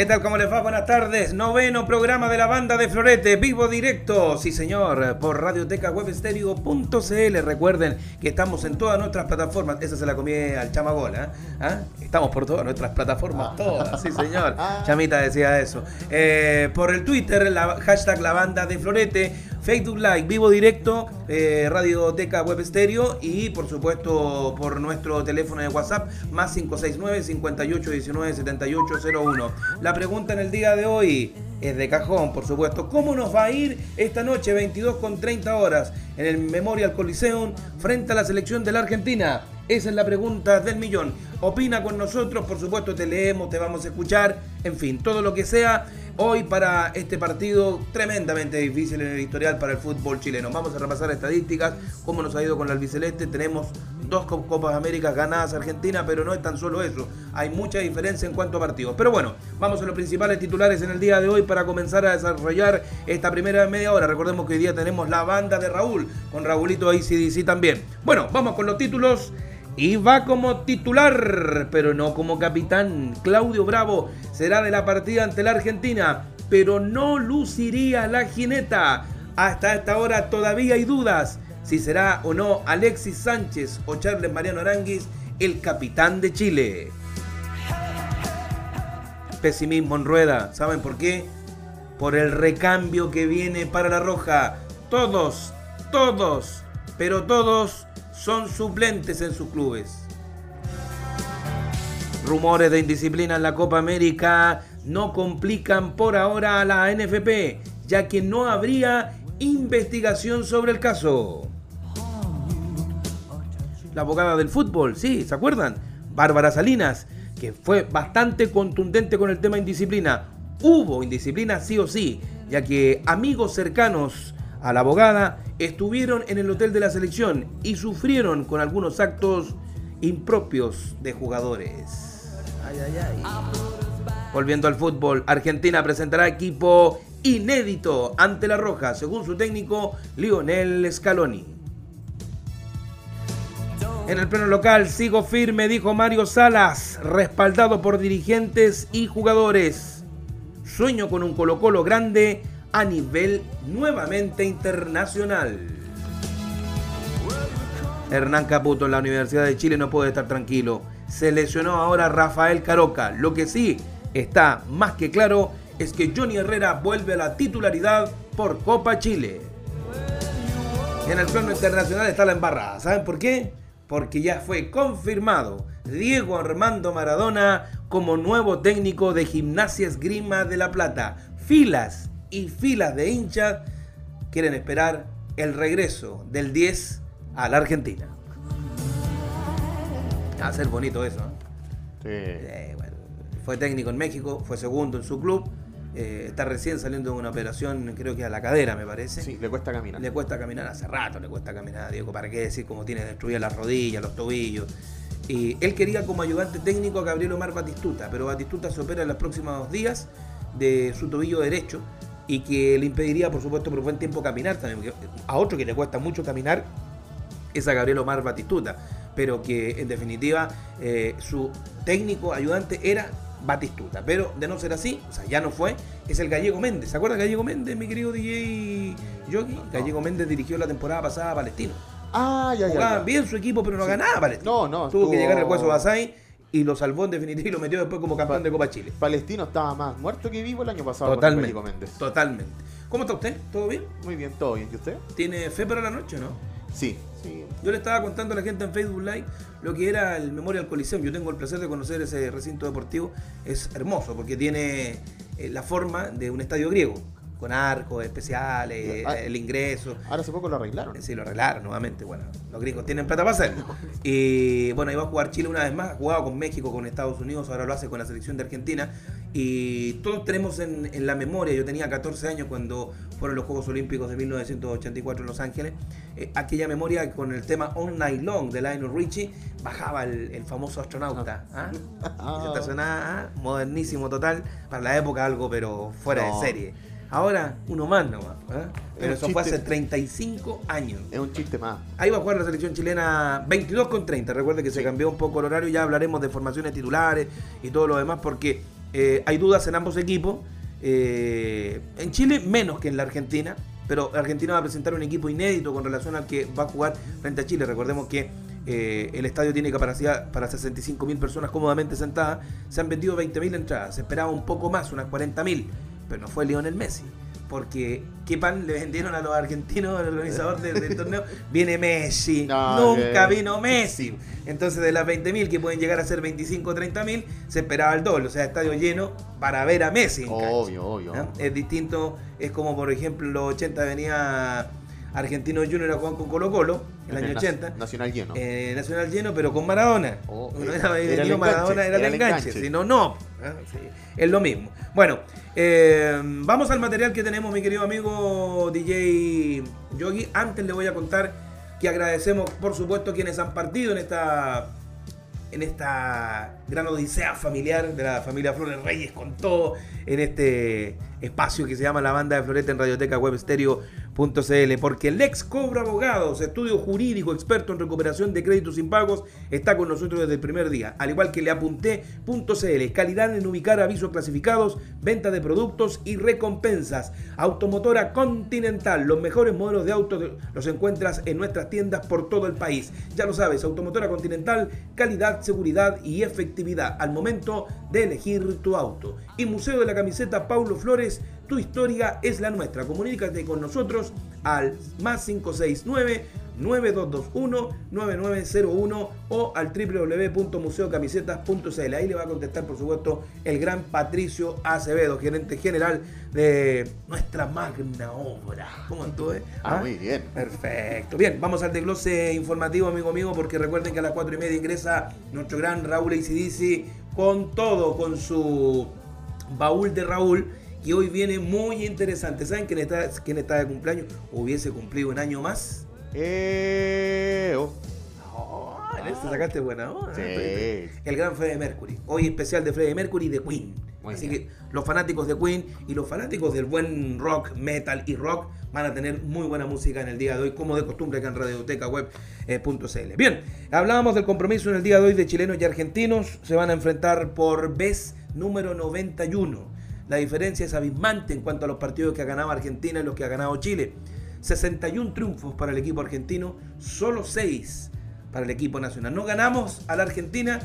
¿Qué tal? ¿Cómo les va? Buenas tardes. Noveno programa de la banda de Florete, vivo directo, sí señor, por radiotecawebstereo.cl. Recuerden que estamos en todas nuestras plataformas. Esa se la comí al chamagol, ¿eh? ¿Ah? Estamos por todas nuestras plataformas, todas, sí señor. Chamita decía eso. Eh, por el Twitter, la hashtag la banda de Florete Facebook Live, vivo directo, eh, Radioteca Web Estéreo y por supuesto por nuestro teléfono de WhatsApp más 569 5819 7801. La pregunta en el día de hoy es de cajón, por supuesto. ¿Cómo nos va a ir esta noche 22 con 30 horas en el Memorial Coliseum frente a la selección de la Argentina? Esa es la pregunta del millón. Opina con nosotros, por supuesto te leemos, te vamos a escuchar, en fin, todo lo que sea hoy para este partido tremendamente difícil en el historial para el fútbol chileno. Vamos a repasar estadísticas, cómo nos ha ido con la albiceleste. Tenemos dos Copas Américas ganadas Argentina, pero no es tan solo eso. Hay mucha diferencia en cuanto a partidos. Pero bueno, vamos a los principales titulares en el día de hoy para comenzar a desarrollar esta primera media hora. Recordemos que hoy día tenemos la banda de Raúl, con Raúlito ACDC también. Bueno, vamos con los títulos. Y va como titular, pero no como capitán. Claudio Bravo será de la partida ante la Argentina, pero no luciría la jineta. Hasta esta hora todavía hay dudas si será o no Alexis Sánchez o Charles Mariano Aranguis el capitán de Chile. Pesimismo en rueda, ¿saben por qué? Por el recambio que viene para la Roja. Todos, todos, pero todos son suplentes en sus clubes. Rumores de indisciplina en la Copa América no complican por ahora a la NFP, ya que no habría investigación sobre el caso. La abogada del fútbol, sí, ¿se acuerdan? Bárbara Salinas, que fue bastante contundente con el tema indisciplina. Hubo indisciplina sí o sí, ya que amigos cercanos a la abogada estuvieron en el hotel de la selección y sufrieron con algunos actos impropios de jugadores. Ay, ay, ay. Volviendo al fútbol, Argentina presentará equipo inédito ante la Roja, según su técnico Lionel Scaloni. En el pleno local sigo firme, dijo Mario Salas, respaldado por dirigentes y jugadores. Sueño con un Colo Colo grande a nivel nuevamente internacional. Hernán Caputo en la Universidad de Chile no puede estar tranquilo. Se lesionó ahora Rafael Caroca. Lo que sí está más que claro es que Johnny Herrera vuelve a la titularidad por Copa Chile. En el plano internacional está la embarrada. ¿Saben por qué? Porque ya fue confirmado Diego Armando Maradona como nuevo técnico de Gimnasia Esgrima de La Plata. Filas y filas de hinchas quieren esperar el regreso del 10 a la Argentina. Va a ser bonito eso. Eh, fue técnico en México, fue segundo en su club. Eh, está recién saliendo de una operación, creo que a la cadera, me parece. Sí, le cuesta caminar. Le cuesta caminar hace rato, le cuesta caminar a Diego. ¿Para qué decir cómo tiene destruidas las rodillas, los tobillos? Y él quería como ayudante técnico a Gabriel Omar Batistuta, pero Batistuta se opera en los próximos días de su tobillo derecho y que le impediría, por supuesto, por buen tiempo caminar también. a otro que le cuesta mucho caminar es a Gabriel Omar Batistuta, pero que en definitiva eh, su técnico ayudante era Batistuta. Pero de no ser así, o sea, ya no fue, es el Gallego Méndez. ¿Se acuerda Gallego Méndez, mi querido DJ Yogi? Gallego Méndez dirigió la temporada pasada a Palestino. Ah, ya, ya, bien su equipo, pero no ganaba Palestino. No, no. Tuvo que llegar el hueso Basay y lo salvó en definitiva y lo metió después como campeón de Copa Chile. Palestino estaba más muerto que vivo el año pasado. Totalmente. Méndez. Totalmente. ¿Cómo está usted? ¿Todo bien? Muy bien, todo bien. ¿Y usted? ¿Tiene fe para la noche, no? Sí, Sí. Yo le estaba contando a la gente en Facebook Live lo que era el Memorial Coliseum. Yo tengo el placer de conocer ese recinto deportivo. Es hermoso porque tiene eh, la forma de un estadio griego con arcos especiales, Ah. el ingreso. Ahora hace poco lo arreglaron. Sí, lo arreglaron nuevamente. Bueno, los gringos tienen plata para hacerlo. Y bueno, iba a jugar Chile una vez más. Ha jugado con México, con Estados Unidos, ahora lo hace con la selección de Argentina. Y todos tenemos en, en la memoria, yo tenía 14 años cuando fueron los Juegos Olímpicos de 1984 en Los Ángeles, eh, aquella memoria con el tema All Night Long de Lionel Richie, bajaba el, el famoso astronauta. ¿ah? Y se estacionaba, ¿ah? modernísimo total, para la época algo, pero fuera No. de serie. Ahora, uno más nomás. ¿ah? Pero eso fue hace 35 años. Es un chiste más. Ahí va a jugar la selección chilena 22 con 30. Recuerde que se cambió un poco el horario. Ya hablaremos de formaciones titulares y todo lo demás porque eh, hay dudas en ambos equipos. Eh, en Chile menos que en la Argentina. Pero Argentina va a presentar un equipo inédito con relación al que va a jugar frente a Chile. Recordemos que eh, el estadio tiene capacidad para 65 mil personas cómodamente sentadas. Se han vendido 20 mil entradas. Se esperaba un poco más, unas 40 mil. Pero no fue Lionel Messi. Porque qué pan le vendieron a los argentinos, al organizador del, del torneo. Viene Messi. No, Nunca vino Messi. Entonces de las 20.000 que pueden llegar a ser 25 o 30.000, se esperaba el doble. O sea, estadio lleno para ver a Messi. en cancha. Obvio, obvio. Es distinto, es como por ejemplo los 80 venía Argentino Junior a jugar con Colo Colo, el En año Nac- 80. Nacional lleno. Eh, Nacional lleno, pero con Maradona. Oh, Uno era- el Maradona, era, era el enganche. Si no, no. Ah, sí, es lo mismo. Bueno, eh, vamos al material que tenemos, mi querido amigo DJ Yogi. Antes le voy a contar que agradecemos, por supuesto, quienes han partido en esta en esta gran odisea familiar de la familia Flores Reyes con todo en este espacio que se llama La Banda de Floreta en Radioteca Web Stereo.cl porque el ex Cobra Abogados, estudio jurídico experto en recuperación de créditos impagos, está con nosotros desde el primer día, al igual que le apunté.cl, calidad en ubicar avisos clasificados, venta de productos y recompensas. Automotora Continental, los mejores modelos de autos los encuentras en nuestras tiendas por todo el país. Ya lo sabes, Automotora Continental, calidad, seguridad y efectividad al momento de elegir tu auto. Y Museo de la Camiseta Paulo Flores, tu historia es la nuestra. Comunícate con nosotros al más 569 9221-9901 o al www.museocamisetas.cl. Ahí le va a contestar, por supuesto, el gran Patricio Acevedo, gerente general de nuestra magna obra. ¿Cómo estuve? Ah, muy bien. Perfecto. Bien, vamos al desglose informativo, amigo mío, porque recuerden que a las 4 y media ingresa nuestro gran Raúl ACDC con todo, con su baúl de Raúl. Y hoy viene muy interesante. ¿Saben quién está, quién está de cumpleaños? Hubiese cumplido un año más. Eh, oh. Oh, en este sacaste buena onda. Sí. El gran Freddie Mercury. Hoy especial de Freddie Mercury y de Queen. Muy Así bien. que los fanáticos de Queen y los fanáticos del buen rock, metal y rock van a tener muy buena música en el día de hoy, como de costumbre acá en Radioteca Web eh, punto CL. Bien, hablábamos del compromiso en el día de hoy de chilenos y argentinos. Se van a enfrentar por vez número 91. La diferencia es abismante en cuanto a los partidos que ha ganado Argentina y los que ha ganado Chile. 61 triunfos para el equipo argentino, solo 6 para el equipo nacional. No ganamos a la Argentina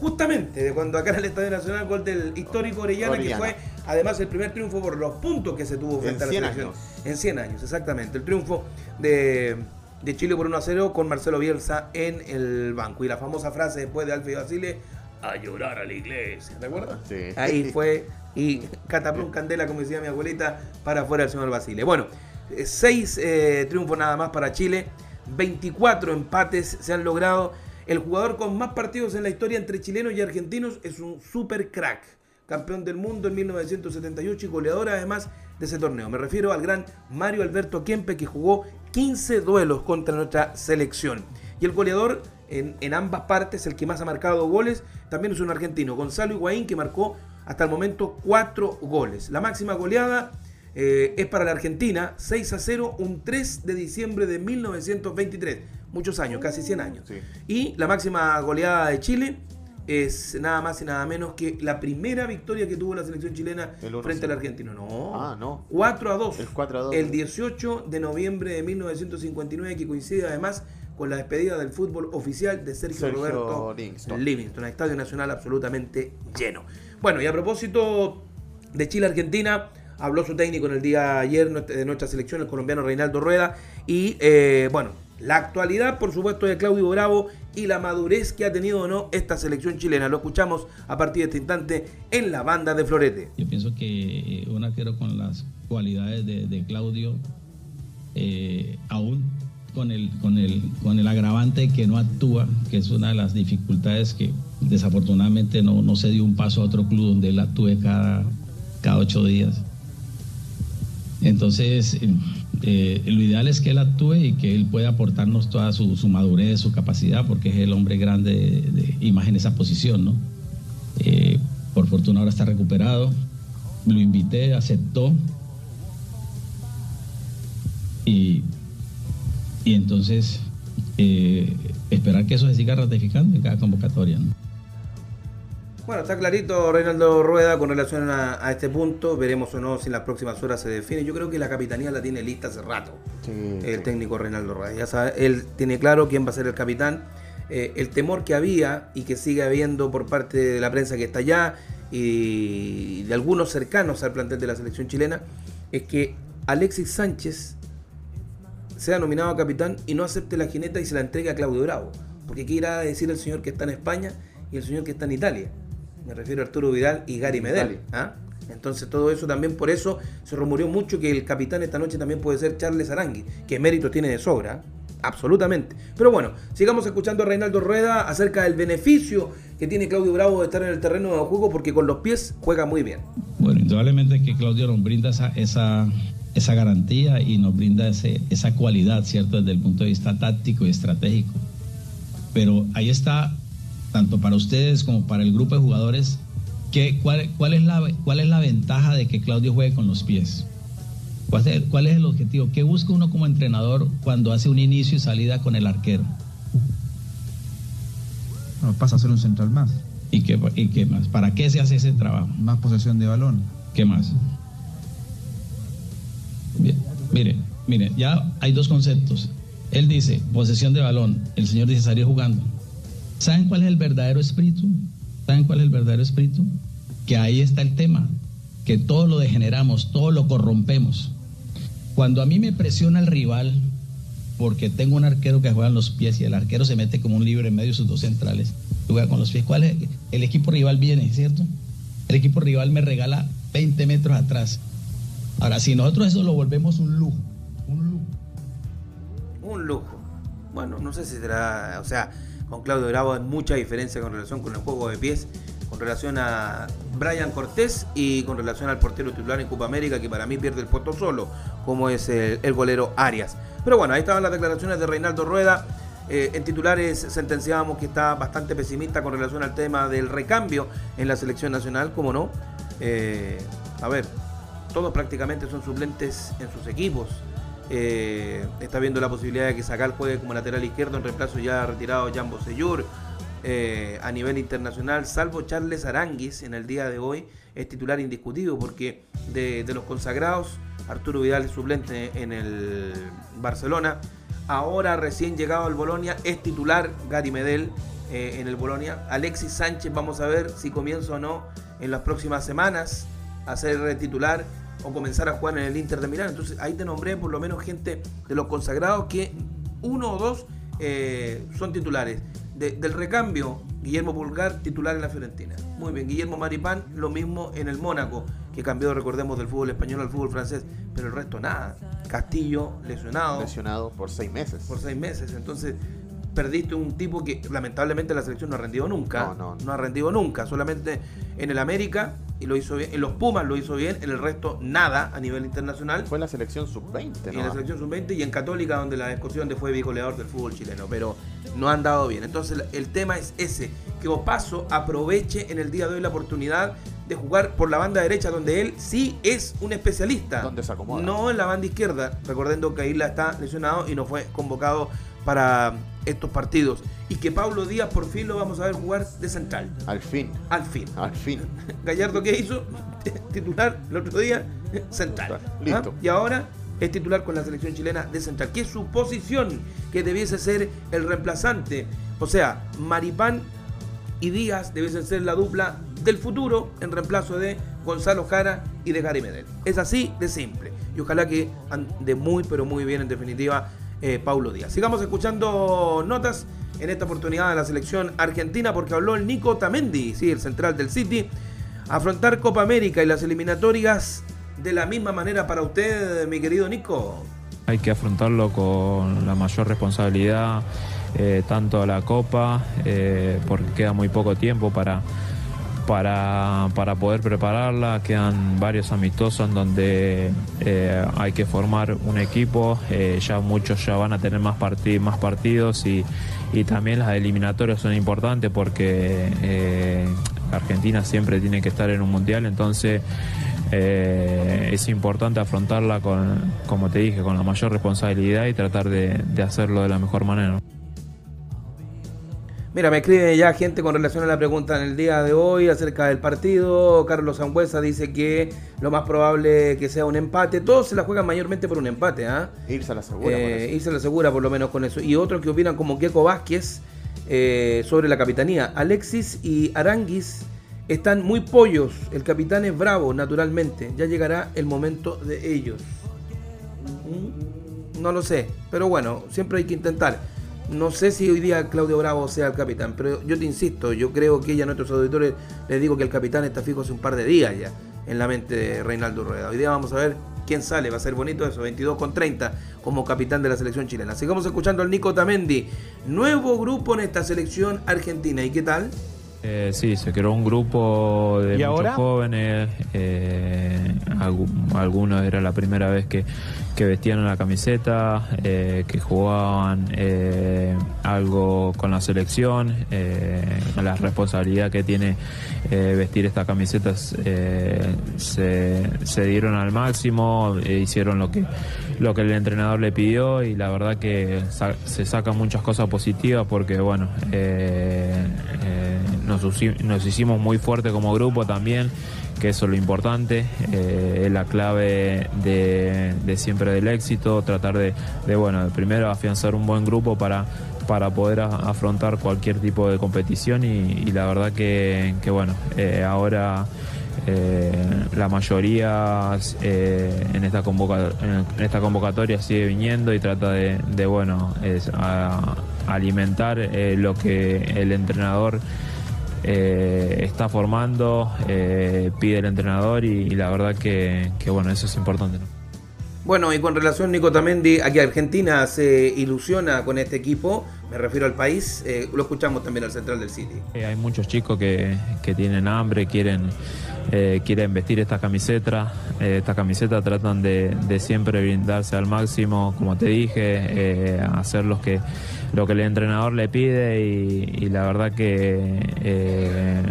justamente de cuando acá en el Estadio Nacional, gol del histórico Orellana, Orellana. que fue además el primer triunfo por los puntos que se tuvo frente En a la 100 selección. años. En 100 años, exactamente. El triunfo de, de Chile por 1 a 0 con Marcelo Bielsa en el banco. Y la famosa frase después de Alfio Basile, a llorar a la iglesia, ¿te acuerdas? Sí. Ahí fue y cataplum candela, como decía mi abuelita, para afuera el señor Basile. Bueno, eh, seis eh, triunfos nada más para Chile, 24 empates se han logrado. El jugador con más partidos en la historia entre chilenos y argentinos es un super crack. Campeón del mundo en 1978 y goleador además de ese torneo. Me refiero al gran Mario Alberto Kempe que jugó 15 duelos contra nuestra selección. Y el goleador en, en ambas partes, el que más ha marcado goles, también es un argentino, Gonzalo Higuaín, que marcó hasta el momento 4 goles. La máxima goleada eh, es para la Argentina, 6 a 0, un 3 de diciembre de 1923. Muchos años, casi 100 años. Sí. Y la máxima goleada de Chile es nada más y nada menos que la primera victoria que tuvo la selección chilena El 1-0. frente al argentino. No. Ah, no. 4 a 2. El 4 a 2. El 18 de noviembre de 1959, que coincide además con la despedida del fútbol oficial de Sergio, Sergio Roberto Livingston. Livingston. Estadio Nacional absolutamente lleno. Bueno, y a propósito de Chile-Argentina, habló su técnico en el día ayer de nuestra selección, el colombiano Reinaldo Rueda, y eh, bueno, la actualidad, por supuesto, de Claudio Bravo y la madurez que ha tenido o no esta selección chilena. Lo escuchamos a partir de este instante en la banda de Florete. Yo pienso que un arquero con las cualidades de, Claudio, eh, aún con el, con, el, con el agravante que no actúa, que es una de las dificultades que desafortunadamente no, no se dio un paso a otro club donde él actúe cada, cada ocho días. Entonces, eh, lo ideal es que él actúe y que él pueda aportarnos toda su, madurez, su capacidad, porque es el hombre grande de, imagen en esa posición, ¿no? Eh, por fortuna ahora está recuperado. Lo invité, aceptó. Y, y entonces eh, esperar que eso se siga ratificando en cada convocatoria. ¿no? Bueno, está clarito Reinaldo Rueda con relación a, este punto. Veremos o no si en las próximas horas se define. Yo creo que la capitanía la tiene lista hace rato. el técnico Reinaldo Rueda. Ya sabe, él tiene claro quién va a ser el capitán. Eh, el temor que había y que sigue habiendo por parte de la prensa que está allá y de algunos cercanos al plantel de la selección chilena es que Alexis Sánchez sea nominado a capitán y no acepte la jineta y se la entregue a Claudio Bravo. Porque ¿qué irá a decir el señor que está en España y el señor que está en Italia? Me refiero a Arturo Vidal y Gary Medel. ¿ah? Entonces todo eso también por eso se rumoreó mucho que el capitán esta noche también puede ser Charles Arangui, que mérito tiene de sobra, absolutamente. Pero bueno, sigamos escuchando a Reinaldo Rueda acerca del beneficio que tiene Claudio Bravo de estar en el terreno de juego porque con los pies juega muy bien. Bueno, indudablemente que Claudio nos brinda esa, esa, esa garantía y nos brinda ese, esa cualidad, ¿cierto? Desde el punto de vista táctico y estratégico. Pero ahí está tanto para ustedes como para el grupo de jugadores, ¿qué, cuál, cuál, es la, ¿cuál es la ventaja de que Claudio juegue con los pies? ¿Cuál es, ¿Cuál es el objetivo? ¿Qué busca uno como entrenador cuando hace un inicio y salida con el arquero? pasa a ser un central más. ¿Y qué, ¿Y qué más? ¿Para qué se hace ese trabajo? Más posesión de balón. ¿Qué más? Mire, mire, ya hay dos conceptos. Él dice posesión de balón, el señor dice salir jugando. ¿Saben cuál es el verdadero espíritu? ¿Saben cuál es el verdadero espíritu? Que ahí está el tema, que todo lo degeneramos, todo lo corrompemos. Cuando a mí me presiona el rival, porque tengo un arquero que juega en los pies y el arquero se mete como un libre en medio de sus dos centrales, juega con los pies. ¿Cuál es? El equipo rival viene, ¿cierto? El equipo rival me regala 20 metros atrás. Ahora, si nosotros eso lo volvemos un lujo, un lujo. Un lujo. Bueno, no sé si será, o sea, con Claudio Bravo hay mucha diferencia con relación con el juego de pies, con relación a Brian Cortés y con relación al portero titular en Copa América, que para mí pierde el puesto solo, como es el, golero Arias. Pero bueno, ahí estaban las declaraciones de Reinaldo Rueda. Eh, en titulares sentenciábamos que está bastante pesimista con relación al tema del recambio en la selección nacional, como no. Eh, a ver, todos prácticamente son suplentes en sus equipos. Eh, está viendo la posibilidad de que Sacal juegue como lateral izquierdo en reemplazo ya retirado Jambo Seyur. Eh, a nivel internacional, salvo Charles Aranguis en el día de hoy, es titular indiscutido porque de, los consagrados, Arturo Vidal es suplente en el Barcelona. Ahora recién llegado al Bolonia es titular Gary Medel eh, en el Bolonia. Alexis Sánchez, vamos a ver si comienza o no en las próximas semanas a ser titular o comenzar a jugar en el Inter de Milán. Entonces ahí te nombré por lo menos gente de los consagrados que uno o dos eh, son titulares. del recambio, Guillermo Pulgar, titular en la Fiorentina. Muy bien, Guillermo Maripán, lo mismo en el Mónaco, que cambió, recordemos, del fútbol español al fútbol francés. Pero el resto nada. Castillo, lesionado. Lesionado por seis meses. Por seis meses. Entonces, perdiste un tipo que lamentablemente la selección no ha rendido nunca. No, no. no ha rendido nunca. Solamente en el América y lo hizo bien. En los Pumas lo hizo bien, en el resto nada a nivel internacional. Fue en la selección sub-20, ¿no? En la selección sub-20 y en Católica, donde la excursión de fue bigoleador del fútbol chileno, pero no han dado bien. Entonces el tema es ese, que Opaso aproveche en el día de hoy la oportunidad de jugar por la banda derecha, donde él sí es un especialista. Donde se acomoda. No en la banda izquierda, recordando que Isla está lesionado y no fue convocado para estos partidos. Y que Pablo Díaz por fin lo vamos a ver jugar de central. Al fin. Al fin. Al fin. Gallardo, ¿qué hizo? Titular el otro día, central. Listo. ¿Ah? Y ahora es titular con la selección chilena de central, que es su posición, que debiese ser el reemplazante. O sea, Maripán y Díaz debiesen ser la dupla del futuro en reemplazo de Gonzalo Jara y de Gary Medel. Es así de simple. Y ojalá que ande muy, pero muy bien en definitiva eh, Paulo Díaz. Sigamos escuchando notas en esta oportunidad de la selección argentina porque habló el Nico Tamendi, sí, el central del City. Afrontar Copa América y las eliminatorias de la misma manera para usted, mi querido Nico. Hay que afrontarlo con la mayor responsabilidad, eh, tanto a la Copa, eh, porque queda muy poco tiempo para, para, para, poder prepararla. Quedan varios amistosos en donde eh, hay que formar un equipo. Eh, ya muchos ya van a tener más, más partidos y, y, también las eliminatorias son importantes porque eh, Argentina siempre tiene que estar en un mundial. Entonces es importante afrontarla con, como te dije, con la mayor responsabilidad y tratar de hacerlo de la mejor manera. Mira, me escribe ya gente con relación a la pregunta en el día de hoy acerca del partido. Carlos Sangüesa dice que lo más probable que sea un empate. Todos se la juegan mayormente por un empate, ¿ah? ¿eh? Irse a la segura. Eh, irse a la segura, por lo menos con eso. Y otros que opinan como Keco Vázquez eh, sobre la capitanía. Alexis y Aranguis están muy pollos. El capitán es bravo, naturalmente. Ya llegará el momento de ellos. ¿Mm? No lo sé, pero bueno, siempre hay que intentar. No sé si hoy día Claudio Bravo sea el capitán, pero yo te insisto, yo creo que ya a nuestros auditores les digo que el capitán está fijo hace un par de días ya en la mente de Reinaldo Rueda. Hoy día vamos a ver quién sale, va a ser bonito eso, 22 con 30 como capitán de la selección chilena. Sigamos escuchando al Nico Tamendi, nuevo grupo en esta selección argentina. ¿Y qué tal? Eh, sí, se creó un grupo de muchos ahora? jóvenes, eh, algunos era la primera vez que, que vestían la camiseta, eh, que jugaban eh, algo con la selección, eh, la responsabilidad que tiene vestir estas camisetas se, dieron al máximo, hicieron lo que, lo que el entrenador le pidió y la verdad que se sacan muchas cosas positivas porque bueno, nos, nos hicimos muy fuerte como grupo también que eso es lo importante, eh, es la clave de, siempre del éxito, tratar de, bueno, primero afianzar un buen grupo para, para poder afrontar cualquier tipo de competición y, la verdad que, bueno, eh, ahora eh, la mayoría en, esta convocatoria sigue viniendo y trata de, bueno, es, alimentar lo que el entrenador eh, está formando, eh, pide el entrenador y, y la verdad que, que, bueno, eso es importante. ¿no? Bueno, y con relación, Nico Tamendi, a que Argentina se ilusiona con este equipo, me refiero al país, eh, lo escuchamos también al central del City. Eh, hay muchos chicos que, que tienen hambre, quieren, eh, quieren vestir esta camiseta, esta camiseta tratan de, de, siempre brindarse al máximo, como te dije, hacer los que, lo que el entrenador le pide y, la verdad que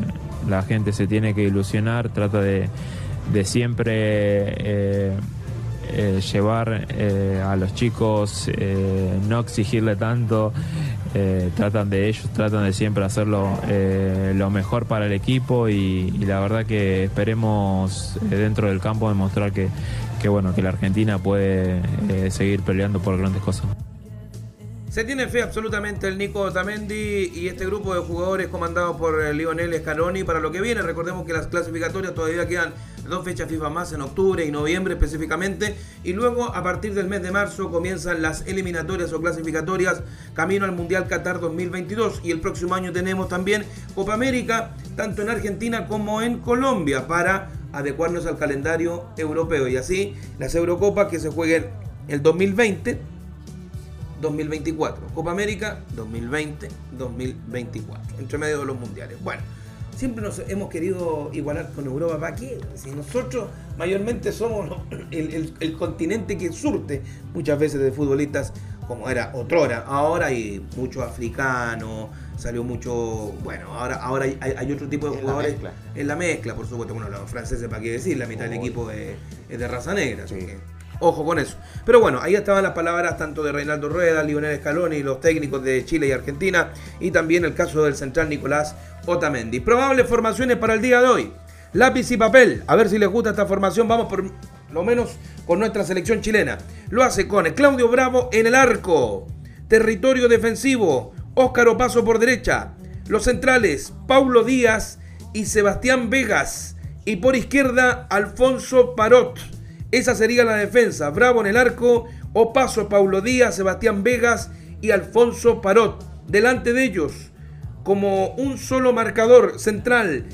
la gente se tiene que ilusionar, trata de, de siempre eh, llevar eh, a los chicos, eh, no exigirle tanto, eh, tratan de ellos, tratan de siempre hacerlo eh, lo mejor para el equipo y, y la verdad que esperemos dentro del campo demostrar que, que, bueno, que la Argentina puede seguir peleando por grandes cosas. Se tiene fe absolutamente el Nico Otamendi y este grupo de jugadores comandado por Lionel Scaroni para lo que viene. Recordemos que las clasificatorias todavía quedan dos fechas FIFA más en octubre y noviembre específicamente. Y luego a partir del mes de marzo comienzan las eliminatorias o clasificatorias camino al Mundial Qatar 2022. Y el próximo año tenemos también Copa América, tanto en Argentina como en Colombia, para adecuarnos al calendario europeo. Y así las Eurocopas que se jueguen el 2020 2024. Copa América 2020-2024. Entre medio de los mundiales. Bueno, siempre nos hemos querido igualar con Europa. ¿Para qué? Si nosotros mayormente somos el, el, el continente que surte muchas veces de futbolistas como era otrora. Ahora hay mucho africano, salió mucho. Bueno, ahora, ahora hay, hay otro tipo de en jugadores. La. En la mezcla, por supuesto. Bueno, los franceses, ¿para qué decir? La mitad del equipo es, es de raza negra. Así que Ojo con eso. Pero bueno, ahí estaban las palabras tanto de Reinaldo Rueda, Lionel Scaloni, los técnicos de Chile y Argentina, y también el caso del central Nicolás Otamendi. Probables formaciones para el día de hoy. Lápiz y papel. A ver si les gusta esta formación. Vamos por lo menos con nuestra selección chilena. Lo hace con Claudio Bravo en el arco. Territorio defensivo. Óscar Opaso por derecha. Los centrales, Paulo Díaz y Sebastián Vegas. Y por izquierda, Alfonso Parot. Esa sería la defensa. Bravo en el arco, Opaso Paulo Díaz, Sebastián Vegas y Alfonso Parot. Delante de ellos, como un solo marcador central,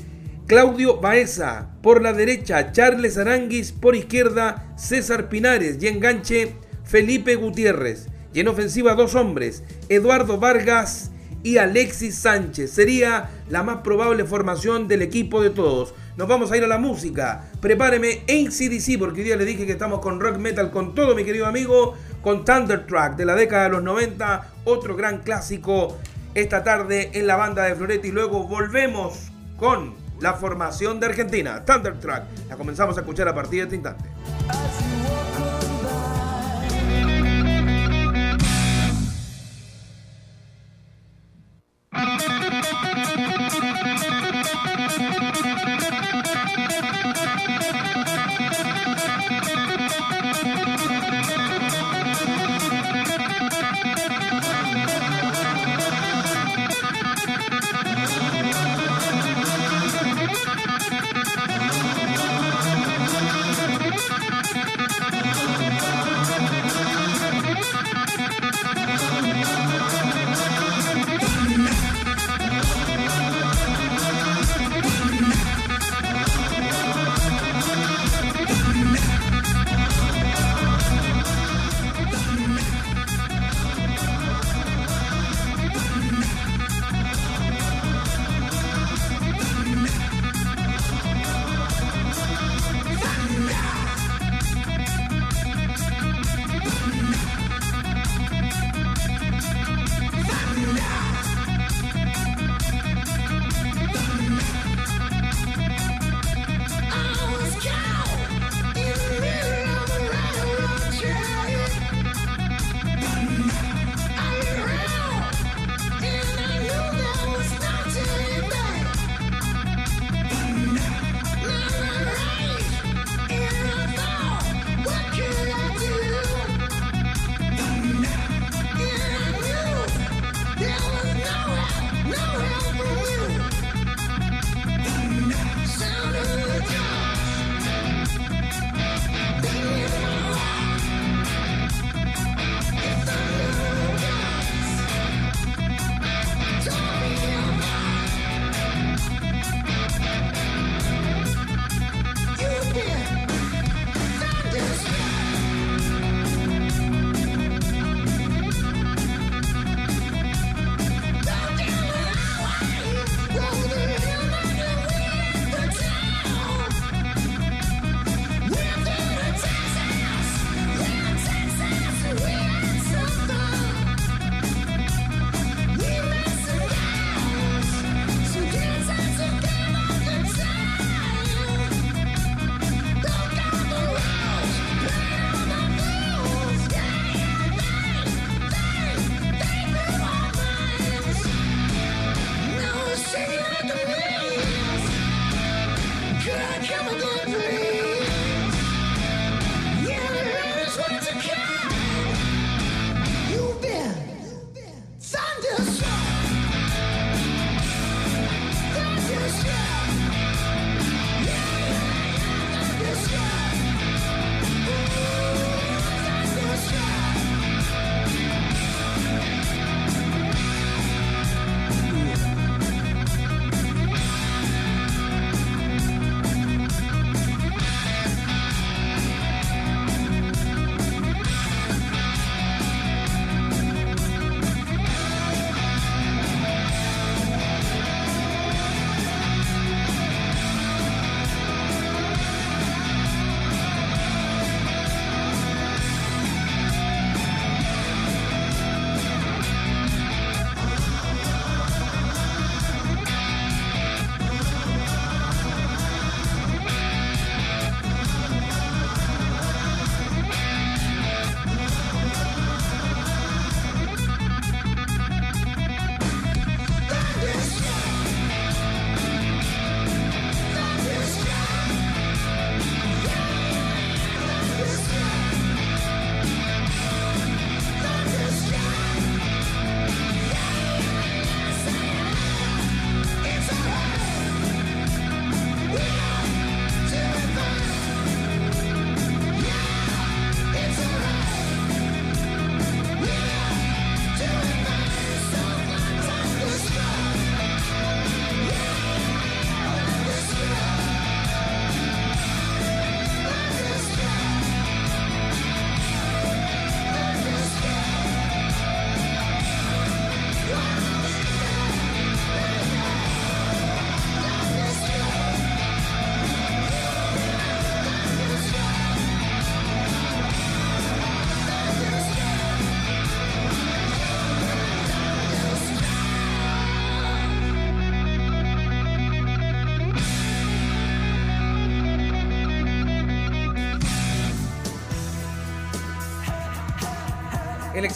Claudio Baeza. Por la derecha, Charles Aranguis. Por izquierda, César Pinares. Y enganche, Felipe Gutiérrez. Y en ofensiva, dos hombres, Eduardo Vargas y Alexis Sánchez. Sería la más probable formación del equipo de todos. Nos vamos a ir a la música. Prepáreme en CDC porque hoy día le dije que estamos con rock metal con todo, mi querido amigo, con Thunder Track de la década de los 90, otro gran clásico esta tarde en la banda de Floretti. Luego volvemos con la formación de Argentina, Thunder Track. La comenzamos a escuchar a partir de este instante.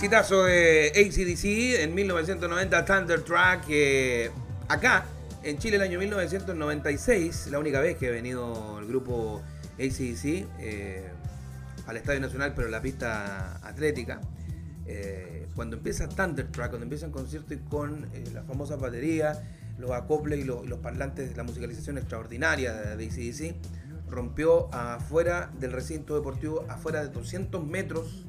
Exitazo de ACDC en 1990, Thunder Track. acá, en Chile, el año 1996, la única vez que ha venido el grupo ACDC eh, al Estadio Nacional, pero la pista atlética. Eh, cuando empieza Thunder Track, cuando empieza el concierto y con eh, la famosa batería, los acoples y los, y los parlantes, la musicalización extraordinaria de ACDC, rompió afuera del recinto deportivo, afuera de 200 metros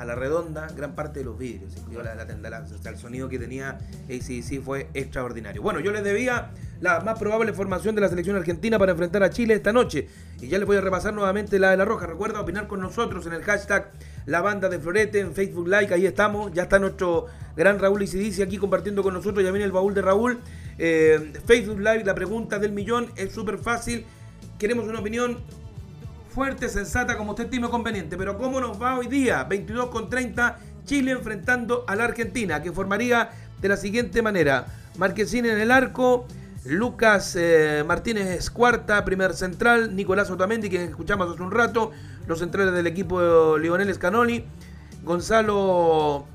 a la redonda gran parte de los vidrios. incluyó la, la, la- o sea, el sonido que tenía ACDC fue extraordinario. Bueno, yo les debía la más probable formación de la selección argentina para enfrentar a Chile esta noche. Y ya les voy a repasar nuevamente la de la Roja. Recuerda opinar con nosotros en el hashtag La Banda de Florete en Facebook Like. Ahí estamos. Ya está nuestro gran Raúl Isidici aquí compartiendo con nosotros. Ya viene el baúl de Raúl. Eh, Facebook Live, la pregunta del millón es súper fácil. Queremos una opinión fuerte, sensata, como usted estime conveniente. Pero ¿cómo nos va hoy día? 22 con 30, Chile enfrentando a la Argentina, que formaría de la siguiente manera. Marquesín en el arco, Lucas eh, Martínez es cuarta, primer central, Nicolás Otamendi, que escuchamos hace un rato, los centrales del equipo de Lionel Scanoli, Gonzalo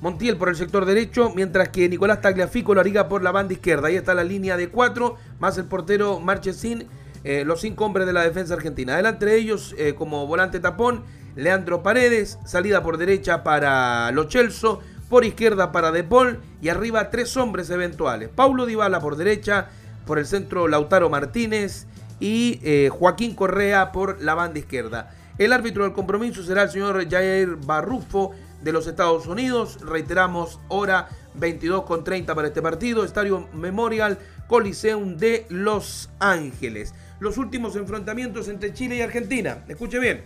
Montiel por el sector derecho, mientras que Nicolás Tagliafico lo haría por la banda izquierda. Ahí está la línea de cuatro, más el portero Marchesín, eh, los cinco hombres de la defensa argentina. Adelante de ellos, eh, como volante tapón, Leandro Paredes, salida por derecha para Lo Celso, por izquierda para De Paul y arriba tres hombres eventuales. Paulo Dybala por derecha, por el centro Lautaro Martínez y eh, Joaquín Correa por la banda izquierda. El árbitro del compromiso será el señor Jair Barrufo de los Estados Unidos. Reiteramos, hora 22 con 30 para este partido. Estadio Memorial Coliseum de Los Ángeles. Los últimos enfrentamientos entre Chile y Argentina. Escuche bien.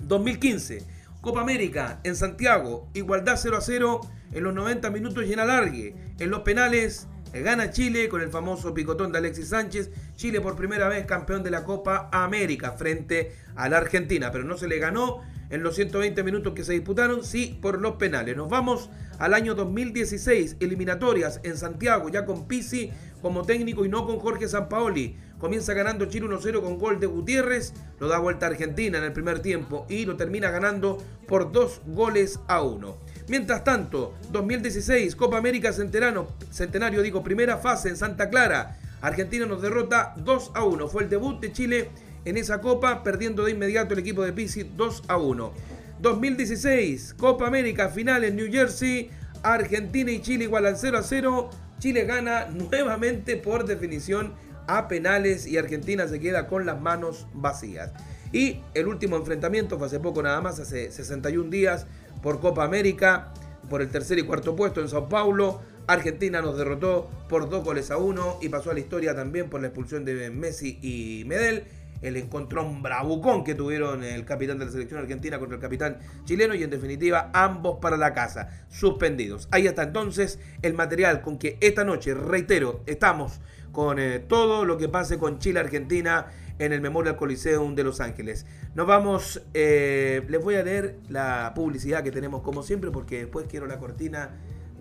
2015, Copa América en Santiago, igualdad 0 a 0 en los 90 minutos y en alargue. En los penales eh, gana Chile con el famoso picotón de Alexis Sánchez. Chile por primera vez campeón de la Copa América frente a la Argentina, pero no se le ganó en los 120 minutos que se disputaron, sí por los penales. Nos vamos al año 2016, eliminatorias en Santiago, ya con Pisi como técnico y no con Jorge Sampaoli. Comienza ganando Chile 1-0 con gol de Gutiérrez, lo da vuelta Argentina en el primer tiempo y lo termina ganando por dos goles a uno. Mientras tanto, 2016, Copa América Centenario digo, primera fase en Santa Clara. Argentina nos derrota 2 a 1. Fue el debut de Chile en esa copa, perdiendo de inmediato el equipo de Pisi 2 a 1. 2016, Copa América final en New Jersey. Argentina y Chile igualan 0 a 0. Chile gana nuevamente por definición a penales y Argentina se queda con las manos vacías. Y el último enfrentamiento fue hace poco nada más, hace 61 días, por Copa América, por el tercer y cuarto puesto en Sao Paulo. Argentina nos derrotó por dos goles a uno y pasó a la historia también por la expulsión de Messi y Medel. El encontrón bravucón que tuvieron el capitán de la selección argentina contra el capitán chileno y en definitiva ambos para la casa, suspendidos. Ahí está entonces el material con que esta noche, reitero, estamos con eh, todo lo que pase con Chile-Argentina en el Memorial Coliseum de Los Ángeles. Nos vamos, eh, les voy a leer la publicidad que tenemos como siempre porque después quiero la cortina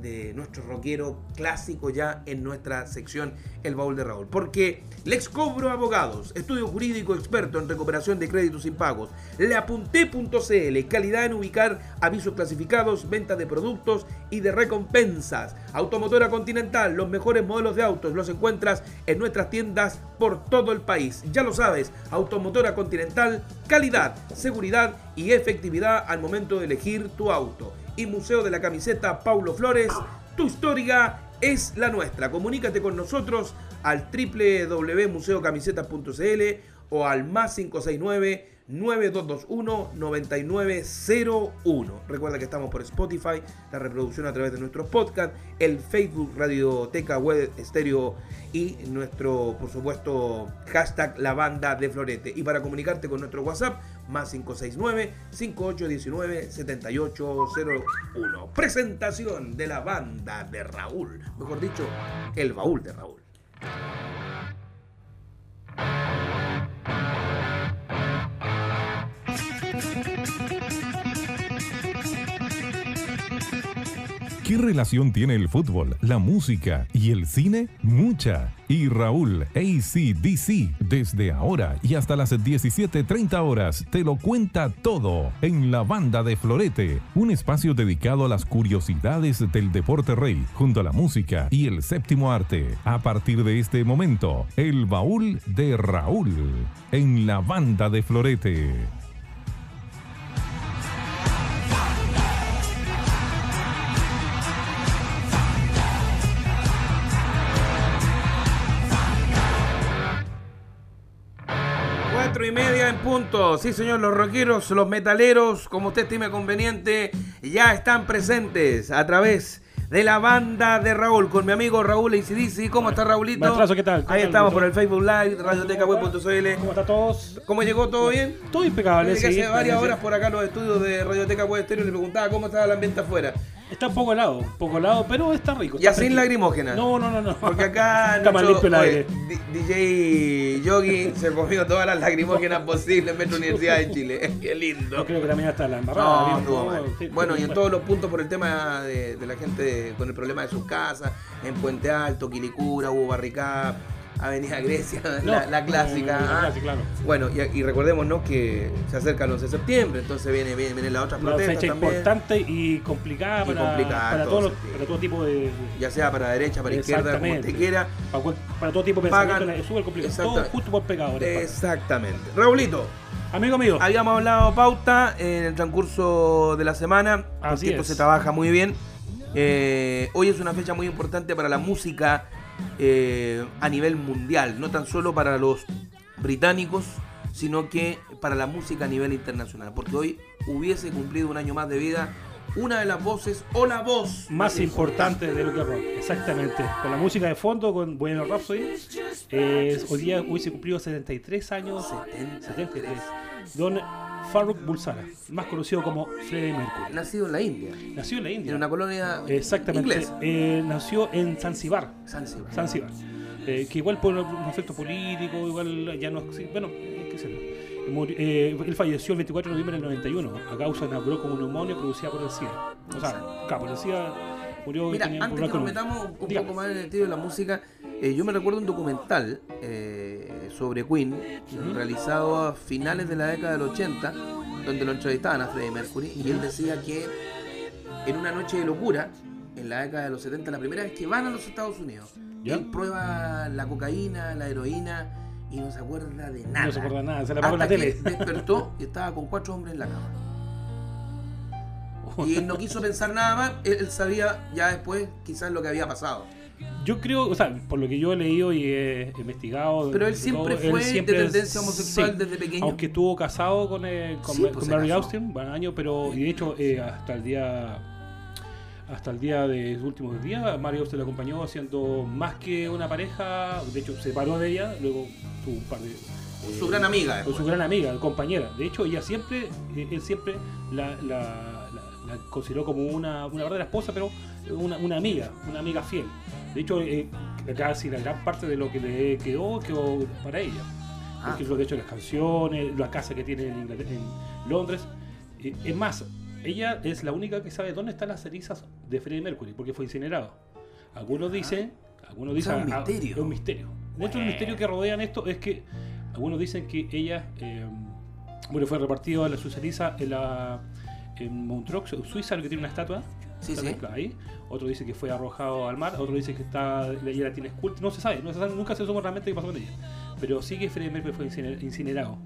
de nuestro rockero clásico ya en nuestra sección El Baúl de Raúl. Porque Lex Cobro Abogados, estudio jurídico experto en recuperación de créditos impagos, leapunté.cl, calidad en ubicar avisos clasificados, venta de productos y de recompensas. Automotora Continental, los mejores modelos de autos los encuentras en nuestras tiendas por todo el país. Ya lo sabes, Automotora Continental, calidad, seguridad y efectividad al momento de elegir tu auto y Museo de la Camiseta Paulo Flores, tu historia es la nuestra. Comunícate con nosotros al www.museocamiseta.cl o al más 569 9221 9901. Recuerda que estamos por Spotify, la reproducción a través de nuestros podcasts, el Facebook Radioteca Web Estéreo y nuestro, por supuesto, hashtag La Banda de Florete. Y para comunicarte con nuestro WhatsApp, más 569 5819 7801. Presentación de la banda de Raúl, mejor dicho, el baúl de Raúl. ¿Qué relación tiene el fútbol, la música y el cine? Mucha. Y Raúl ACDC, desde ahora y hasta las 17.30 horas, te lo cuenta todo en la banda de Florete, un espacio dedicado a las curiosidades del deporte rey, junto a la música y el séptimo arte. A partir de este momento, el baúl de Raúl en la banda de Florete. Cuatro y media en punto. Sí, señor, los rockeros, los metaleros, como usted estime conveniente, ya están presentes a través de la banda de Raúl, con mi amigo Raúl Isidisi. ¿Cómo está Raulito? Maestrazo, ¿qué tal? ¿Qué Ahí tal, estamos por el Facebook Live, radiotecaweb.cl. ¿Cómo está todos? ¿Cómo llegó? ¿Todo bien? Todo impecable, sí. hace varias horas por acá en los estudios de Radioteca Web Estéreo le preguntaba cómo estaba el ambiente afuera. Está un poco helado, un poco helado, pero está rico. Está sin tranquilo. lagrimógena. No, no, no, no. Porque acá está limpio el oye, aire. D- DJ Yogi se comió todas las lagrimógenas posibles en Metro Universidad de Chile. Qué lindo. Yo creo que la mañana está la embarrada. No, bien, estuvo no, mal. sí, Bueno, y en todos los puntos por el tema de, de la gente con el problema de sus casas, en Puente Alto, Quilicura, hubo barricada, Avenida Grecia, No, la, la clásica. no, no, la ah. clásica, claro. Bueno, y, y recordémonos que se acerca el 11 de septiembre, entonces viene, viene, vienen las otras Una protestas fecha también. importante y complicada Y para, complicada, para, todo todos los- sentido. para todo tipo de. Ya sea para derecha, para izquierda, como usted quiera. Para, todo tipo de Pagan- pensamiento es súper complicado. Todo justo por pecadores. Exactamente. Raulito, Amigo mío, habíamos hablado pauta en el transcurso de la semana. Así esto es. se trabaja muy bien. Eh, hoy es una fecha muy importante para la música eh, a nivel mundial, no tan solo para los británicos, sino que para la música a nivel internacional. Porque hoy hubiese cumplido un año más de vida una de las voces o la voz más importante de lo que es rock. Exactamente. Con la música de fondo, con Bueno Rhapsody. eh, hoy día hubiese cumplido 73 años. 73. Don Farrokh Bulsara, más conocido como Freddie Mercury. Nacido en la India, Nació en la India. en una colonia Exactamente. inglesa. Eh, nació en Zanzibar. Zanzíbar. Zanzibar. Eh, que igual por un efecto político, igual ya no. Bueno, qué sé yo. Muri- eh, él falleció el 24 de noviembre del 91 a causa de una bronconeumonía producida por el SIDA. O sea, claro, por el SIDA murió Mira, tenía antes que nos metamos un Dígame. poco más en el tiro de la música, eh, yo me recuerdo un documental eh, sobre Queen, realizado a finales de la década del 80, donde lo entrevistaban a Freddie Mercury, y él decía que en una noche de locura, en la década de los 70, la primera vez que van a los Estados Unidos, ¿Ya? él prueba la cocaína, la heroína, y no se acuerda de nada. No se acuerda nada, se la apagó Hasta la que tele. despertó y estaba con cuatro hombres en la cama. Y él no quiso pensar nada más, él, sabía ya después quizás lo que había pasado. Yo creo, o sea, por lo que yo he leído y he investigado. Pero él siempre todo, fue de siempre- tendencia homosexual desde pequeño. Aunque estuvo casado con, eh, con, Sí, pues, Mary casó. Austin, van años, pero y de hecho eh, hasta el día hasta el día de sus últimos días, Mary Austin lo acompañó haciendo más que una pareja, de hecho se separó de ella, luego tuvo un par de eh, Su gran amiga. con después. su gran amiga, compañera. De hecho, ella siempre, eh, él siempre la, la- la- la consideró como una, una verdadera esposa, pero una, una amiga, una amiga fiel. De hecho, eh, casi la gran parte de lo que le quedó quedó para ella. Ah. Porque lo de hecho las canciones, la casa que tiene en Londres. Eh, es más, ella es la única que sabe dónde están las cenizas de Freddie Mercury, porque fue incinerado. Algunos dicen, algunos dicen un ah, misterio. es un misterio. Dentro del misterio que rodean esto es que algunos dicen que ella, eh, bueno, fue repartido a la su ceniza en la en Montreux, Suiza, que tiene una estatua. Sí, sí. ahí. Otro dice que fue arrojado al mar, otro dice que está ella la tiene esculta, no se sabe, no se sabe, nunca se supo realmente qué pasó con ella. Pero sí que Freddie Mercury fue inciner- incinerado.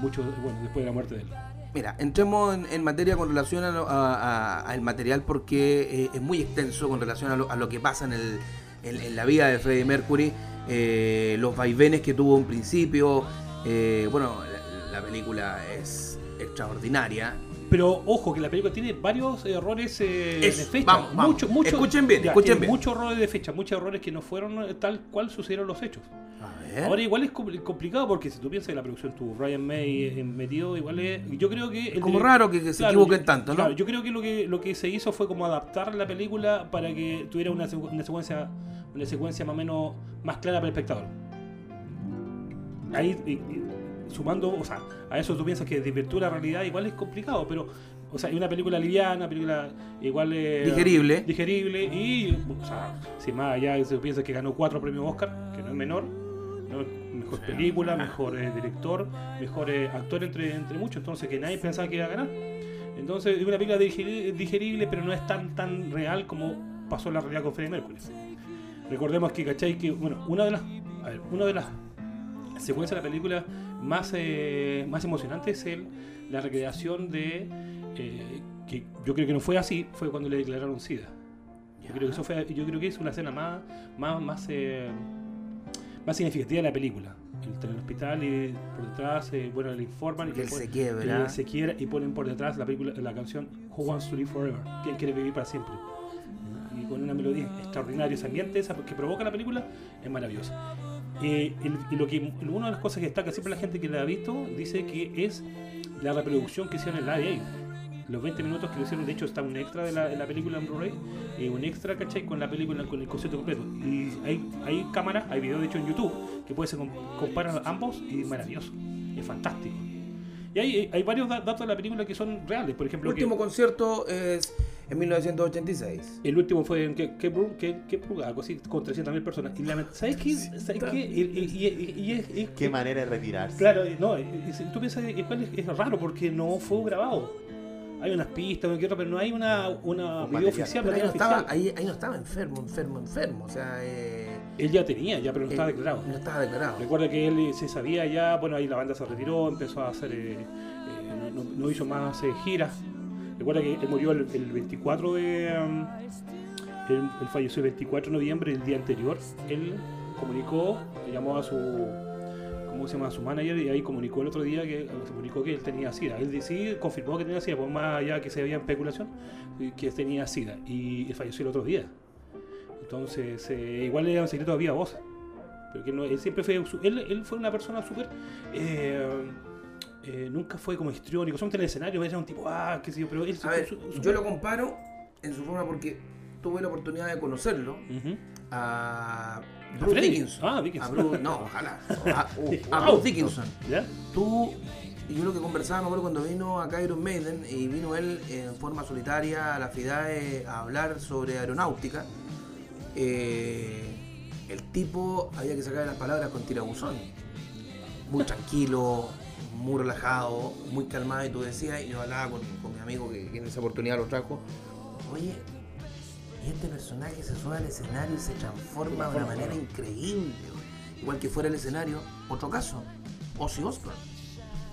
Mucho, bueno, después de la muerte de él. Mira, entremos en, materia con relación a lo- a- a- al material porque eh, es muy extenso con relación a lo, a lo que pasa en, el, en, la vida de Freddie Mercury, eh, los vaivenes que tuvo en principio. eh, bueno, la película es extraordinaria. Pero ojo, que la película tiene varios errores eh, Eso, de fecha. vamos, vamos. Mucho- mucho- Escuchen bien, ya, escuchen bien. Muchos errores de fecha, muchos errores que no fueron eh, tal cual sucedieron los hechos. A ver. Ahora igual es compl- complicado porque si tú piensas que la producción tuvo Ryan May eh, metido, igual es... Yo creo que... el como raro que, que se Claro, equivoquen tanto, ¿no? claro, yo creo que lo que lo que se hizo fue como adaptar la película para que tuviera una, secu- una secuencia una secuencia más o menos más clara para el espectador. Ahí y- y sumando, o sea, a eso tú piensas que desvirtúa la realidad igual es complicado, pero o sea, es una película liviana, película igual eh, Digerible. digerible y, o sea, sin más allá se piensa que ganó cuatro premios Oscar, que no es menor, ¿no? mejor película, mejor eh, director, mejor eh, actor entre, entre muchos, entonces que nadie pensaba que iba a ganar. Entonces es una película digeri- digerible, pero no es tan tan real como pasó en la realidad con Freddie Mercury. Recordemos que, ¿cachai? Que, bueno, una de las, a ver, una de las secuencias de la película más, eh, más emocionante es el, la recreación de, eh, que yo creo que no fue así, fue cuando le declararon SIDA. Yo creo que eso fue, yo creo que es una escena más, más, más, eh, más significativa de la película. Él está en el hospital y por detrás, eh, bueno, le informan y Que él después- se quiebra. y se quiebra y ponen por detrás la película, la canción Who Wants to Live Forever, ¿Quién quiere vivir para siempre? Y con una melodía extraordinaria, ese ambiente esa que provoca la película es maravilloso. Eh, el- y lo que una de las cosas que destaca siempre la gente que la ha visto dice que es la reproducción que hicieron en Live Aid. Los 20 minutos que lo hicieron, de hecho, está un extra de la, de la película en Blu-ray, eh, un extra, ¿cachai? Con la película, con el concierto completo. Y hay, hay cámaras, hay videos, de hecho, en YouTube, que puede ser com- comparan ambos y es maravilloso. Es fantástico. Y hay, hay varios da- datos de la película que son reales, por El ejemplo, que último concierto es en 1986. el último fue en Brook, algo así, con 300.000 personas. Y lament- ¿Sabes qué? ¿Sabes qué? Y, y- y- y- y es- es- Qué manera de retirarse. Claro, no, y- y si tú piensas que es, es raro porque no fue grabado. Hay unas pistas, una que otra, pero no hay una, una Un video oficial. Pero ahí no, estaba, ahí, ahí no estaba enfermo, enfermo, enfermo. O sea, eh, Él ya tenía, ya, pero no estaba eh, declarado. No estaba declarado. Recuerda que él eh, se sabía ya, bueno, ahí la banda se retiró, empezó a hacer, eh, eh, no, hizo más eh, giras. Recuerda que él murió el, el 24 de... um, él, él falleció el 24 de noviembre, el día anterior. Él comunicó, llamó a su... ¿Cómo se llama? A su manager y ahí comunicó el otro día que comunicó que él tenía SIDA. Él sí confirmó que tenía SIDA, por más allá que se había especulación, que tenía SIDA. Y él falleció el otro día. Entonces, eh, igual le un secreto todavía a voz. Pero que no, él siempre fue. Él, él fue una persona súper. eh, eh, nunca fue como histriónico. Solamente en el escenario era un tipo, ah, qué sé yo, pero él A siempre ver, su- su- yo lo comparo en su forma porque tuve la oportunidad de conocerlo a Bruce? Dickinson. Ah, Dickinson. A Bruce, no, ojalá. A. Bruce Dickinson. ¿Ya? Tú, y yo lo que conversaba, me acuerdo cuando vino acá Iron Maiden y vino él en forma solitaria a la FIDAE a hablar sobre aeronáutica. Eh, el tipo había que sacar las palabras con tirabuzón. Muy tranquilo, muy relajado, muy calmado. Y tú decías, y yo hablaba con, con mi amigo que, que en esa oportunidad lo trajo. Oye, y este personaje se sube al escenario y se transforma de una manera increíble. Igual que fuera el escenario, otro caso, Ozzy Osbourne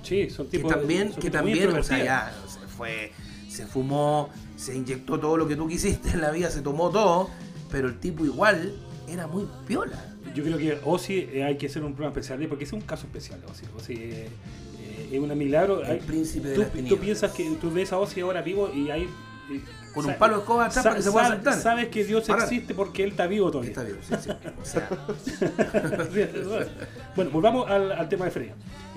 Sí, son que tipos. también, que tipos muy también, o sea, introvertidos. ya se fue, se fumó, se inyectó todo lo que tú quisiste en la vida, se tomó todo, pero el tipo igual era muy piola. Yo creo que Ozzy eh, hay que hacer un programa especial porque es un caso especial. Ozzy, Ozzy, eh, eh, es un milagro. El Hay- príncipe de tú, las tú piensas que tú ves a Ozzy ahora vivo y hay. y- Con un palo de escoba atrás sa- para que se pueda sa- sentar. Sabes que Dios existe porque él está vivo todavía. Está bien, sí, sí. O sea, bueno, volvamos al, al tema de Freddy,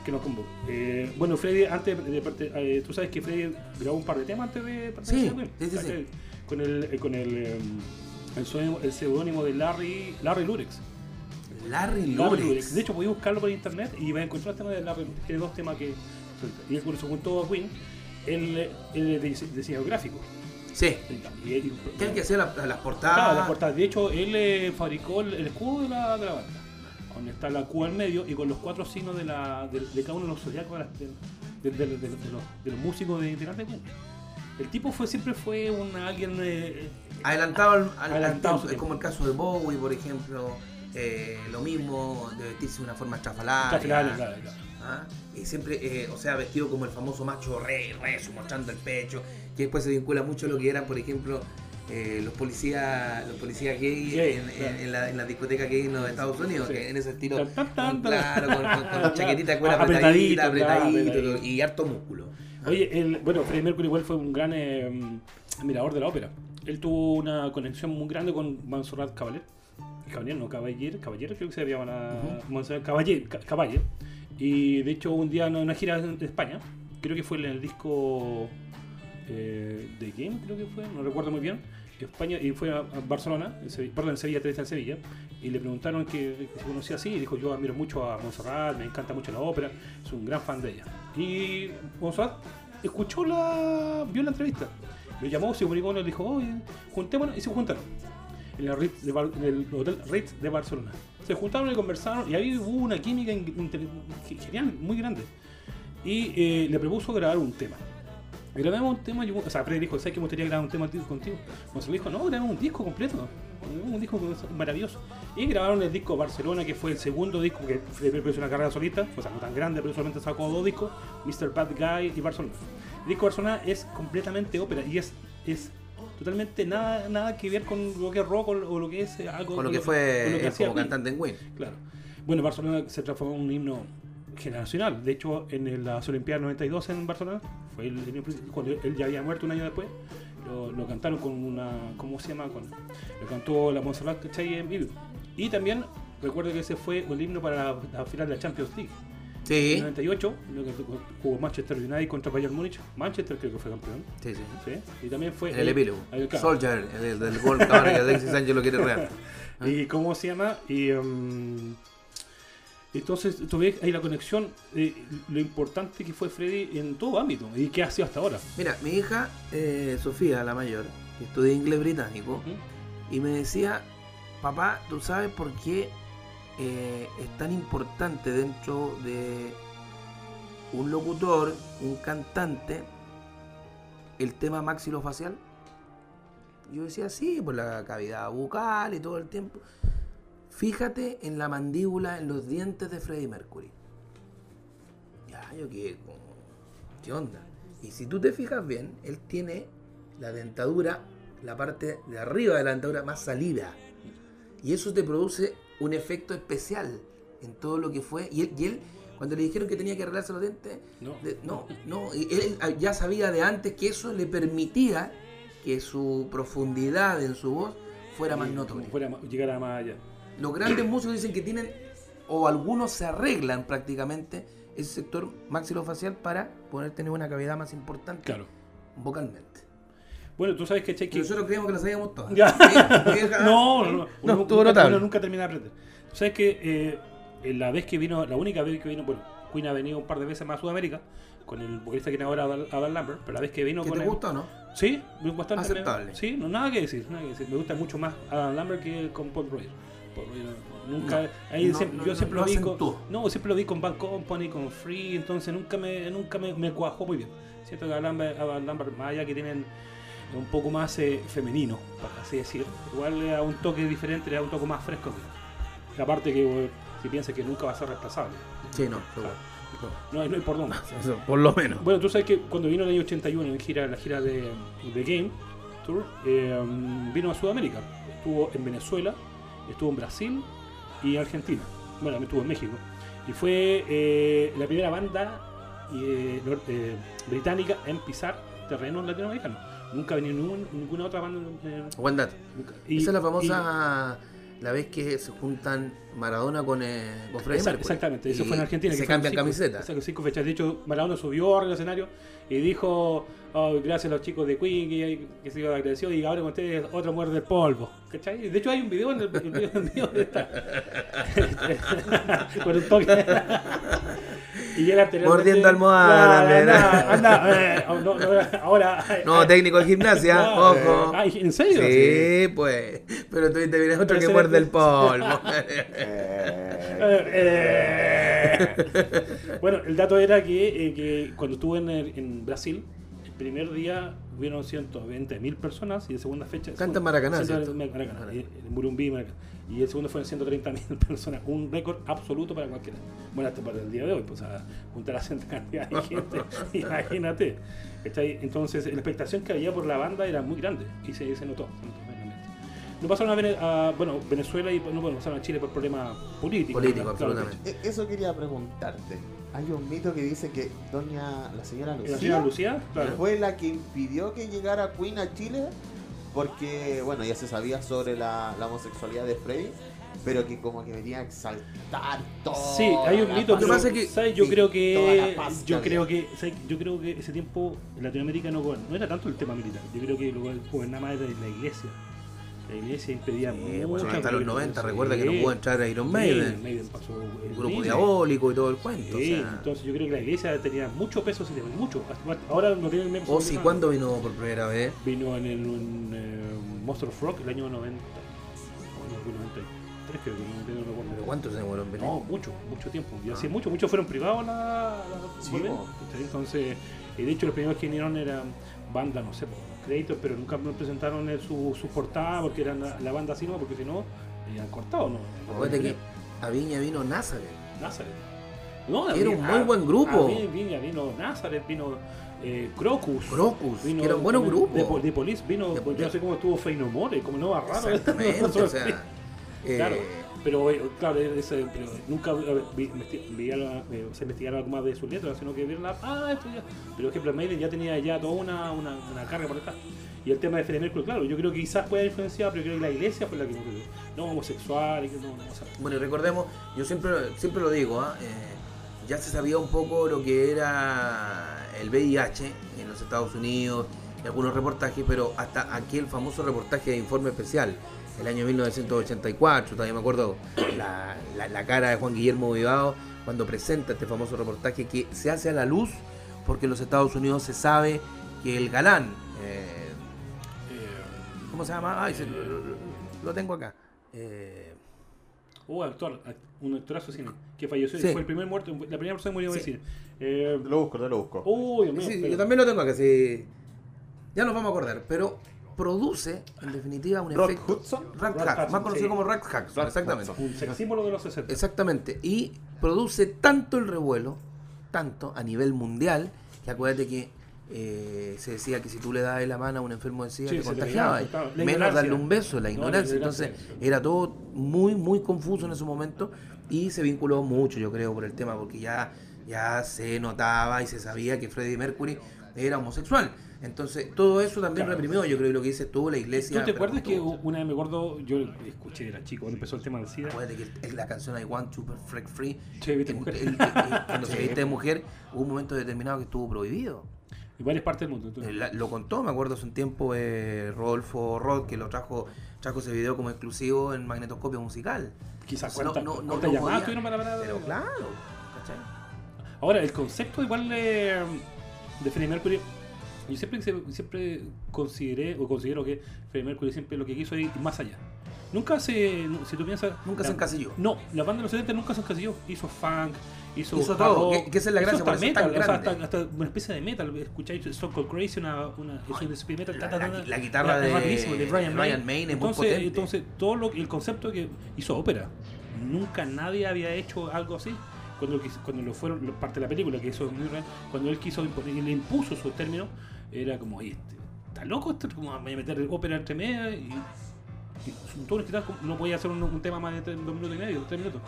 que nos convocó. Eh, bueno, Freddy, antes de parte, eh, tú sabes que Freddy grabó un par de temas antes de participar, sí, sí, sí. Con el, eh, con el, eh, el seudónimo- el seudónimo de Larry, Larry Lurex. Larry Larry Lurex. Lurex. De hecho, podéis buscarlo por internet y vas a encontrar el tema de Larry Lurex. Tiene dos temas que. Y él, se juntó a Queen, él, él es dise- diseñador gráfico. Sí. Y, y- Que el la- las portadas. la portada. De hecho, él eh, fabricó el, el escudo de la, de la banda. Donde está la Q al medio y con los cuatro signos de, la, de, de cada uno de los zodiacos de, las- los, de los músicos de Queen. El tipo fue siempre fue un alguien eh, Adelantado al, al- Adelantado tiempo. como el caso de Bowie, por ejemplo. eh, lo mismo, de vestirse de una forma estrafalaria. Claro, claro, claro. ¿ah? Y siempre, eh, o sea, vestido como el famoso macho rey, rezo, mostrando el pecho, que después se vincula mucho a lo que eran, por ejemplo, eh, los policías los policías gay, Gay, en, claro. en, en la, en la discoteca gay en los Estados Unidos, Sí. que en ese estilo, Tan, tan, tan, claro, con, con- chaquetita Apretadito, apretadita, claro, apretadito, apretadito. y harto músculo. Oye, el, bueno, Freddie Mercury igual fue un gran eh, admirador de la ópera. Él tuvo una conexión muy grande con Montserrat Caballé. Caballé, no Caballero, Caballero creo que se llama la Montserrat Caballé, Ca- Caballé. Y de hecho un día en una gira en España, creo que fue en el disco eh, de Game, creo que fue, no recuerdo muy bien. España y fue a, Barcelona, en Sevilla, perdón, en Sevilla, tres en Sevilla, y le preguntaron que, que se conocía así, y dijo yo admiro mucho a Montserrat, me encanta mucho la ópera, soy un gran fan de ella. Y Montserrat escuchó la. vio la entrevista. Lo llamó, se comunicó él, dijo, oye, juntémonos y se juntaron. En el, Hotel Ritz de Barcelona. Se juntaron y conversaron y ahí hubo una química genial, muy grande. Y eh, le propuso grabar un tema. Grabamos un tema, yo- o sea, Freddy dijo, ¿sabes que me gustaría grabar un tema contigo? Gonzalo dijo, no, grabamos un disco completo, un disco maravilloso. Y grabaron el disco Barcelona, que fue el segundo disco, que Mercury hizo una carrera solista, o sea, no tan grande, pero solamente sacó dos discos, Mr. Bad Guy y Barcelona. El disco Barcelona es completamente ópera y es, es totalmente nada, nada que ver con lo que es rock o, o lo que es eh, algo Con lo que fue lo que él como cantante en Win. Claro. Bueno, Barcelona se transformó en un himno generacional. De hecho, en las Olimpiadas 92 en Barcelona, fue el, cuando él ya había muerto un año después, lo, lo cantaron con una. ¿Cómo se llama? Con, lo cantó la Montserrat ¿cachai? en vivo. Y también recuerdo que ese fue el himno para la, la final de la Champions League. En el 98, lo que jugó Manchester United contra Bayern Múnich. Manchester creo que fue campeón. Sí, sí. ¿sí? Y también fue. El epílogo. el- claro. Soldier, el, el del gol que Alexis Sánchez lo quiere real. ¿Y cómo se llama? Y, em, entonces, tú ves ahí la conexión, eh, lo importante que fue Freddy en todo ámbito y qué ha sido hasta ahora. Mira, mi hija, eh, Sofía, la mayor, que estudia inglés británico, ¿Mm? y me decía, papá, ¿tú sabes por qué eh, es tan importante dentro de un locutor, un cantante, el tema maxilofacial? Yo decía, sí, por la cavidad bucal y todo el tiempo. Fíjate en la mandíbula, en los dientes de Freddie Mercury. Ya, yo como, ¿qué onda? Y si tú te fijas bien, él tiene la dentadura, la parte de arriba de la dentadura más salida. Y eso te produce un efecto especial en todo lo que fue. Y él, y él, cuando le dijeron que tenía que arreglarse los dientes, No. de- no, no, y él ya sabía de antes que eso le permitía que su profundidad en su voz fuera más notoria. fuera llegara más allá. Los grandes músicos dicen que tienen, o algunos se arreglan prácticamente ese sector maxilofacial para poder tener una cavidad más importante Claro. vocalmente. Bueno, tú sabes que Y Cheque. nosotros creíamos que lo sabíamos todas. Ya. Sí. No, no, no. No, Uno, estuvo nunca, notable. uno nunca termina de aprender. Sabes que eh, la vez que vino, la única vez que vino, bueno, Queen ha venido un par de veces más a Sudamérica, con el vocalista que tiene ahora Adam Lambert, pero la vez que vino ¿Que con te gusta o no? Sí, bastante Aceptable. Sí, no, nada que decir, nada que decir. Me gusta mucho más Adam Lambert que con Paul Royer. Nunca, No, ahí no, siempre- no, yo siempre lo vi con, no, siempre lo vi con Bad Company, con Free, entonces nunca me, nunca me, me cuajó muy bien. Siento que Adam Lambert, más allá que tienen un poco más eh, femenino, para así decir, igual le da un toque diferente, le da un toque más fresco. Y aparte que eh, si piensas que nunca va a ser reemplazable. Sí, no. No, no hay por dónde. Eso, por lo menos. Bueno, tú sabes que cuando vino el año 81 en gira, la gira de, de Game Tour, eh, vino a Sudamérica. Estuvo en Venezuela, estuvo en Brasil y Argentina. Bueno, también estuvo en México. Y fue eh, la primera banda eh, eh, británica en pisar terrenos latinoamericanos. Nunca venía ningún- ninguna otra banda. Buen dato. nunca. Y- Esa es la y- famosa. La vez que se juntan Maradona con, eh, con Mercury. Exactamente, eso Y fue en Argentina. Se cambian camisetas. cinco fechas. De hecho, Maradona subió del escenario y dijo: "Oh, Gracias a los chicos de Queen que, que se agradeció y ahora con ustedes otro muerde el polvo. ¿Cachai? De hecho, hay un video en el, video, el video de esta. con un toque. y él anteriormente- Mordiendo almohada, mira. Anda, eh, no, no, ahora. No, técnico de gimnasia, Claro. ojo. ¿En serio? Sí, pues. Pero tú te vienes otro Pero que muerde el polvo. Eh, eh. bueno, el dato era que, eh, que cuando estuve en, el- en Brasil, el primer día hubieron 120 mil personas y de segunda fecha. Canta en Maracaná, 130 ¿cierto? Maracaná, en Burumbí, Maracaná. Y el segundo fueron 130 mil personas, un récord absoluto para cualquiera. Bueno, hasta para el día de hoy, pues a juntar a cierta cantidad de gente, imagínate. Entonces, la expectación que había por la banda era muy grande y se, se notó. se notó plenamente. No pasaron a, Vene- a, bueno, Venezuela y no bueno, pasaron a Chile por problemas políticos. Político, absolutamente. E- Eso quería preguntarte. Hay un mito que dice que doña la señora ¿La Lucía, señora Lucía? Claro. fue la que impidió que llegara Queen a Chile porque, bueno, ya se sabía sobre la, la homosexualidad de Freddie, pero que como que venía a exaltar todo. Sí, hay un mito. Lo que pero, pasa es que- ¿sabes? Yo sí, creo toda que la paz yo creo que ¿sabes? yo creo que ese tiempo en Latinoamérica no, no era tanto el tema militar. Yo creo que lo gobernaba era la iglesia. La iglesia impedía Eh, mucho. bueno, hasta los 90, Sí, recuerda que no pudo entrar Iron sí, Maiden. Pasó el grupo diabólico y todo el cuento. Sí, o sea. entonces yo creo que la iglesia tenía mucho peso tema, mucho. Ahora no tiene el mismo Ozzy, peso. ¿cuándo vino por primera vez? Vino en el un, eh, Monster of Rock el año 90. o no, 93 creo que no, no ¿Pero recuerdo. cuánto se demoró en venir? No, mucho, mucho tiempo. Y hace mucho, muchos fueron privados la, la Sí, eh, de hecho los primeros que vinieron eran bandas, no sé, créditos, pero nunca me presentaron en su, su portada porque eran la, la banda ¿no? Porque si no, habían cortado, ¿no? Acuérdate que a Viña vino Nazareth. Nazareth. No, Era un muy buen grupo. ah, Vino, Nazareth, vino eh, Crocus. Crocus, vino que era un buen grupo. De, de Police, vino, De- yo no sé cómo estuvo Feinomore, como no va raro. Exactamente, o sea. eh, Claro, pero claro, nunca vi- investi- veía la- eh, se algo más de sus letras, sino que vieron. Ah, esto ya. Pero por ejemplo, Maiden ya tenía ya toda una, una, carga por detrás. Y el tema de Freddie Mercury, claro, yo creo que quizás puede haber influenciado, pero creo que la iglesia fue la que no, homosexual, que no, no, o sea, Bueno, recordemos, yo siempre, siempre lo digo, ¿ah? Eh, ya se sabía un poco lo que era el VIH en los Estados Unidos algunos reportajes, pero hasta aquí el famoso reportaje de informe especial, el año 1984, todavía me acuerdo la, la- la cara de Juan Guillermo Vivado cuando presenta este famoso reportaje que se hace a la luz porque en los Estados Unidos se sabe que el galán, eh, ¿cómo se llama? Ay, se- lo, tengo acá. Eh, hubo actor, act- un actorazo de cine, que falleció, Sí. fue el primer muerto, la primera persona que murió en Sí. cine. Eh, Lo busco, no lo busco. uy, Dios mío, Sí, pero- yo también lo tengo acá, sí. Ya nos vamos a acordar, pero produce, en definitiva, un Rock efecto. Hudson. Rat Hack, más Hudson, conocido sí. como Rat Hack, Rat exactamente. Hudson. un símbolo de los 60. Exactamente. Y produce tanto el revuelo, tanto a nivel mundial, que acuérdate que eh, se decía que si tú le dabas la mano a un enfermo de SIDA Sí, te contagiaba. Menos ignorancia. darle un beso, la No, la ignorancia. ignorancia, Entonces era todo muy, muy confuso en ese momento y se vinculó mucho, yo creo, por el tema, porque ya, ya se notaba y se sabía que Freddie Mercury era homosexual. Entonces, todo eso también Claro. reprimió, yo creo, lo que dices tú, la iglesia. ¿Tú te acuerdas que una vez me acuerdo, yo escuché, era chico, cuando empezó el tema del SIDA? Acuérdate que es la canción I Want to Break Free. Sí, viste, mujer. el- el- cuando se viste de mujer, hubo un momento determinado que estuvo prohibido. Y varias partes del mundo. Eh, entonces. la- lo contó, me acuerdo hace un tiempo, eh, Rodolfo Rod, que lo trajo, trajo ese video como exclusivo en magnetoscopio musical. Quizás No- cuántas no- no llamadas podía- tuvieron para para- Pero claro, ¿cachai? Ahora, el concepto igual de, de Freddie Mercury, yo siempre, siempre consideré o considero que Freddie Mercury siempre lo que quiso ir más allá. Nunca se, si tú piensas... Nunca se encasilló. No, la banda de los 70 nunca se encasilló. Hizo funk, hizo, Hizo todo, que- que esa es la gracia, por eso tan metal, o sea, hasta, hasta una especie de metal. Escucháis Stone Cold Crazy, una, una, es speed metal. la- ta, ta, la- ta, la guitarra es de de Brian, Brian May es muy entonces, potente. Entonces, todo lo, el concepto que hizo ópera. Nunca nadie había hecho algo así. Cuando, lo cuando lo fueron, parte de la película, que eso es muy real, cuando él quiso imponer, le impuso su término, era como, "Oye, este, ¿está loco esto? Como voy a meter ópera entre media y, y todo un hospital no podía hacer un, un tema más de tres- dos minutos y medio, tres minutos,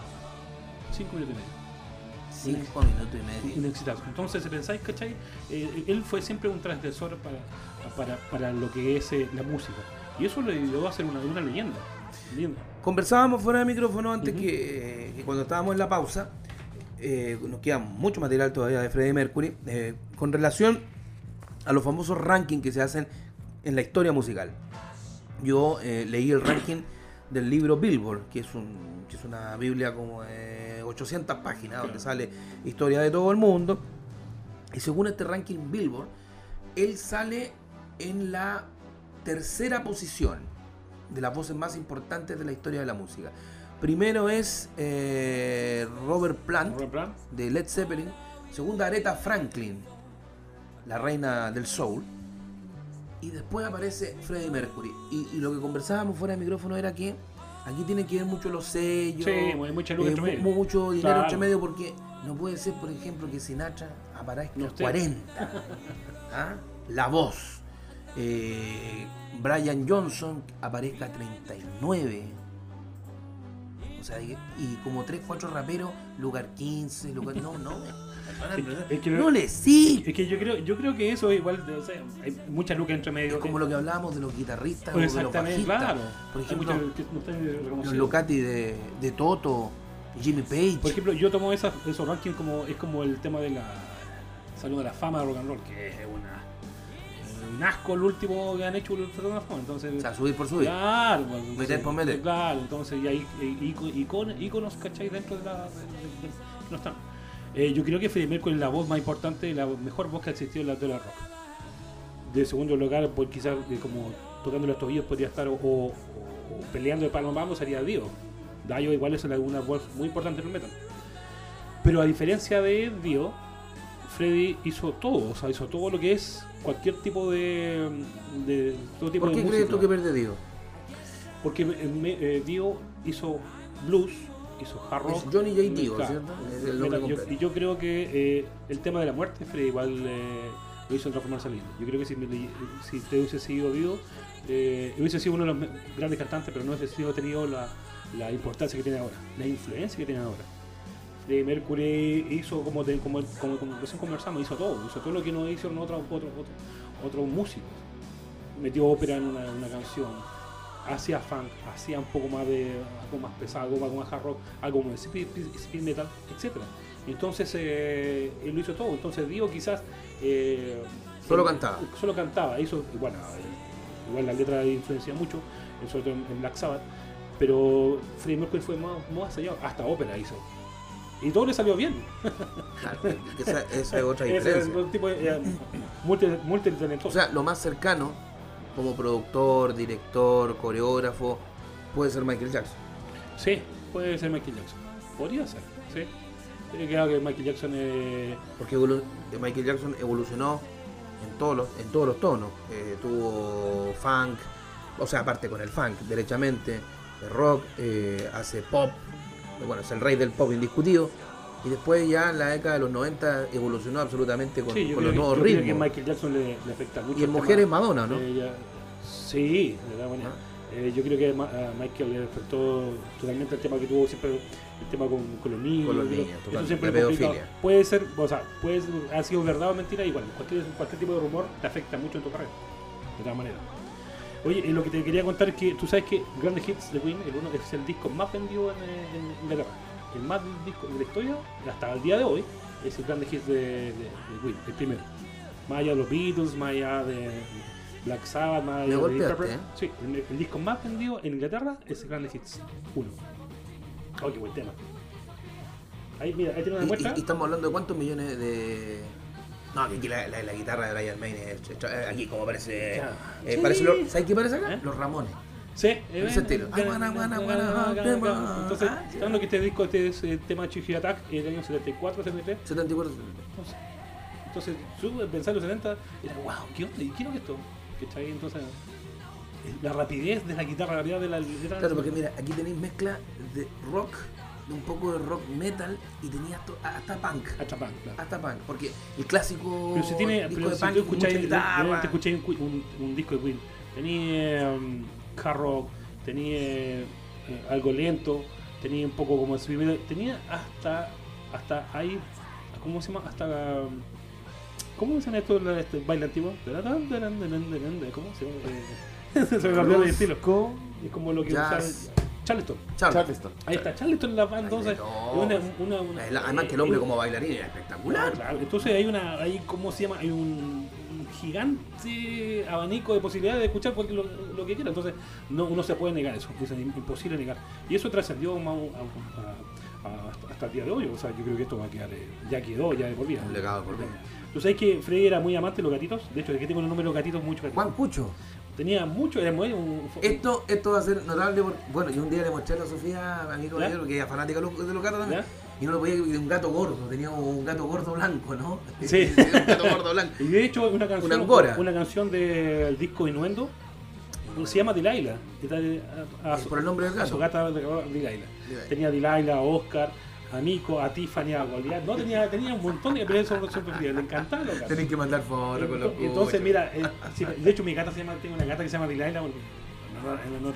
cinco minutos y medio. Cinco minutos y medio. Inexitables. Entonces, si pensáis, ¿cachai? Eh, él fue siempre un transgresor para, para, para lo que es eh, la música. Y eso le ayudó a ser una, una leyenda. Leyenda. Conversábamos fuera de micrófono antes que, eh, que cuando estábamos en la pausa, eh, nos queda mucho material todavía de Freddie Mercury, eh, con relación a los famosos rankings que se hacen en la historia musical. Yo eh, leí el ranking del libro Billboard, que es, un, que es una biblia como de 800 páginas, donde sale historia de todo el mundo. Y según este ranking Billboard, él sale en la tercera posición de las voces más importantes de la historia de la música. Primero es eh, Robert Plant Robert Plant. de Led Zeppelin. Segunda Aretha Franklin, la reina del soul. Y después aparece Freddie Mercury. Y, y lo que conversábamos fuera de micrófono era que aquí tienen que ver mucho los sellos. Sí, hay mucha luz eh, entre medio. mucho dinero Claro. entre medio porque no puede ser, por ejemplo, que Sinatra aparezca No en esté. 40. ¿Ah? La voz. Eh, Brian Johnson aparezca 39. O sea, y, y como 3, 4 raperos, lugar 15, lugar. No, no. Es que- no le sí. Es que yo creo, yo creo que eso es igual, de- o sea, hay mucha luz entre medio. Es como lo que hablábamos de los guitarristas o de los bajistas. claro. Por ejemplo, muchos los. Locati de, de Toto, Jimmy Page. Por ejemplo, yo tomo esa, esos rankings como es como el tema de la Salud de la Fama de Rock and Roll, que es una, un asco el último que han hecho el Salón de la Fama. Entonces, O sea, subir por subir. Claro, pues, Meter entonces- por meter. Claro, entonces ya hay iconos, iconos, ¿cachai? Dentro de la. de- de- no están. Eh, yo creo que Freddie Mercury es la voz más importante la mejor voz que ha existido en la de la rock. De segundo lugar, pues quizás eh, como tocando los tobillos podría estar o, o- o peleando de palmo a palmo sería Dio. Dio igual es una voz muy importante en el metal. Pero a diferencia de Dio, Freddy hizo todo, o sea, hizo todo lo que es cualquier tipo de, de todo tipo ¿Por de qué crees música. tú que pierde Dio? Porque eh, me- eh, Dio hizo blues, hizo hard rock. Es Johnny J. Dio, claro. ¿cierto? Es el Mira, nombre yo- completo. y yo creo que eh, el tema de la muerte, Freddy igual eh, lo hizo forma saliendo. Yo creo que si, si te hubiese sido Dio, eh, hubiese sido uno de los grandes cantantes, pero no hubiese sido tenido la, la importancia que tiene ahora, la influencia que tiene ahora. Freddie Mercury hizo como, como, como, como recién conversamos, hizo todo, hizo todo lo que no hicieron otros otros otros otros músicos. Metió ópera en una, una canción, hacía funk, hacía un poco más de algo más pesado, algo más, algo más hard rock, algo más de speed, metal, etc. Entonces eh, él lo hizo todo. Entonces Dio quizás eh, Solo cantaba. Solo cantaba. Hizo, bueno, eh, igual la letra influencia mucho, eh, sobre todo en, Black Sabbath. Pero Freddie Mercury fue más, más allá, hasta ópera hizo. Y todo le salió bien. Claro, esa, esa es otra Ese es diferencia. un tipo de, eh, multi, multitalentoso. O sea, lo más cercano, como productor, director, coreógrafo, puede ser Michael Jackson. Sí, puede ser Michael Jackson. Podría ser, sí. Pero que Michael Jackson. Porque Michael Jackson evolucionó en todos los, en todos los tonos. Eh, tuvo funk, o sea, aparte con el funk, derechamente, el rock, eh, hace pop, bueno, es el rey del pop indiscutido. Y después ya en la década de los 90 evolucionó absolutamente con, sí, con los que, nuevos yo creo que. Michael Jackson le, le afecta mucho. Y en mujeres Madonna, ¿no? ella. Sí, de la manera. Ah. Eh, yo creo que a Michael le afectó totalmente el tema que tuvo siempre, el tema con, con los niños. Con los niños, eso siempre es complicado. pedofilia. Puede ser, o sea, puede ser- ha sido verdad o mentira, igual. Cualquier, cualquier tipo de rumor te afecta mucho en tu carrera. De todas maneras. Oye, eh, lo que te quería contar es que tú sabes que Grandes Hits de Queen el uno, es el disco más vendido en, eh, en Inglaterra. El más disco de la historia, hasta el día de hoy, es el Grandes Hits de, de, de Queen, el primero. Más allá de los Beatles, más allá de Black Sabbath, más allá de Deep. ¿eh? Sí, el, el disco más vendido en Inglaterra es el Grandes Hits 1. Oh, qué buen tema. Ahí, mira, ahí tiene una Y, muestra. y- y estamos hablando de cuántos millones de. No, que aquí la, la- la guitarra de Brian May es, aquí como parece. Eh, Sí. parece lo- ¿Sabes qué parece acá? ¿Eh? Los Ramones. Sí, eh, Ese estilo. Entonces, estamos hablando que este disco, este es el tema Chichi Attack, del año 74, 73. 74. Entonces, entonces tú pensar en los 70, era wow, ¿qué onda? ¿Y qué es lo que esto? ¿Cachai? Entonces, la rapidez de la guitarra, la rapidez de la guitarra. Claro, porque mira, aquí tenéis mezcla de rock, de un poco de rock metal y tenías to- hasta punk. Hasta punk, claro. Hasta punk, porque el clásico Pero si tiene, disco pero de si punk tú escucháis, guitarra. te escucháis un, un, un disco de Queen, tenía um, hard rock, tenía eh, algo lento, tenía un poco como metal, tenía hasta, hasta ahí, ¿cómo se llama? Hasta, ¿cómo se llama esto, la- este baile antiguo? ¿Cómo se llama? Eh, se me olvidó el estilo. Es como lo que Jazz. usaba Charleston. Charles. Charleston. Ahí está Charleston en la banda, de entonces, una, una, una- El- Además que el hombre eh, como bailarín era espectacular. Claro, entonces hay una, hay ¿cómo se llama? Hay un gigante abanico de posibilidades de escuchar cualquier- lo, lo que quiera. Entonces no, uno se puede negar eso, es imposible negar. Y eso trascendió a- a- a- hasta, el día de hoy. O sea, yo creo que esto va a quedar, eh, ya quedó, ya de por vida. Un legado por vida. Tú sabes que Freddy era muy amante de los gatitos. De hecho, de que tengo el número de gatitos, muchos gatitos. Juan Cucho, Tenía mucho, era muy. Un, esto, esto va a ser notable. bueno, yo un día le mostré a la Sofía, a mi caballero, que es fanática de los, de los gatos también. ¿Ya? Y no lo podía de un gato gordo, tenía un gato gordo blanco, ¿no? Sí. un gato gordo blanco. Y de hecho, una canción, Una una canción del disco Inuendo se llama Delilah. Está de- a- a su- Por el nombre del su gato. gata. Delilah. Tenía a Delilah, a Oscar, a Nico, a Tiffany, a Goliath. No, tenía, tenía un montón de pero eso prefería. Le encantaban los gatos. Tenés que mandar fotos con los Entonces, mira, eh, de hecho mi gata se llama, tengo una gata que se llama Delilah porque- en honor- en honor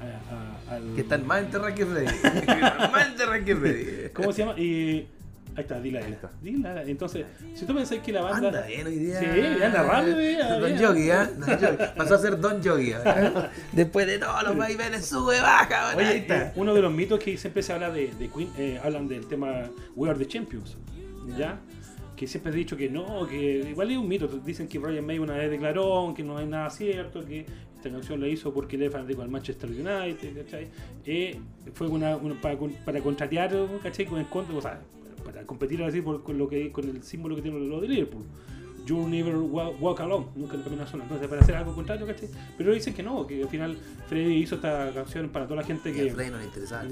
a- a- al- Que están más enterradas que Freddy. Más que Freddy. ¿Cómo se llama? Y ahí está, Delilah. Delilah. Entonces, si tú pensás que la banda Anda bien hoy día. Sí, anda rápido día, Don. Yogi, ¿ah? Don Yogi. Pasó a ser Don Yogi. ¿ah? Después de todos los vaivenes, sube, baja. bueno, ahí Oye, está. eh, uno de los mitos que siempre se habla de, de Queen, eh, hablan del tema We Are the Champions, ¿ya? que siempre he dicho que no, que igual es un mito. Dicen que Brian May una vez declaró que no hay nada cierto, que esta canción la hizo porque él es fanático del Manchester United, ¿cachai? Eh, fue una, una- para, para contratear, ¿cachai? Con el contra, o sea, para competir así por, con, lo que, con el símbolo que tiene los de Liverpool. You never wa- walk alone, nunca en camino solo. Entonces, para hacer algo contrario, ¿cachai? Pero dicen que no, que al final Freddy hizo esta canción para toda la gente que. Freddy no le interesaba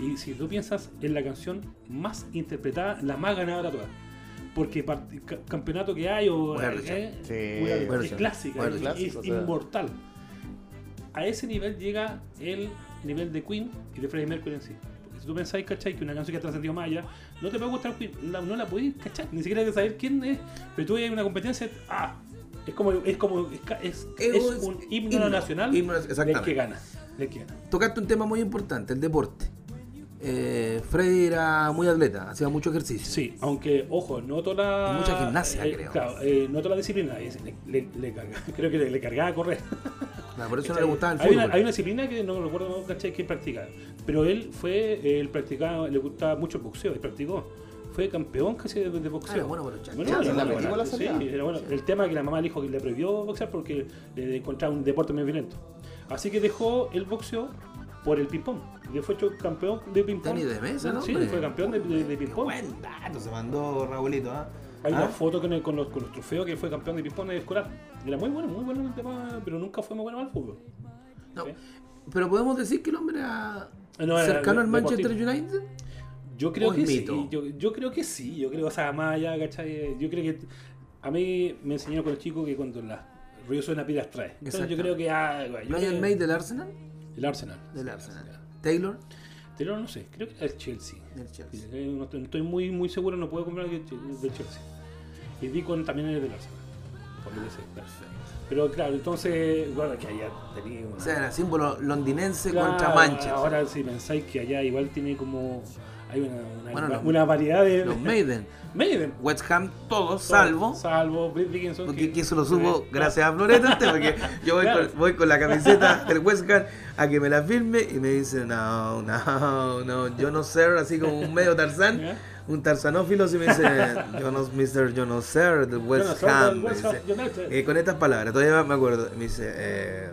y si tú piensas en la canción más interpretada, la más ganadora de todas. Porque campeonato que hay o eh, sí. Bueno, es clásica, es, clásico, o sea. inmortal. A ese nivel llega el nivel de Queen y de Freddie Mercury en sí. Porque si tú pensáis, ¿cachai? Que una canción que ha trascendido más allá, no te puede gustar Queen, la- no la podéis, ¿cachai? Ni siquiera hay que saber quién es, pero tú hay una competencia, ah, es como, es como, es, es, Es es un himno, himno, nacional himno, del que gana, del que gana. Tocaste un tema muy importante, el deporte. Eh, Freddy era muy atleta, hacía mucho ejercicio. Sí, aunque, ojo, noto la. Y mucha gimnasia, eh, creo. Claro, eh, noto la disciplina. es- Le, le- le carga- creo que le, le cargaba a correr. Claro, por eso no le gustaba el hay, fútbol. una, hay una disciplina que no recuerdo, ¿cachai? Que practicaba. Pero él fue, él practicaba, le gustaba mucho el boxeo, y practicó. Fue campeón casi de, de boxeo. Ah, era bueno Bueno, era la bueno, película sí, era bueno. El tema que la mamá le dijo que le prohibió boxear porque le encontraba un deporte muy violento. Así que dejó el boxeo por el ping-pong. Y fue hecho campeón de ping-pong. Tenis de mesa, ¿no? Sí, hombre? fue campeón de, de, de Qué ping-pong. buen dato se mandó Raulito, ¿ah? Hay ¿Ah? una foto con, el- con, los, con los trofeos que fue campeón de ping-pong escolar. Era muy bueno, muy bueno en el tema, pero nunca fue muy bueno al fútbol. No, ¿Sí? Pero podemos decir que el hombre era No, era cercano al Manchester. United. Yo creo ¿O es que mito? sí. Yo, yo creo que sí. Yo creo, o sea, más allá, ¿cachai? Yo creo que a mí me enseñaron con el chico que cuando las río suena pilas trae. Entonces yo creo que ah, güey, yo Brian creo- May del Arsenal. El Arsenal. Del Arsenal. Taylor Pero no sé, creo que era el Chelsea. del Chelsea. Eh, No estoy, muy, muy seguro, no puedo comprar del Chelsea. Y Deacon también es del Arsenal. Por lo que sé. Pero claro, entonces, bueno, que allá tenía una... O sea, era símbolo londinense Claro, contra Manchester. Ahora si pensáis que allá igual tiene como... Hay una, una, Bueno, una- los- una variedad de... Los Maiden. Maiden. West Ham, todos, salvo. Salvo Britt Dickinson. Porque que eso lo supo gracias a Floreta, este, porque yo voy, Claro. con, voy con la camiseta del West Ham a que me la firme y me dice, no, no, no, yo no sé, así como un medio Tarzán, ¿Ya? un tarzanófilo, y me dice, yo no, Mr. Yo no sé, del West Ham. West. Ham. Eh, con estas palabras, todavía me acuerdo, me dice, eh,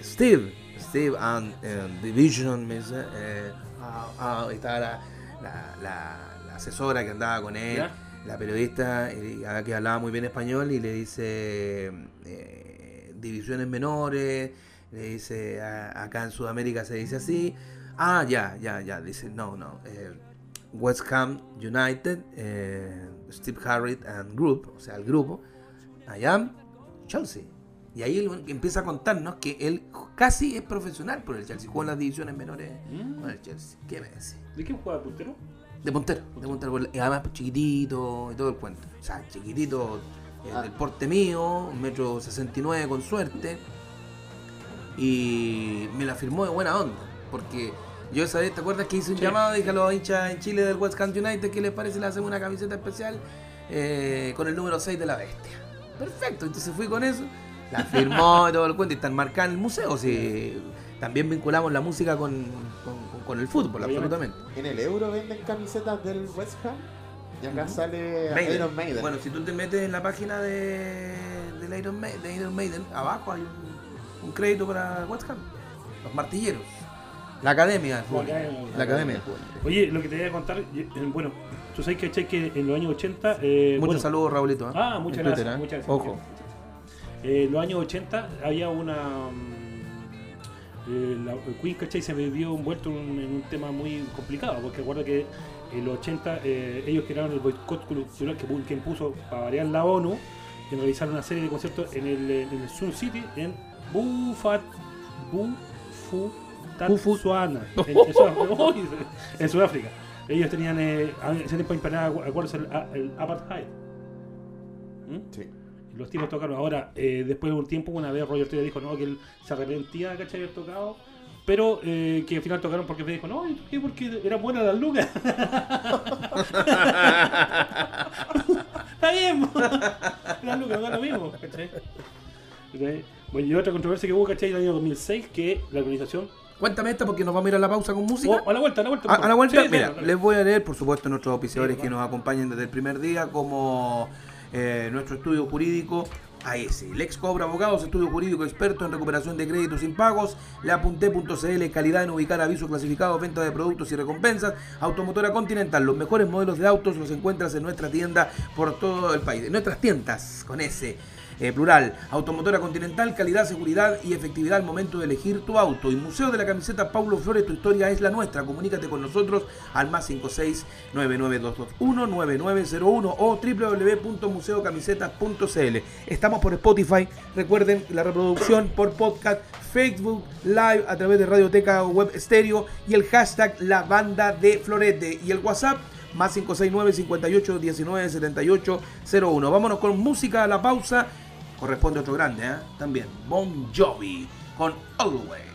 Steve, Steve and eh, Division, me dice, eh, ah, ah, estaba la, la, la- la asesora que andaba con él, ¿Ya? la periodista ah, que hablaba muy bien español y le dice eh, divisiones menores, le dice "A- acá en Sudamérica se dice así, ah ya, ya, ya, dice no, no, eh, West Ham United, eh, Steve Harriet and Group, o sea el grupo, I am Chelsea. Y ahí él empieza a contarnos que él casi es profesional por el Chelsea, jugó en las divisiones menores Mm. con el Chelsea. ¿Qué me decís? ¿De quién juega puntero? De puntero, de puntero. Y además pues, chiquitito y todo el cuento. O sea, chiquitito, eh, Ah. del porte mío, un metro sesenta y nueve con suerte. Y me la firmó de buena onda. Porque yo esa vez, ¿te acuerdas que hice un Sí. llamado? Dije a los hinchas en Chile del West Ham United que les parece le hacemos una camiseta especial eh, con el número 6 de la bestia. Perfecto, entonces fui con eso. La firmó y todo el cuento y están marcadas en el museo. Sí, también vinculamos la música con, con- con el fútbol, Obviamente. absolutamente. En el Euro venden camisetas del West Ham. Y acá sale Maiden. Iron Maiden. Bueno, si tú te metes en la página de, Iron, de Iron Maiden, abajo hay un, un crédito para West Ham. Los martilleros. La academia. academia. La academia. Oye, lo que te voy a contar, eh, bueno, tú sabes que, en los años 80... Eh, Muchos bueno, saludos, Raulito. ¿eh? Ah, muchas gracias, Twitter, ¿eh? muchas gracias. Ojo. Eh, en los años 80 había una... mm, eh, la el Queen, ¿cachai? Se vivió envuelto en un, en un tema muy complicado, porque recuerda que en los 80 eh, ellos crearon el boicot cultural que, que impuso para variar la ONU en realizar una serie de conciertos en el, en el Sun City en Bufat Bufutatsuana en, en Sudáfrica. en Sudáfrica. Ellos tenían eh, ese tiempo imperaba acuerdos el, el apartheid. ¿Mm? Sí los tipos tocaron. Ahora, eh, después de un tiempo, una vez Roger Taylor dijo no, que él se arrepentía, ¿cachai? Haber tocado. Pero eh, que al final tocaron porque me dijo, no, porque eran buenas las lucas. Está bien, las lucas, no lo mismo, ¿cachai? Bueno, y otra controversia que hubo, ¿cachai? En el año 2006, que la organización Cuéntame esta porque nos vamos a ir a la pausa con música. Oh, a la vuelta, a la vuelta. Ah, a, la vuelta, mira, les voy a leer, por supuesto, a nuestros auspiciadores sí, que nos acompañan desde el primer día, como eh, nuestro estudio jurídico AS. Lex Cobra Abogados, estudio jurídico experto en recuperación de créditos impagos. Leapunte.cl, calidad en ubicar avisos clasificados, venta de productos y recompensas. Automotora Continental, los mejores modelos de autos los encuentras en nuestra tienda por todo el país. En nuestras tiendas, con ese eh, plural. Automotora Continental, calidad, seguridad y efectividad al momento de elegir tu auto. Y Museo de la Camiseta Paulo Flores, tu historia es la nuestra. Comunícate con nosotros al más 56992219901 o www.museocamisetas.cl. Estamos por Spotify. Recuerden la reproducción por podcast, Facebook Live a través de Radioteca Web Estéreo y el hashtag La Banda de Florete y el WhatsApp más 569 58 19 Vámonos con música a la pausa corresponde otro grande, ¿eh? También, Bon Jovi, con Always.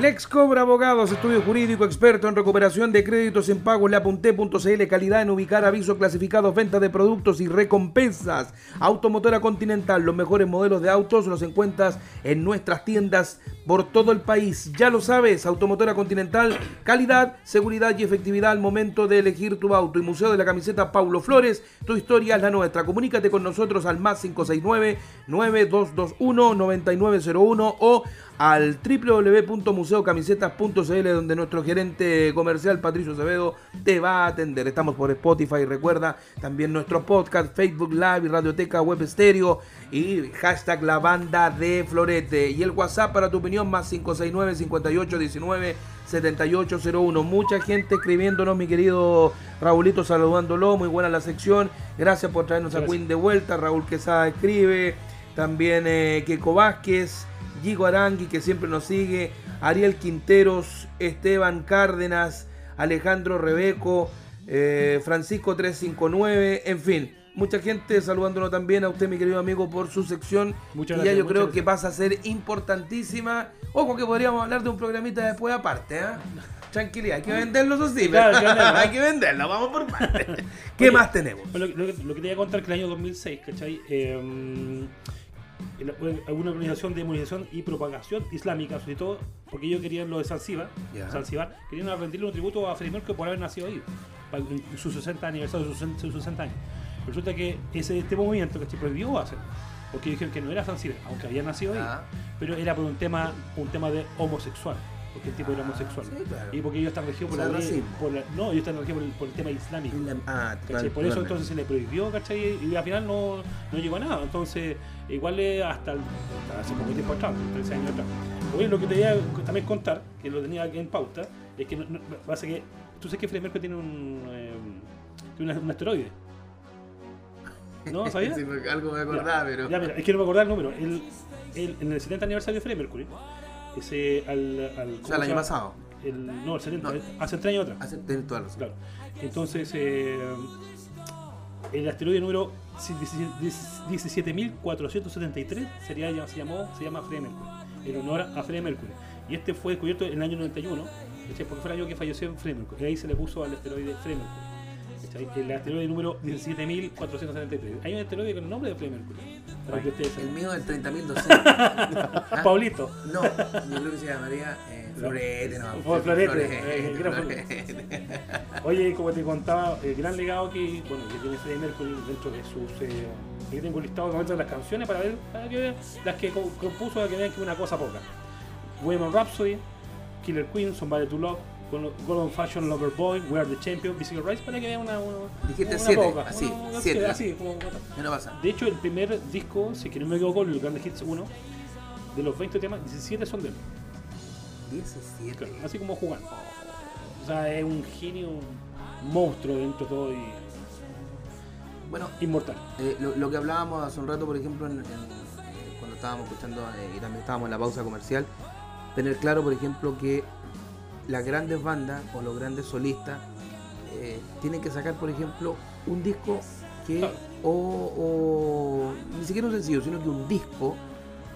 Lex Cobra Abogados, estudio jurídico experto en recuperación de créditos en pago, leapunte.cl, calidad en ubicar avisos clasificados, venta de productos y recompensas. Automotora Continental, los mejores modelos de autos los encuentras en nuestras tiendas por todo el país. Ya lo sabes, Automotora Continental, calidad, seguridad y efectividad al momento de elegir tu auto. Y Museo de la Camiseta Paulo Flores, tu historia es la nuestra. Comunícate con nosotros al más 569-9221-9901 o al www.museocamisetas.cl donde nuestro gerente comercial Patricio Acevedo te va a atender. Estamos por Spotify, recuerda también nuestro podcast, Facebook Live y Radioteca Web Estéreo y hashtag la banda de Florete y el WhatsApp para tu opinión más 569 5819 7801. Mucha gente escribiéndonos, mi querido Raulito, saludándolo. Muy buena la sección. Gracias por traernos a. Queen de vuelta. Raúl Quesada escribe. También eh, Keiko Vázquez. Gigo Arangui, que siempre nos sigue. Ariel Quinteros. Esteban Cárdenas. Alejandro Rebeco. eh, Francisco 359. En fin. Mucha gente saludándonos también a usted, mi querido amigo, por su sección. Muchas que gracias, ya yo creo gracias. que pasa a ser importantísima. Ojo que podríamos hablar de un programita después aparte, ¿eh? Tranquilidad, hay que venderlo, eso sí. Claro, hay que venderlo. hay que venderlo, vamos por partes. ¿Qué Oye, más tenemos? Lo, lo que- lo que te voy a contar que el año 2006, ¿cachai? Eh, alguna organización de inmunización y propagación islámica, sobre todo porque ellos querían lo de Zanzíbar, Ya. Zanzíbar querían rendirle un tributo a Freddie Mercury por haber nacido ahí, en su 60 aniversario, sus 60 sus 60 años. Resulta que ese, este movimiento que prohibió hacer, porque dijeron que no era Zanzíbar, aunque había nacido ahí, Ah. pero era por un tema, un tema de homosexual, porque el tipo era homosexual. sí, claro. Y porque ellos están regidos por O sea, la por la- no, ellos están regidos por el, por el tema islámico. Ah, Por eso entonces se le prohibió, ¿cachai? Y al final no, no llegó a nada. Entonces, igual es hasta, hasta hace poco tiempo atrás, 13 años atrás. Oye, lo que te voy a también contar, que lo tenía aquí en pauta, es que no, no- pasa que tú sabes que Freddie Mercury tiene un, eh, tiene un asteroide. ¿No? ¿Sabías? Sí, algo me acordaba, pero. Ya, mira, es que no me acordaba el número. El, el- en el 70 aniversario de Freddie Mercury, ese al. al o ¿cómo sea, el año pasado. El, no, el 70, No. hace tres años atrás. Hace la razón. Claro. Entonces, eh, el asteroide número 17.473 sería, se, llamó, se llama Freddie Mercury, en honor a Freddie Mercury. Y este fue descubierto en el año 91, ¿cachai? porque fue el año que falleció Freddie Mercury. Y ahí se le puso al asteroide Freddie Mercury. ¿Cachai? El asteroide número 17.473. Hay un asteroide con el nombre de Freddie Mercury. Para que El mío es el 30.200. ¿Ah? Paulito. No, yo creo que se llamaría eh, Florete, no. Florete, Florete, eh, gran Florete. Oye, como te contaba, el gran legado que, bueno, que tiene Freddie Mercury dentro de sus... Eh, aquí tengo listado de las canciones para ver, para que vean las que co- compuso, para que vean que es una cosa poca. Women Rhapsody, Killer Queen, Somebody to Love, Golden Fashion Lover Boy, We Are the Champion, Physical Rise, para que vean una... una Dijiste una siete, poca, así, una- siete. Así, como... ¿Qué no pasa? De hecho, el primer disco, si que no me equivoco, el Grand Hits 1, de los 20 temas, 17 son de él. 17. Claro, así como jugando. O sea, es un genio, un monstruo dentro de todo y Bueno, inmortal. Eh, lo, lo que hablábamos hace un rato, por ejemplo, en, en, eh, cuando estábamos escuchando eh, y también estábamos en la pausa comercial, tener claro, por ejemplo, que las grandes bandas o los grandes solistas eh, tienen que sacar, por ejemplo, un disco que, o, o ni siquiera un sencillo, sino que un disco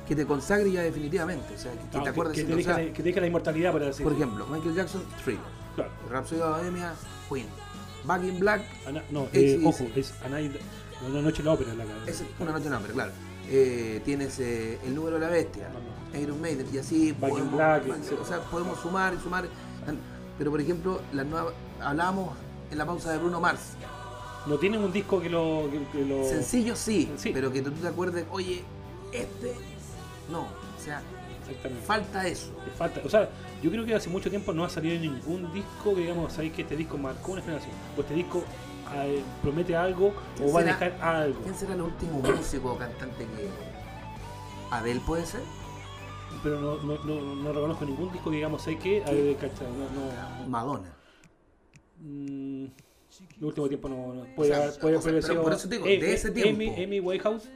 que te consagre ya definitivamente, o sea, que, que Claro, te acuerdes que, te siempre, o deja, la- que te deja la inmortalidad para decir. por ejemplo, Michael Jackson, Thriller, Claro. Rhapsody of Bohemia, Queen, Back in Black, Ana- no, Eh, ojo, es A Night- una noche en la ópera. La, Es una noche en hambre, claro. Eh, tienes eh, el número de la bestia, No, Iron Maiden, y así podemos, Black, o sea, podemos sumar y sumar. Pero por ejemplo, hablábamos en la pausa de Bruno Mars. No tienen un disco que lo. Que, que lo Sencillo sí, Sí. pero que tú te acuerdes, oye, este, no, o sea, falta eso. Falta. O sea, yo creo que hace mucho tiempo no ha salido ningún disco que digamos, sabéis que este disco marcó una generación. O este disco eh, promete algo ¿Quién o va a dejar algo. ¿Quién será el último músico o cantante que... Adele puede ser? Pero no, no, no, no reconozco ningún disco que digamos, ¿sabes qué? Eh, no, no, Madonna. Mm, el último tiempo no, no- puede O sea, haber, puede o sea, haber pero sido por eso te digo, Eh, de ese tiempo. Amy, Amy Whitehouse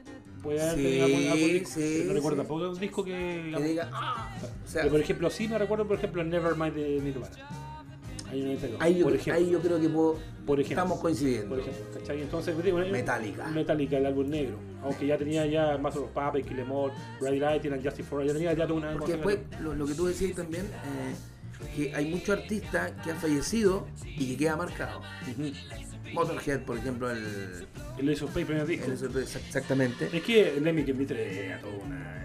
puede haber Sí, tenido algún, algún disco, sí, no recuerdo sí. tampoco un disco que, Que digamos, diga, ah, o sea, que, por ejemplo sí me recuerdo por ejemplo Nevermind de Nirvana Año 92. Ahí yo, por ejemplo. ahí yo creo que puedo- por ejemplo. estamos coincidiendo. Por ejemplo, ¿cachai? Entonces, digo, Metallica. Metallica, el álbum negro. Aunque ya tenía ya Master of Puppets, Kill Em All, Ray Lighting and Justice for All, ya tenía ya toda una Porque después, lo, lo que tú decías también, eh, que hay muchos artistas que han fallecido y que queda marcado. Motorhead, por ejemplo, el, El Ace of Base, primer disco. el- exa- exactamente. Es que Lemmy que era todo una.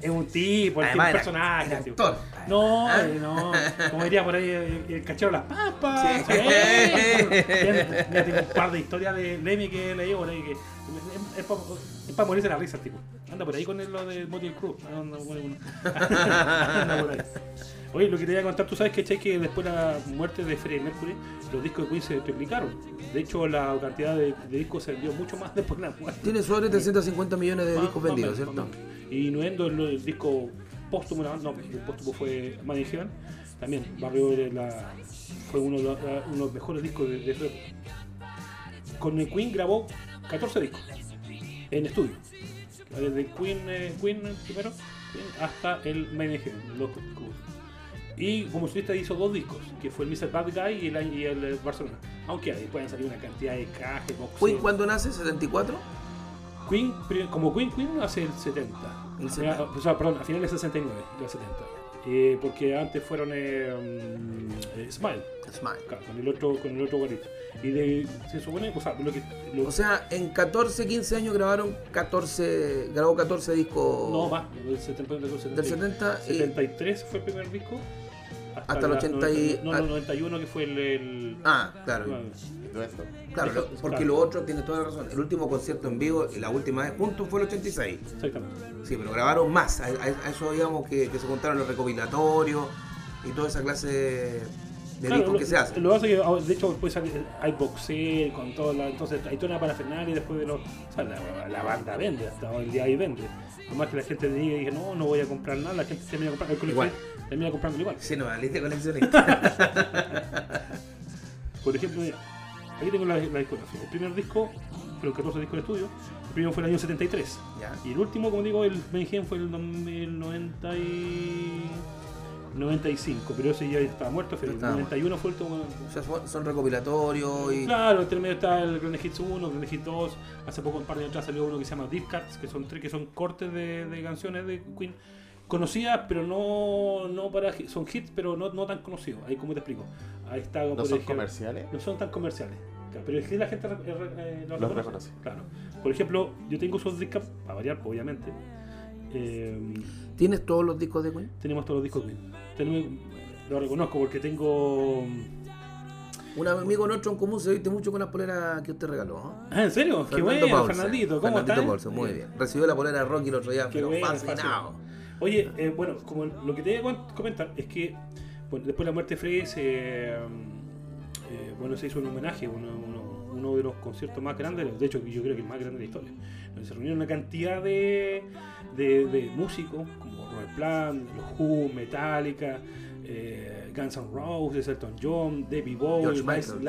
Es, un tipo, es un Además, personaje. era actor. No, ¿Ah? eh, no. Como diría por ahí el, el cachero de las papas. Sí. Ya, ya tengo un par de historias de Lemmy que leí por ahí que es, para morirse la risa, tipo. Anda por ahí con el- lo de Motley Crue. Anda por ahí. Anda por ahí. Oye, lo que te iba a contar, tú sabes que, que después de la muerte de Freddie Mercury, los discos de Queen se triplicaron. De hecho, la cantidad de, de discos se vendió mucho más después de la muerte. Tiene sobre 350 millones de Más- discos vendidos, ¿cierto? más. Y Nuendo, el, el disco póstumo, no, el póstumo fue in Heaven, también barrió la, fue uno de, los, uno de los mejores discos de, de su época. Con el Queen grabó 14 discos en estudio. Desde Queen, eh, Queen primero hasta el Money in Heaven, los. Y como solista hizo dos discos, que fue el Mr. Bad Guy y el, y el eh, Barcelona. Aunque ahí pueden salir una cantidad de cajas, Queen. ¿cuándo nace? ¿74? Queen, como Queen, Queen hace el 70. El O sea, o sea, perdón, a finales del 69 y el 70. Eh, porque antes fueron eh, eh, Smile, Smile. claro, con el otro, con el otro guarito. Y de, se supone, o sea, lo que. lo- O sea, en 14, 15 años grabaron 14, grabó 14 discos. no más, del 70, del 70, Del 70 y- 73 fue el primer disco. Hasta el la 80 y- 90, no, no, 91 que fue el. el- Ah, claro. Duendo. Claro, lo- porque Claro. lo otro tiene toda la razón. El último concierto en vivo, y la última vez juntos fue el 86. Exactamente. Sí, pero grabaron más. A, eso digamos que, que se contaron los recopilatorios y toda esa clase de Claro, discos lo, que se hacen. Lo hace que, ah, de hecho, después hay boxeo con todo, la, entonces hay toda una parafernalia y después de lo, o sea, la, la banda vende, hasta hoy día ahí vende. Por más que la gente diga y diga, no, no voy a comprar nada, la gente termina comprando, el coleccionista termina comprando igual. Sí, no, la lista de coleccionistas. Por ejemplo, mira, aquí tengo la, la discografía. El primer disco fueron 14 discos de estudio, el primero fue el año 73. ya. Y el último, como digo, el Benjen fue el 2090 y... 95, pero ese ya estaba muerto, pero el Estaba 91 fue el último. O sea, son, recopilatorios y. Claro, entre medio está el Grand Hits 1, Grand Hits 2. Hace poco, un par de años atrás, salió uno que se llama Deep Cuts, que son tres que son cortes de, de canciones de Queen. Conocidas, pero no, no para son hits, pero no, no tan conocidos. Ahí, ¿cómo te explico? Ahí está, ¿No son ejemplo- comerciales? No son tan comerciales. Claro, Pero es que la gente re- eh, los Los reconoce. reconoce. Claro. Por ejemplo, yo tengo esos discos, para variar, obviamente. Eh, ¿Tienes todos los discos de Queen? tenemos todos los discos de Queen. Tenemos- lo reconozco porque tengo. Un amigo nuestro en común se viste mucho con las poleras que usted regaló. Ah, ¿en serio? Qué bueno, Paulsen. Fernandito. ¿Cómo estás? Muy bien. Recibió la polera de Rocky el otro día, Qué pero bueno, fascinado. Oye, eh, bueno, como lo que te iba a comentar es que bueno, después de la muerte de Freddie se, eh, eh, bueno, se hizo un homenaje, uno, uno- uno de los conciertos más grandes, de hecho yo creo que el más grande de la historia, se reunieron una cantidad de, de, de músicos como Robert Plant, los Who, Metallica, eh, Guns N' Roses, Elton John, David Bowie,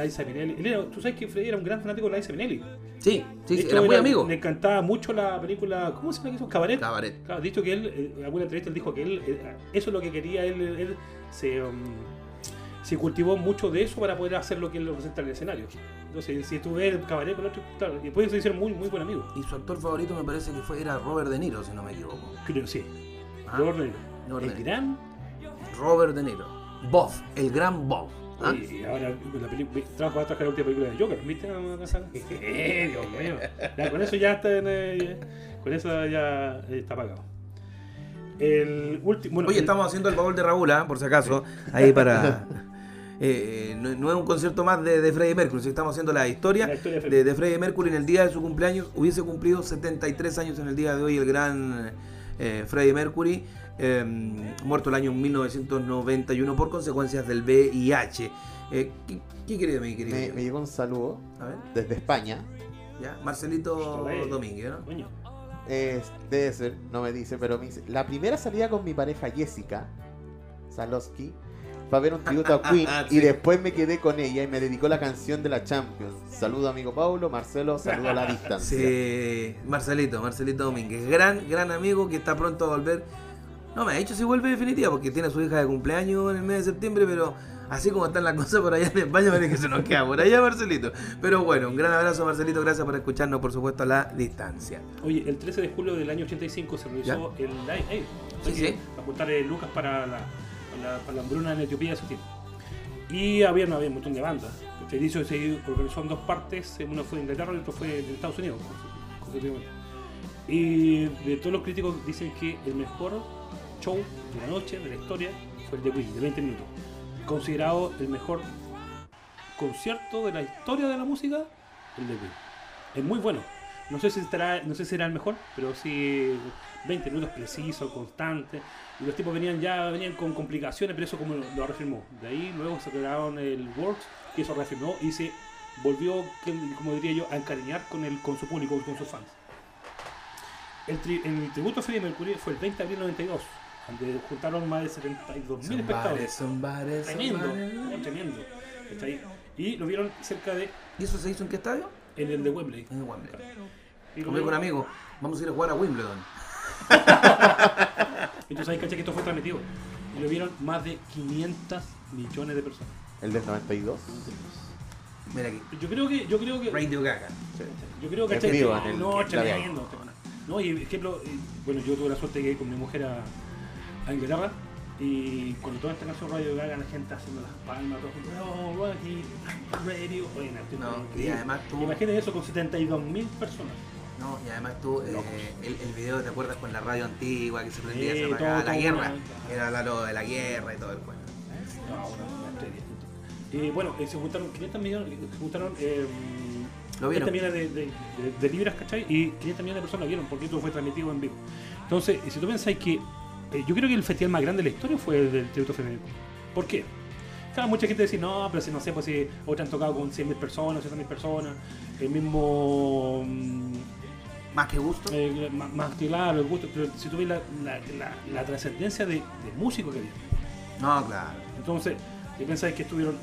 Liza Minnelli. Era- Tú sabes que Freddie era un gran fanático de Liza Minnelli. Sí, sí, De sí, hecho, era muy era- amigo. Le encantaba mucho la película, ¿cómo se llama eso? Cabaret. Cabaret. Claro, dicho que él, eh, en alguna entrevista él dijo que él, eh, eso es lo que quería, él, él se, um, se cultivó mucho de eso para poder hacer lo que él representa en el escenario. Entonces, si tú ves el cabaret con otro, claro, y después se hicieron muy, muy buen amigo. Y su actor favorito me parece que fue era Robert De Niro, si no me equivoco. Creo, sí. Ah, Robert De Niro. Robert el De gran, Robert De Niro. Bob, el gran Bob. ¿ah? y ahora la película, trabajo la última película de Joker, ¿viste? Eh, Dios mío. Ya, con eso ya está en, eh, con eso ya está pagado. El último, bueno, Oye, el- estamos haciendo el baúl de Raúl, ¿ah? por si acaso, ahí para... eh, no, no es un concierto más de, de Freddie Mercury, sino estamos haciendo la historia, La historia de Freddie. de, Freddie Mercury en el día de su cumpleaños. Hubiese cumplido 73 años en el día de hoy el gran eh, Freddie Mercury, eh, muerto el año 1991 por consecuencias del VIH. Eh, ¿qué, qué querido, mi querido? Me, me llegó un saludo A ver, desde España. ya, Marcelito. Domínguez, ¿no? Coño. Es- debe ser, no me dice, pero me dice. La primera salida con mi pareja Jessica Salosky fue a ver un tributo a Queen Sí. y después me quedé con ella y me dedicó la canción de la Champions. Saludo amigo Paulo, Marcelo, saludo a la distancia. Sí, Marcelito, Marcelito Domínguez, gran, gran amigo que está pronto a volver. No me ha dicho si vuelve definitiva porque tiene a su hija de cumpleaños en el mes de septiembre, pero así como están las cosas por allá en España, parece que se nos queda por allá, Marcelito. Pero bueno, un gran abrazo, Marcelito. Gracias por escucharnos, por supuesto, a la distancia. Oye, el 13 de julio del año 85 se realizó el Live Aid. Sí, sí. Para juntar eh, lucas para la, para la, para la hambruna en Etiopía de ese tiempo. Y había, había un montón de bandas. El inicio se organizó en dos partes. Uno fue de Inglaterra y otro fue de Estados Unidos. Y de todos los críticos dicen que el mejor show de la noche, de la historia, fue el de Queen, de 20 minutos. Considerado el mejor concierto de la historia de la música, el de Queen. Es muy bueno. No sé si estará, no sé si será el mejor, pero sí 20 minutos precisos, constantes. Y los tipos venían ya venían con complicaciones, pero eso como lo, lo reafirmó. De ahí luego se crearon el Works, que eso reafirmó y se volvió, como diría yo, a encariñar con el con su público, con sus fans. El, tri- el tributo a Freddie Mercury fue el 20 de abril 92, donde juntaron más de 72 mil espectadores. somebody, Tremendo, somebody. tremendo. Está ahí. Y lo vieron cerca de ¿Y eso se hizo en qué estadio? en el de Wembley. En Wembley. Y dijo un amigo, vamos a ir a jugar a Wimbledon. Entonces ahí caché que esto fue transmitido. Y lo vieron más de 500 millones de personas. El del 92. Mira aquí, Yo creo que, yo creo que, Radio Gaga. yo creo que vivo, el- no, tremendo. No, y ejemplo, eh, bueno, yo tuve la suerte de ir con mi mujer a, a Inglaterra y cuando toda esta canción Radio Gaga, la gente haciendo las palmas, todo oh, Rocky, radio, oye, No, y increíble. además tú- Imagínate eso con 72 mil personas. No, y además tú, eh, el, el video, ¿te acuerdas con la radio antigua que se prendía, Sí, se apagaba todo, la todo guerra? una- Era la lo de la guerra y todo el cuento. No, bueno, eh, se juntaron 500 millones, se juntaron eh, Lo vieron. 500 millones de, de- de- de libras, ¿cachai? Y 500 millones de personas lo vieron porque esto fue transmitido en vivo. Entonces, si tú pensáis que eh, yo creo que el festival más grande de la historia fue el del tributo femenino. ¿Por qué? Claro, mucha gente dice, no, pero si no sé, pues si otros han tocado con 100.000 personas, 60.000 personas, el mismo mm, Más que gusto. eh, más, más que claro, el gusto, pero si tú ves la, la, la, la trascendencia de, de músicos que había. No, claro. Entonces, ¿qué pensáis que estuvieron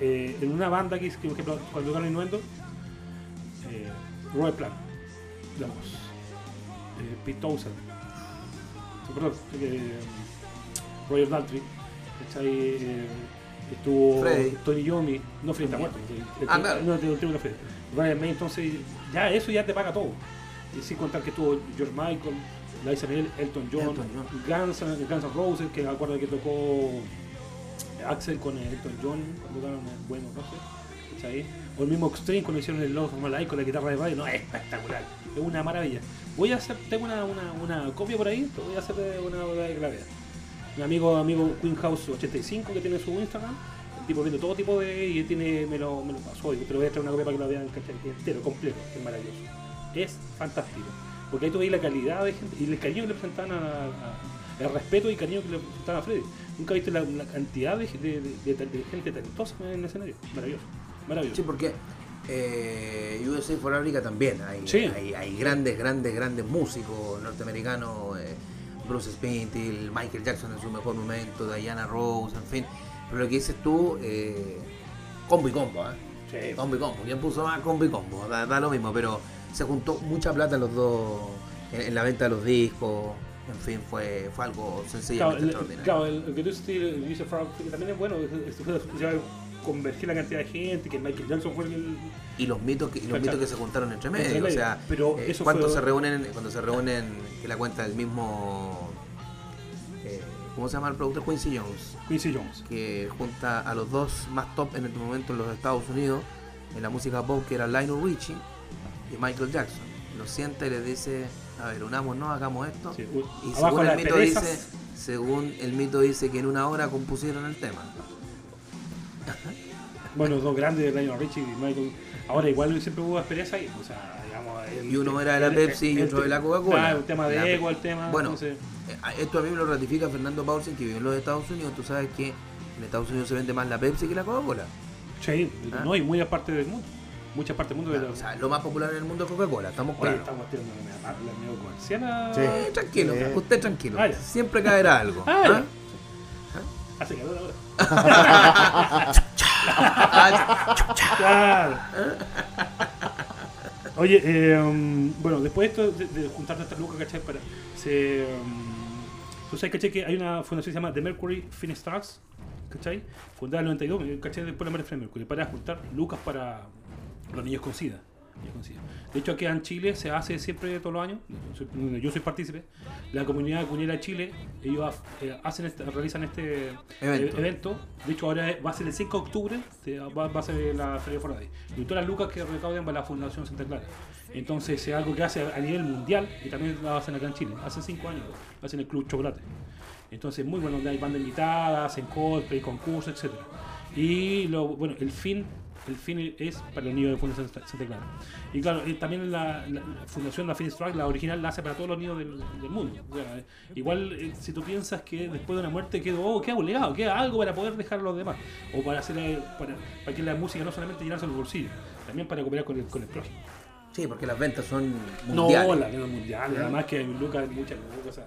eh, en una banda que, que, por ejemplo, cuando tocaron Innuendo? Eh, Robert Plant, la voz. Eh, Pete Townsend. Perdón, eh, Roger Daltrey. ¿cachai? Estuvo Freddy. Tony Yomi. No, Freddy está muerto. Ah, claro. No, el último Freddy. Ryan May, entonces, ya eso ya te paga todo. Y sin contar que estuvo George Michael, Liza Minnelli, Elton John, Elton John. Guns, Guns N' Roses, que me acuerdo que tocó Axel con Elton John cuando tocaron el Bueno Roses, ¿cachai? O el mismo Extreme cuando hicieron el Love of con la guitarra de radio, no, es espectacular, es una maravilla. Voy a hacer, tengo una, una, una copia por ahí, voy a hacer de una de la veas. Mi amigo, amigo Queen House 85 que tiene su Instagram, el tipo vende todo tipo de y tiene, me lo, me lo pasó, y te lo voy a traer una copia para que lo vean entero, completo, es maravilloso. Es fantástico. Porque ahí tú veis la calidad de gente y el cariño que le presentaban a, a- el respeto y cariño que le presentaban a Freddy. Nunca viste la, la cantidad de, de- de- de- de gente talentosa en el escenario. Maravilloso. Maravilloso. Sí, porque eh, USA for Africa también hay, Sí. hay, hay grandes, grandes, grandes músicos norteamericanos. eh, Bruce Springsteen, Michael Jackson en su mejor momento, Diana Rose, en fin. Pero lo que dices tú, eh, combo y combo, ¿eh? Sí. Combo y combo. ¿Quién puso más combo y combo? Da, da lo mismo, pero se juntó mucha plata los dos en, en la venta de los discos. En fin, fue, fue algo Claro, sencillamente el, extraordinario. claro, el, el que tú dices, dice Frank, también es bueno, es- es- es- convergir la cantidad de gente, que Michael Jackson fue el, y los mitos que, y los mitos que se juntaron entre medio. Entre O sea, Pero eh, eso cuando fue- se reúnen, cuando se reúnen, que la cuenta del mismo eh, ¿cómo se llama el productor? Quincy Jones, Quincy Jones. que junta a los dos más top en este momento en los Estados Unidos en la música pop, que era Lionel Richie y Michael Jackson. Los sienta y les dice, a ver, unámonos, hagamos esto. Sí, Y abajo según el mito perezas. dice, según el mito dice que en una hora compusieron el tema. Bueno, dos grandes, Lionel Richie y Michael. Ahora igual siempre hubo aspereza ahí, o sea, digamos... el- Y uno era de la el- Pepsi y otro de la Coca-Cola. Claro, el tema de La- ego, el tema... Bueno, entonces, Eh, Esto a mí me lo ratifica Fernando Paulsen, que vive en los Estados Unidos. Tú sabes que en Estados Unidos se vende más la Pepsi que la Coca-Cola. sí, ¿Ah? no, y muy aparte del mundo. Muchas partes del mundo... de O sea, lo más popular en el mundo es Coca-Cola, estamos claros. estamos teniendo una la medio comercial. Sí. Eh, tranquilo, Sí. usted tranquilo. Ah. Siempre caerá algo. Ah, ¿ah? Hace calor ahora. Ah, Claro. Oye, eh, um, bueno, después de esto, de, de juntar estas lucas, ¿cachai? Para, se, um, Tú sabes, ¿cachai? Que hay una fundación que se llama The Mercury Film Stars, ¿cachai? Fundada en el 92, ¿cachai? Después de Freddie Mercury, para juntar lucas para los niños con SIDA. SIDA. De hecho, aquí en Chile se hace siempre todos los años, yo soy partícipe, la comunidad cuñera de Chile, ellos eh, hacen este- realizan este Evento. eh, evento. De hecho, ahora va a ser el 5 de octubre, va, va a ser la Feria Forday. Y todas las lucas que recauden va a la Fundación Santa Clara. Entonces es algo que hace a nivel mundial y también lo hacen acá en Chile. Hace 5 años, lo hacen en el Club Chocolate. Entonces muy bueno, donde hay bandas invitadas, hacen cosplay, concursos, etcétera. Y lo, bueno, el fin, el fin es para los niños de Fundación Santa Clara. Y claro, eh, también la, la- la Fundación La Phoenix Track, la original, la hace para todos los niños del, del mundo. O sea, eh, igual eh, si tú piensas que después de una muerte quedó, oh, queda un legado, queda algo para poder dejar a los demás. O para hacer eh, para, para que la música no solamente llenarse los bolsillos, también para cooperar con el, con el prójimo. Sí, porque las ventas son No, mundiales. la guerra mundial, además que Lucas muchas cosas.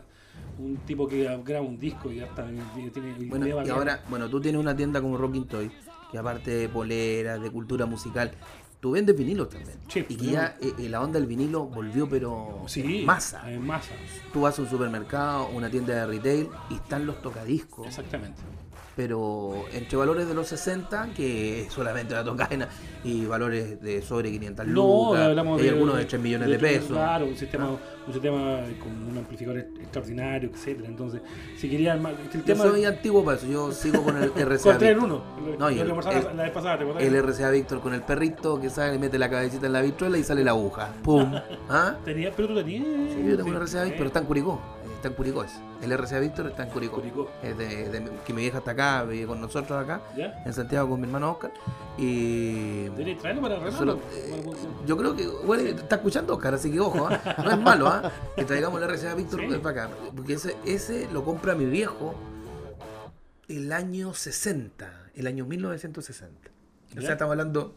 un tipo que graba un disco y ya está. y Tiene, Bueno, y ahora, bueno, tú tienes una tienda como Rocking Toy, que aparte de poleras, de cultura musical, tú vendes vinilos también. Sí, y que ya eh, eh, la onda del vinilo volvió, pero Sí, en masa. En masa, Tú vas a un supermercado, una tienda de retail, y están los tocadiscos. exactamente. Pero entre valores de los 60, que es solamente la tocaina, y valores de sobre 500 No, lucas, hablamos hay de, algunos de 3 millones de, pesos. Claro, un sistema, un sistema con un amplificador extraordinario, etcétera. Entonces, si querían más. El Yo tema soy antiguo para eso, yo sigo con el RCA. con 3 en Víctor. 1. No, el- la vez pasada, ¿te? El RCA Víctor con el perrito que sale, mete la cabecita en la vitrola y sale la aguja. ¡Pum! ¿Ah? Tenía, pero tú tenías. Sí, yo tengo un RCA Víctor, sí. pero está en Curicó. Eh, Está en Curicó es. El RCA Víctor está en Curicó. Curicó. Es de, de- que mi vieja está acá, vive con nosotros acá, ¿Ya? en Santiago con mi hermano Oscar. Y. Traerlo para. Solo, eh, yo creo que, bueno, está escuchando Oscar, así que ojo, ¿ah? no es malo, ¿ah? que traigamos el RCA Víctor Sí. para acá, porque ese, ese lo compra mi viejo el año 60, el año 1960. O ¿Ya? sea, estamos hablando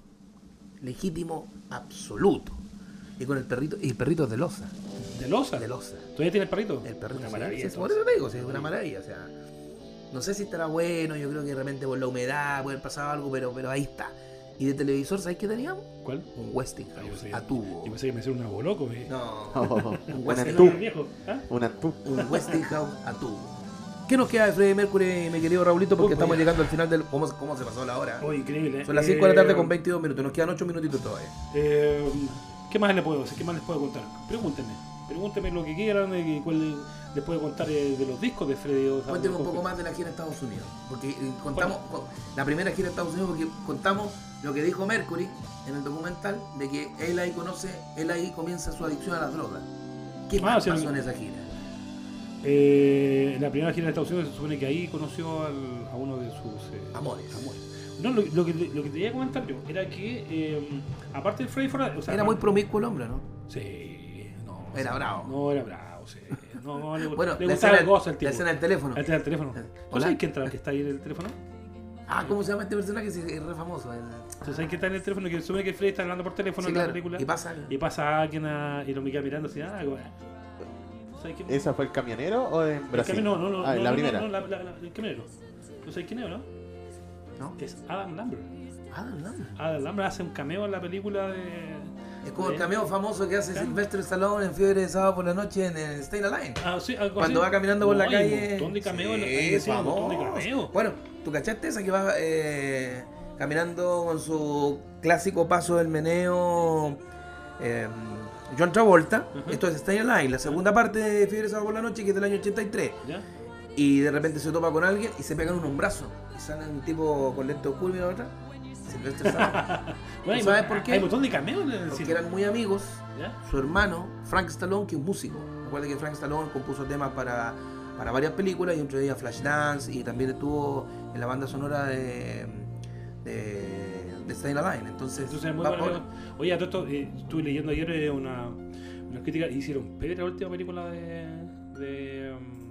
legítimo absoluto. Y con el perrito, y el perrito es de losa, ¿De losa? de losa. ¿Todavía tiene el perrito? El perrito, Una sí, maravilla. sí, por eso te digo, sí, es una maravilla, o sea, no sé si estará bueno, yo creo que de repente por la humedad puede haber pasado algo, pero, pero ahí está. Y de televisor, ¿sabes qué teníamos? ¿Cuál? Un Westinghouse Ah, yo sé. a tubo. Yo pensé que me hacía un nuevo loco. eh. No, un un Westinghouse, tú. ¿El viejo? ¿Ah? Tú. un Westinghouse a tubo. ¿Qué nos queda de Freddie Mercury, mi querido Raulito? Porque Uy, estamos llegando al final del... ¿Cómo, cómo se pasó la hora? Oh, increíble. eh. Son las 5 de la tarde Eh, con 22 minutos, nos quedan 8 minutitos todavía. Eh, ¿Qué más le puedo decir? ¿Qué más les puedo contar? Pregúntenme. Pregúntenme lo que quieran. eh, ¿Cuál les puedo contar eh, de los discos de Freddy? o sea, un de- poco más de la gira en Estados Unidos. Porque eh, contamos, con- la primera gira en Estados Unidos, porque contamos lo que dijo Mercury en el documental, de que él ahí conoce, él ahí comienza su adicción a las drogas. ¿Qué Ah, pasó en esa gira? Eh, en la primera gira de Estados Unidos se supone que ahí conoció al- a uno de sus eh, Amores. No, lo, lo que, lo que te iba a comentar yo era que, eh, aparte del Freddy Ford, o sea, Era muy promiscuo el hombre, ¿no? Sí, no. Era bravo. No, era bravo, sí. No, no, le, Bueno, le gustaba el gozo al tipo. la escena del teléfono. La escena del teléfono. ¿Tú Hola. sabes quién que está ahí en el teléfono? Ah, ¿cómo se llama este personaje? Sí, es re famoso. el- ¿Tú sabes quién está en el teléfono? Que supone que Freddy está hablando por teléfono Sí, en claro. la película. Y pasa. Y pasa alguien a- y lo me queda mirando así, ah. ¿Esa fue el camionero o en El Brasil? camionero, no, no, ah, no, la no, primera. no, la- la- la- el camionero. ¿No sabes quién es, no? ¿No? Es Adam Lambert. Ah, no. Adam Lambert hace un cameo en la película de. Es como el cameo famoso que hace Claro. Sylvester Stallone en Fiebre de Sábado por la Noche en el Stay Alive. Ah, sí, algo Cuando así. va caminando por la calle. Un montón de cameos. en la- Sí, famoso. cameos. Bueno, ¿tú cachaste esa que va eh, caminando con su clásico paso del meneo eh, John Travolta? Esto es Stay Alive, la segunda parte de Fiebre de Sábado por la Noche, que es del año 83. ¿Ya? Y de repente se topa con alguien y se pegan unos brazos. Y sale un tipo con lente oscuro y mira otra. Stallone. Bueno, hay- ¿Sabes por qué? Hay un montón de cameos Porque eran muy amigos ¿Ya? su hermano, Frank Stallone, que es músico. Recuerda que Frank Stallone compuso temas para, para varias películas, y entre ellas Flashdance, y también estuvo en la banda sonora de, de, de Staying Alive. Entonces, Entonces, muy va por-. Oye, a todo esto, eh, estuve leyendo ayer eh, una, una crítica. Hicieron pebre la última película de. de, um,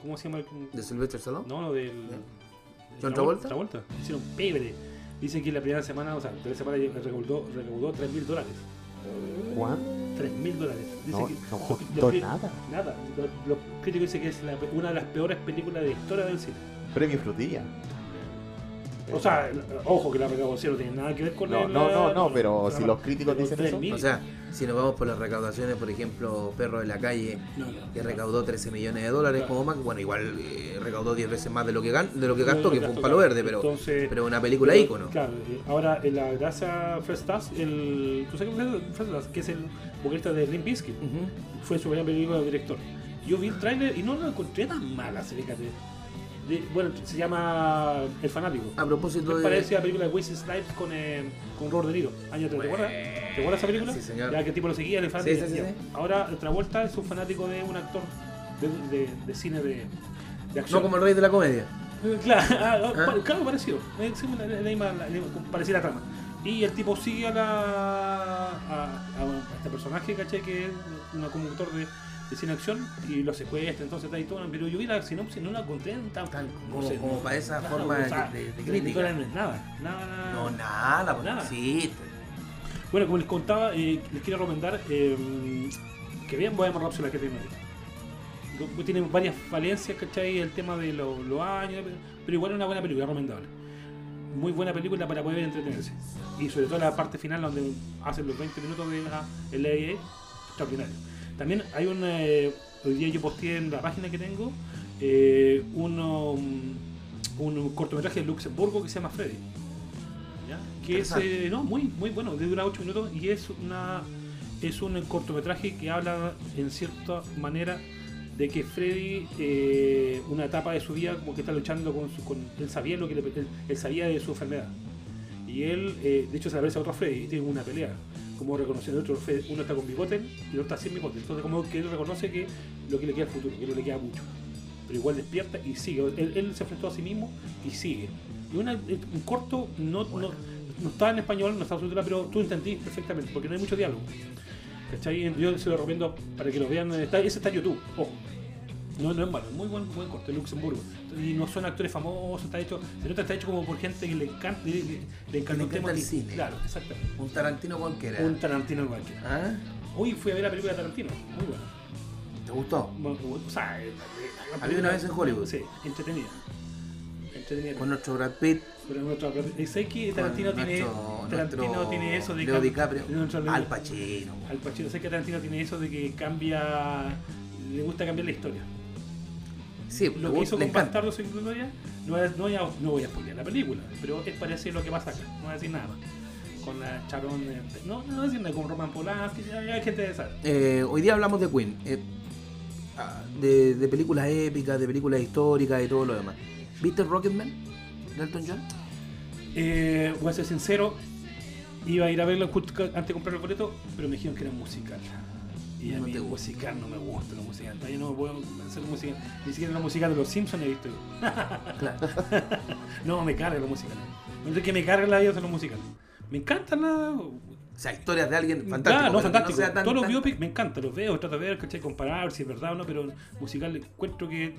¿Cómo se llama? el- de Sylvester Stallone. No, no, del. ¿John Travolta? Travolta. Hicieron pebre. Dicen que en la primera semana, o sea, tres semanas recaudó, recaudó 3 mil dólares. ¿Cuánto? 3 mil dólares. Dicen No, que- no costó los nada. Nada. Los, los críticos dicen que es la- una de las peores películas de la historia del cine. Premio Frutilla. O sea, ojo que la recaudación no tiene nada que ver con No, el, no, no, no, pero si la- los críticos dicen tres eso. mil. O sea, si nos vamos por las recaudaciones, por ejemplo, Perro de la Calle, No, no. que recaudó 13 millones de dólares Claro. como más, bueno, igual eh, recaudó 10 veces más de lo que gan de lo que gastó, No, que fue un palo claro. verde, pero, Entonces, pero una película pero, ícono. Claro, eh, ahora en la gracia First el, ¿tú sabes Dust? Que es el vocalista de Limp Bizkit. Fue su primera película de director. Yo vi el tráiler y no lo encontré tan mala, fíjate. Bueno, se llama El Fanático. A propósito de... parece a la película de Wesley Snipes con, eh, con Robert De Niro, año 30, ¿te acuerdas? ¿Te acuerdas esa película? Sí, señor. Ya que el tipo lo seguía, el fanático. Sí, sí, sí. Ahora Travolta es un fanático de un actor de, de- de cine de, de acción. No como el rey de la comedia. Eh, Claro, ah, ah, claro, parecido. La, la, misma- la- la- trama. Y el tipo sigue a la a, a este personaje, ¿cachai? Que es un conductor de, de cine acción y lo secuestra, entonces está ahí todo. Pero yo vi la sinopsis no la encontré tan, Tan no como- sé, como para esa forma o sea, de- de- de la crítica. no es nada, nada. No, nada, pues Nada. existe. Bueno, como les contaba, eh, les quiero recomendar eh, que vean Bohemian Rhapsody que tiene ahí. Tiene varias falencias, ¿cachai? El tema de lo- los años, pero igual es una buena película, recomendable. Muy buena película para poder entretenerse. Y sobre todo la parte final donde hacen los 20 minutos de la LAE, extraordinario. También hay un. eh, hoy día yo posteé en la página que tengo eh, uno, un cortometraje de Luxemburgo que se llama Freddy. ¿ya? Que es eh, no, muy, muy bueno, de dura 8 minutos y es una es un cortometraje que habla en cierta manera de que Freddy, eh, una etapa de su vida, como que está luchando con, su, con él sabía lo que le- él, él sabía de su enfermedad. Y él, eh, de hecho, se le aparece a otro Freddy y tiene una pelea. Como reconociendo otro Freddy, uno está con bigote y el otro está sin bigote. Entonces, como que él reconoce que lo que le queda al futuro, que no le queda mucho. Pero igual despierta y sigue. Él, él se enfrentó a sí mismo y sigue. Y una, un corto, no, no, no está en español, no está subtitulado, pero tú entendís perfectamente, porque no hay mucho diálogo. ¿Cachai? Yo se lo recomiendo para que lo vean. Está, ese está en YouTube. Ojo. No, no es malo, muy buen, buen corte, Luxemburgo. Y no son actores famosos, está hecho, se nota está hecho como por gente que le encanta, le, le- encanta tema el que- cine. Claro, exactamente. Un Tarantino cualquiera. Un Tarantino cualquiera. ¿Ah? Hoy fui a ver la película de Tarantino, muy buena. ¿Te gustó? Bueno, O sea, eh, eh, Había una vez en Hollywood. Sí, entretenida. Entretenida. Con nuestro Brad Pitt. Pero nuestro, ¿sabes que Tarantino tiene, nuestro- Tarantino nuestro tiene eso de Leo DiCaprio. nuestro Al Pacino. Al Pacino, sé que Tarantino tiene eso de que cambia, le gusta cambiar la historia. Sí, Lo que hizo con. Bastardo sin Gloria, no, es- no, voy a- no voy a spoilear la película, pero es para decir lo que pasa acá, no voy a decir nada. Con la Charón, eh, no, no voy a decir nada, con Roman Polanski, hay gente de esa. Eh, hoy día hablamos de Queen. eh, ah, de, de películas épicas, de películas históricas y todo lo demás. ¿Viste Rocketman? ¿De Elton John? Eh, voy a ser sincero, iba a ir a verlo antes de comprar el boleto, pero me dijeron que era musical. Y a No mí te el gusta. musical no me gusta, lo musical. Yo no puedo hacer musical, ni siquiera la musical de los Simpsons he visto yo. Claro. no, me carga musicales. No sé que me carga la vida de los musicales. Me encantan la, O sea, historias de alguien fantástico. Claro, no, fantástico. tan- Todos los biopics me encantan, los veo, trato de ver, ¿cachai? Comparar, si es verdad o no, pero musical encuentro que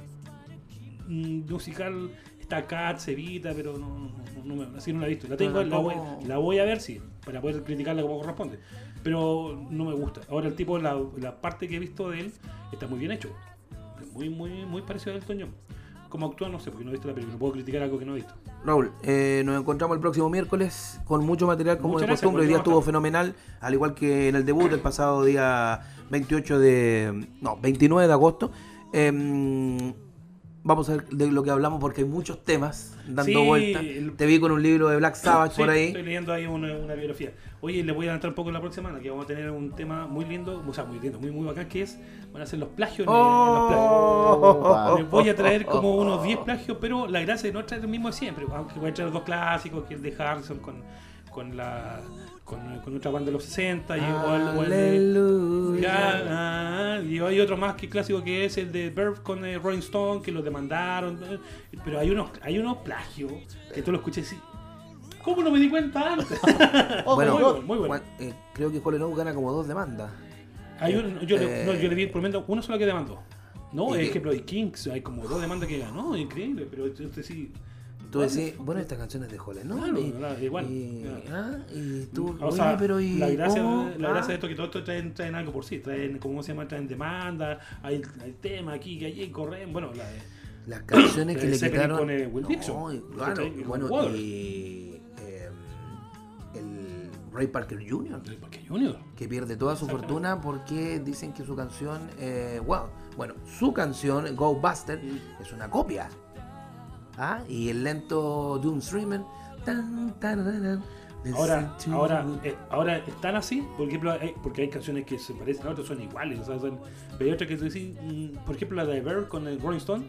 mm, musical está Cats, Evita, pero no, no, no, no me- así no la he visto. La tengo, la, voy, la voy a ver, sí, para poder criticarla como corresponde. Pero no me gusta. Ahora el tipo, la, la parte que he visto de él, está muy bien hecho. Muy, muy, muy parecido a Elton John. Como actúa, no sé, porque no he visto la película. No puedo criticar algo que no he visto. Raúl, eh, nos encontramos el próximo miércoles con mucho material como Muchas de costumbre. Hoy día estuvo fenomenal, al igual que en el debut el pasado día 28 de... No, 29 de agosto. Em, vamos a ver de lo que hablamos porque hay muchos temas dando Sí, vueltas. el- Te vi con un libro de Black Sabbath Sí, por ahí. Estoy leyendo ahí una, una biografía. Oye, le voy a adelantar un poco la próxima semana, que vamos a tener un tema muy lindo, o sea, muy lindo, muy, muy bacán, que es, van a ser los plagios. en- en los plagios. Oh, Les voy a traer como unos 10 plagios, pero la gracia de no traer el mismo de siempre, aunque voy a traer dos clásicos, que es de Harrison con, con la con, con otra banda de los 60 y, o el, el de- Aleluya. Ah, y hay otro más que clásico que es el de Verve con eh, Rolling Stone, que lo demandaron. eh, Pero hay unos, hay unos plagios que tú lo escuché así. ¿Cómo no me di cuenta antes? Bueno, muy bueno, muy bueno. Juan- eh, creo que Knight gana como dos demandas. Hay un- yo, le, Eh, no, yo le vi por lo menos una sola que demandó. No, ¿Y es qué? ejemplo, hay Kings, hay como dos demandas que ganó, increíble, pero este sí. Tú decís, bueno, esta canción es de Hollow Knight. Claro, y, claro, igual, Y, claro. ah, y tú, O oye, sea, pero y. la gracia, cómo? la Ah, gracia de esto es que todo esto traen, traen algo por sí, traen, ¿cómo se llama? Traen demanda, hay, hay tema aquí, que allí, corren, bueno, la, Las canciones que le quitaron. con, eh, Will. No, claro. Y bueno, Ron Waters. y eh, el Ray Parker Jr. Del Parque Junior. que pierde toda su fortuna porque dicen que su canción, eh, wow, bueno, su canción Go Buster es una copia. ¿Ah? Y el lento Doom Streamer. tan, Ahora, ahora, eh, ahora están así, por ejemplo, hay- porque hay canciones que se parecen, otras son iguales, o sea, son- pero hay otras que decís, mm, por ejemplo, la de Bear con el Rolling Stone,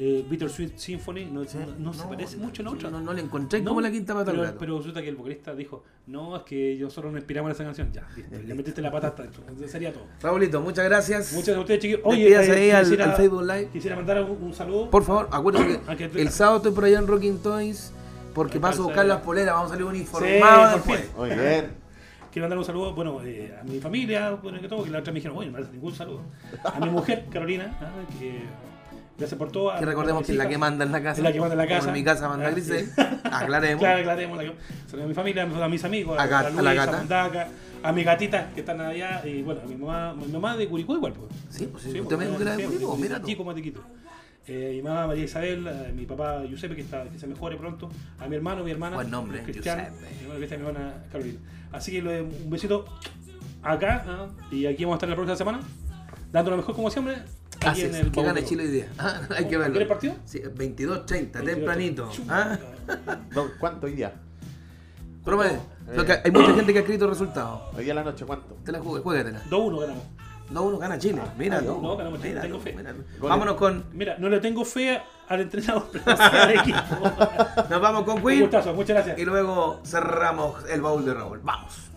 eh, Bittersweet Symphony, no, Sí, no- no se parece mucho a la sí, otra. No, no le encontré No, como la quinta pata pero, resulta que el vocalista dijo, no, es que nosotros nos inspiramos en esa canción, ya, listo, le metiste la pata hasta dentro, Eso sería todo. Raulito, muchas gracias. Muchas gracias a ustedes, chiquillos. Despídase eh, ahí al, quisiera- al Facebook Live. Quisiera mandar un, un saludo. Por favor, acuérdense que que- el sábado estoy por allá en Rocking Toys porque paso a buscar las poleras. Vamos a salir Sí, uniformados fin. después. Muy bien. Quiero mandar un saludo, bueno, eh, a mi familia, bueno, que todo, que la otra me dijeron, oye, no me hace ningún saludo. A mi mujer, Carolina, ah, que gracias por todo. a- Que recordemos a que es la que manda en la casa. Es la que manda en la Como casa. en mi casa manda Grisel. Aclaremos. Claro, aclaremos. La, saludo a mi familia, a mis amigos, A Gat- a la gata. a a mis gatitas que están allá, y bueno, a mi mamá, mi mamá de Curicó igual, pues. Sí, pues sí, usted me dijo que era de sí, Curicó, de- de mira. Chico Matequito. Eh, mi mamá María Isabel, eh, mi papá Giuseppe que, está, que se mejore pronto, a mi hermano, mi hermana. Buen nombre, Cristian, Giuseppe. mi hermano Cristian, mi hermana Carolina. Así que un besito acá ah, y aquí vamos a estar la próxima semana, dando lo mejor como siempre. En el que gane. Chile hoy día. Ah, hay que verlo. ¿Quieres partido? Sí, 22-30, 22, tempranito. ¿Ah? ¿Cuánto hoy día? Promedio. Eh. Hay mucha gente que ha escrito resultados. Hoy día a la noche, ¿cuánto? Te la jugué, juégatela. 2-1 ganamos. 2-1 gana Chile. Mira ah, tú. no, ganamos Chile, Mira tengo fe. mira. Vámonos con. Mira, no le tengo fe al entrenador, pero sí al equipo. Nos vamos con Un Queen. gustazo, muchas gracias. Y luego cerramos el baúl de Raúl. Vamos.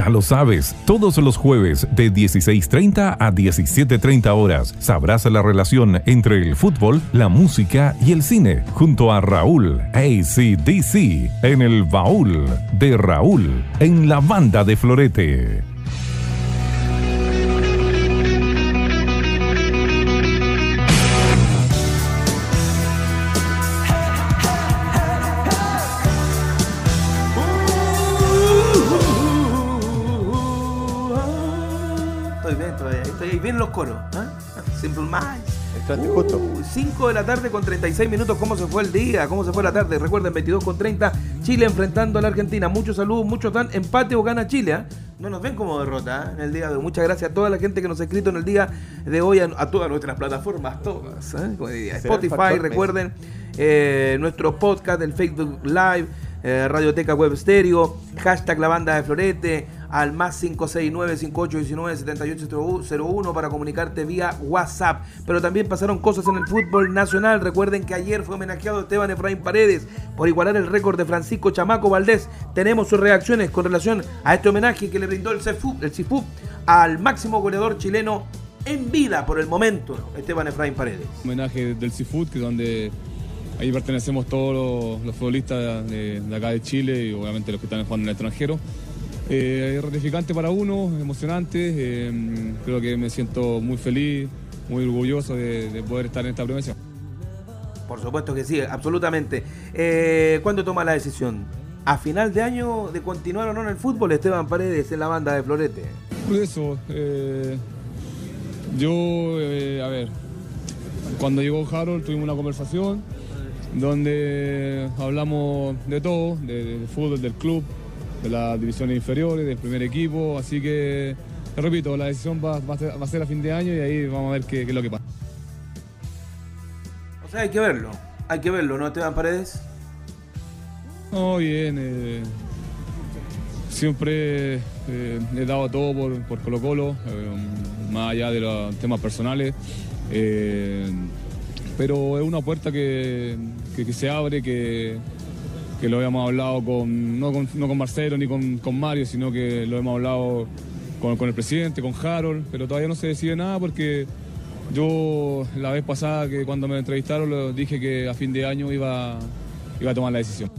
Ya lo sabes, todos los jueves de 16.30 a 17.30 horas sabrás la relación entre el fútbol, la música y el cine, junto a Raúl ACDC en el baúl de Raúl, en la banda de Florete. Entraste justo. 5 de la tarde con 36 minutos. ¿Cómo se fue el día? ¿Cómo se fue la tarde? Recuerden, 22 con 30. Chile enfrentando a la Argentina. Muchos saludos, muchos dan empate o gana Chile. ¿ah? No nos ven como derrota ¿ah? en el día de hoy. Muchas gracias a toda la gente que nos ha escrito en el día de hoy, a, a todas nuestras plataformas, todas. Como diría, Será el Spotify, recuerden, eh, nuestro podcast, el Facebook Live, eh, Radioteca Web Stereo, hashtag la banda de Florete, al más 569-5819-7801 para comunicarte vía WhatsApp. Pero también pasaron cosas en el fútbol nacional. Recuerden que ayer fue homenajeado Esteban Efraín Paredes por igualar el récord de Francisco Chamaco Valdés. Tenemos sus reacciones con relación a este homenaje que le brindó el CIFUP, al máximo goleador chileno en vida por el momento, Esteban Efraín Paredes. homenaje del Seafood, que donde ahí pertenecemos todos los, futbolistas de acá de Chile y obviamente los que están jugando en el extranjero. Eh, gratificante para uno, emocionante, eh, creo que me siento muy feliz, muy orgulloso de, de poder estar en esta premiación. Por supuesto que sí, absolutamente. Eh, ¿Cuándo toma la decisión? ¿A final de año de continuar o no en el fútbol? Esteban Paredes en la banda de Florete. Por eso, eh, yo, a ver, cuando llegó Harold tuvimos una conversación donde hablamos de todo, de- del fútbol, del club, de las divisiones inferiores, del primer equipo, así que, te repito, la decisión va, va a ser, va a ser a fin de año y ahí vamos a ver qué, qué es lo que pasa. O sea, hay que verlo. Hay que verlo, ¿no, Esteban Paredes? No, bien, eh, siempre eh, he dado todo por, por Colo Colo, eh, más allá de los temas personales. pero es una puerta que, que- que se abre, que, que lo habíamos hablado con, no, con, no con Marcelo ni con, con Mario, sino que lo hemos hablado con, el presidente, con Harold, pero todavía no se decide nada porque yo la vez pasada que cuando me entrevistaron dije que a fin de año iba, iba a tomar la decisión.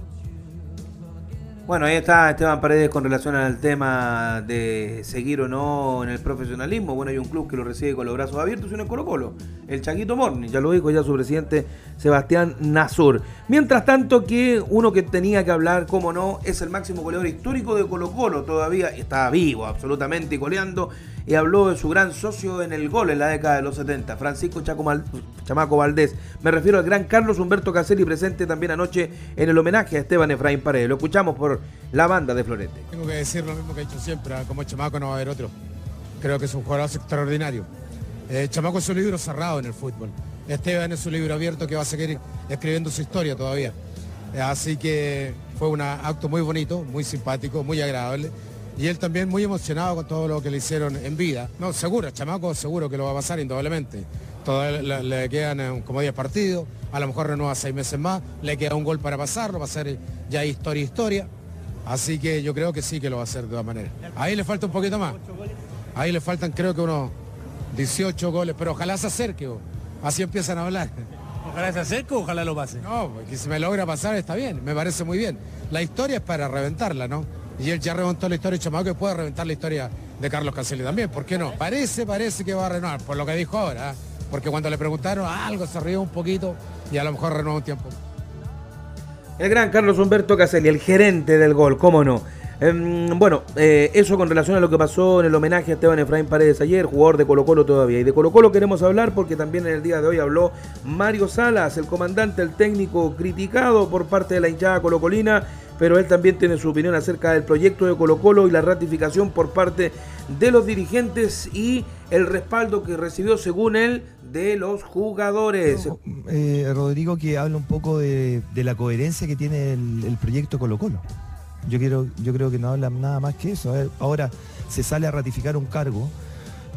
Bueno, ahí está Esteban Paredes con relación al tema de seguir o no en el profesionalismo. Bueno, hay un club que lo recibe con los brazos abiertos y uno es Colo Colo, el Chaquito Morning, ya lo dijo ya su presidente Sebastián Nazur. Mientras tanto que uno que tenía que hablar, como no, es el máximo goleador histórico de Colo Colo, todavía está vivo absolutamente y goleando, y habló de su gran socio en el gol en la década de los 70, Francisco Chaco Mal- Chamaco Valdés. Me refiero al gran Carlos Humberto Caselli, presente también anoche en el homenaje a Esteban Efraín Paredes. Lo escuchamos por la banda de Florete. Tengo que decir lo mismo que he dicho siempre, ¿ah? como Chamaco no va a haber otro. Creo que es un jugador extraordinario. Eh, Chamaco es un libro cerrado en el fútbol. Esteban es un libro abierto que va a seguir escribiendo su historia todavía. Eh, así que fue un acto muy bonito, muy simpático, muy agradable. Y él también muy emocionado con todo lo que le hicieron en vida. No, seguro, Chamaco seguro que lo va a pasar indudablemente. Todavía le, quedan eh, como 10 partidos, a lo mejor renueva 6 meses más, le queda un gol para pasarlo, va a ser ya historia, historia. Así que yo creo que sí que lo va a hacer de todas maneras. Ahí le falta un poquito más. Ahí le faltan creo que unos 18 goles, pero ojalá se acerque. bo. Así empiezan a hablar. Ojalá se acerque, ojalá lo pase. No, que si me logra pasar está bien, me parece muy bien. La historia es para reventarla, ¿no? Y él ya reventó la historia de Chamaco que puede reventar la historia de Carlos Caselli también, ¿por qué no? Parece, parece que va a renovar, por lo que dijo ahora, ¿ah? porque cuando le preguntaron algo se rió un poquito y a lo mejor renueva un tiempo. El gran Carlos Humberto Caselli, el gerente del gol, cómo no. Em, bueno, eh, eso con relación a lo que pasó en el homenaje a Esteban Efraín Paredes ayer, jugador de Colo Colo todavía. Y de Colo Colo queremos hablar porque también en el día de hoy habló Mario Salas, el comandante, el técnico criticado por parte de la hinchada colocolina, pero él también tiene su opinión acerca del proyecto de Colo Colo y la ratificación por parte de los dirigentes y el respaldo que recibió, según él, de los jugadores. eh, Rodrigo que habla un poco de, la coherencia que tiene el, proyecto Colo Colo. Yo, quiero, yo creo que no habla nada más que eso. Ahora se sale a ratificar un cargo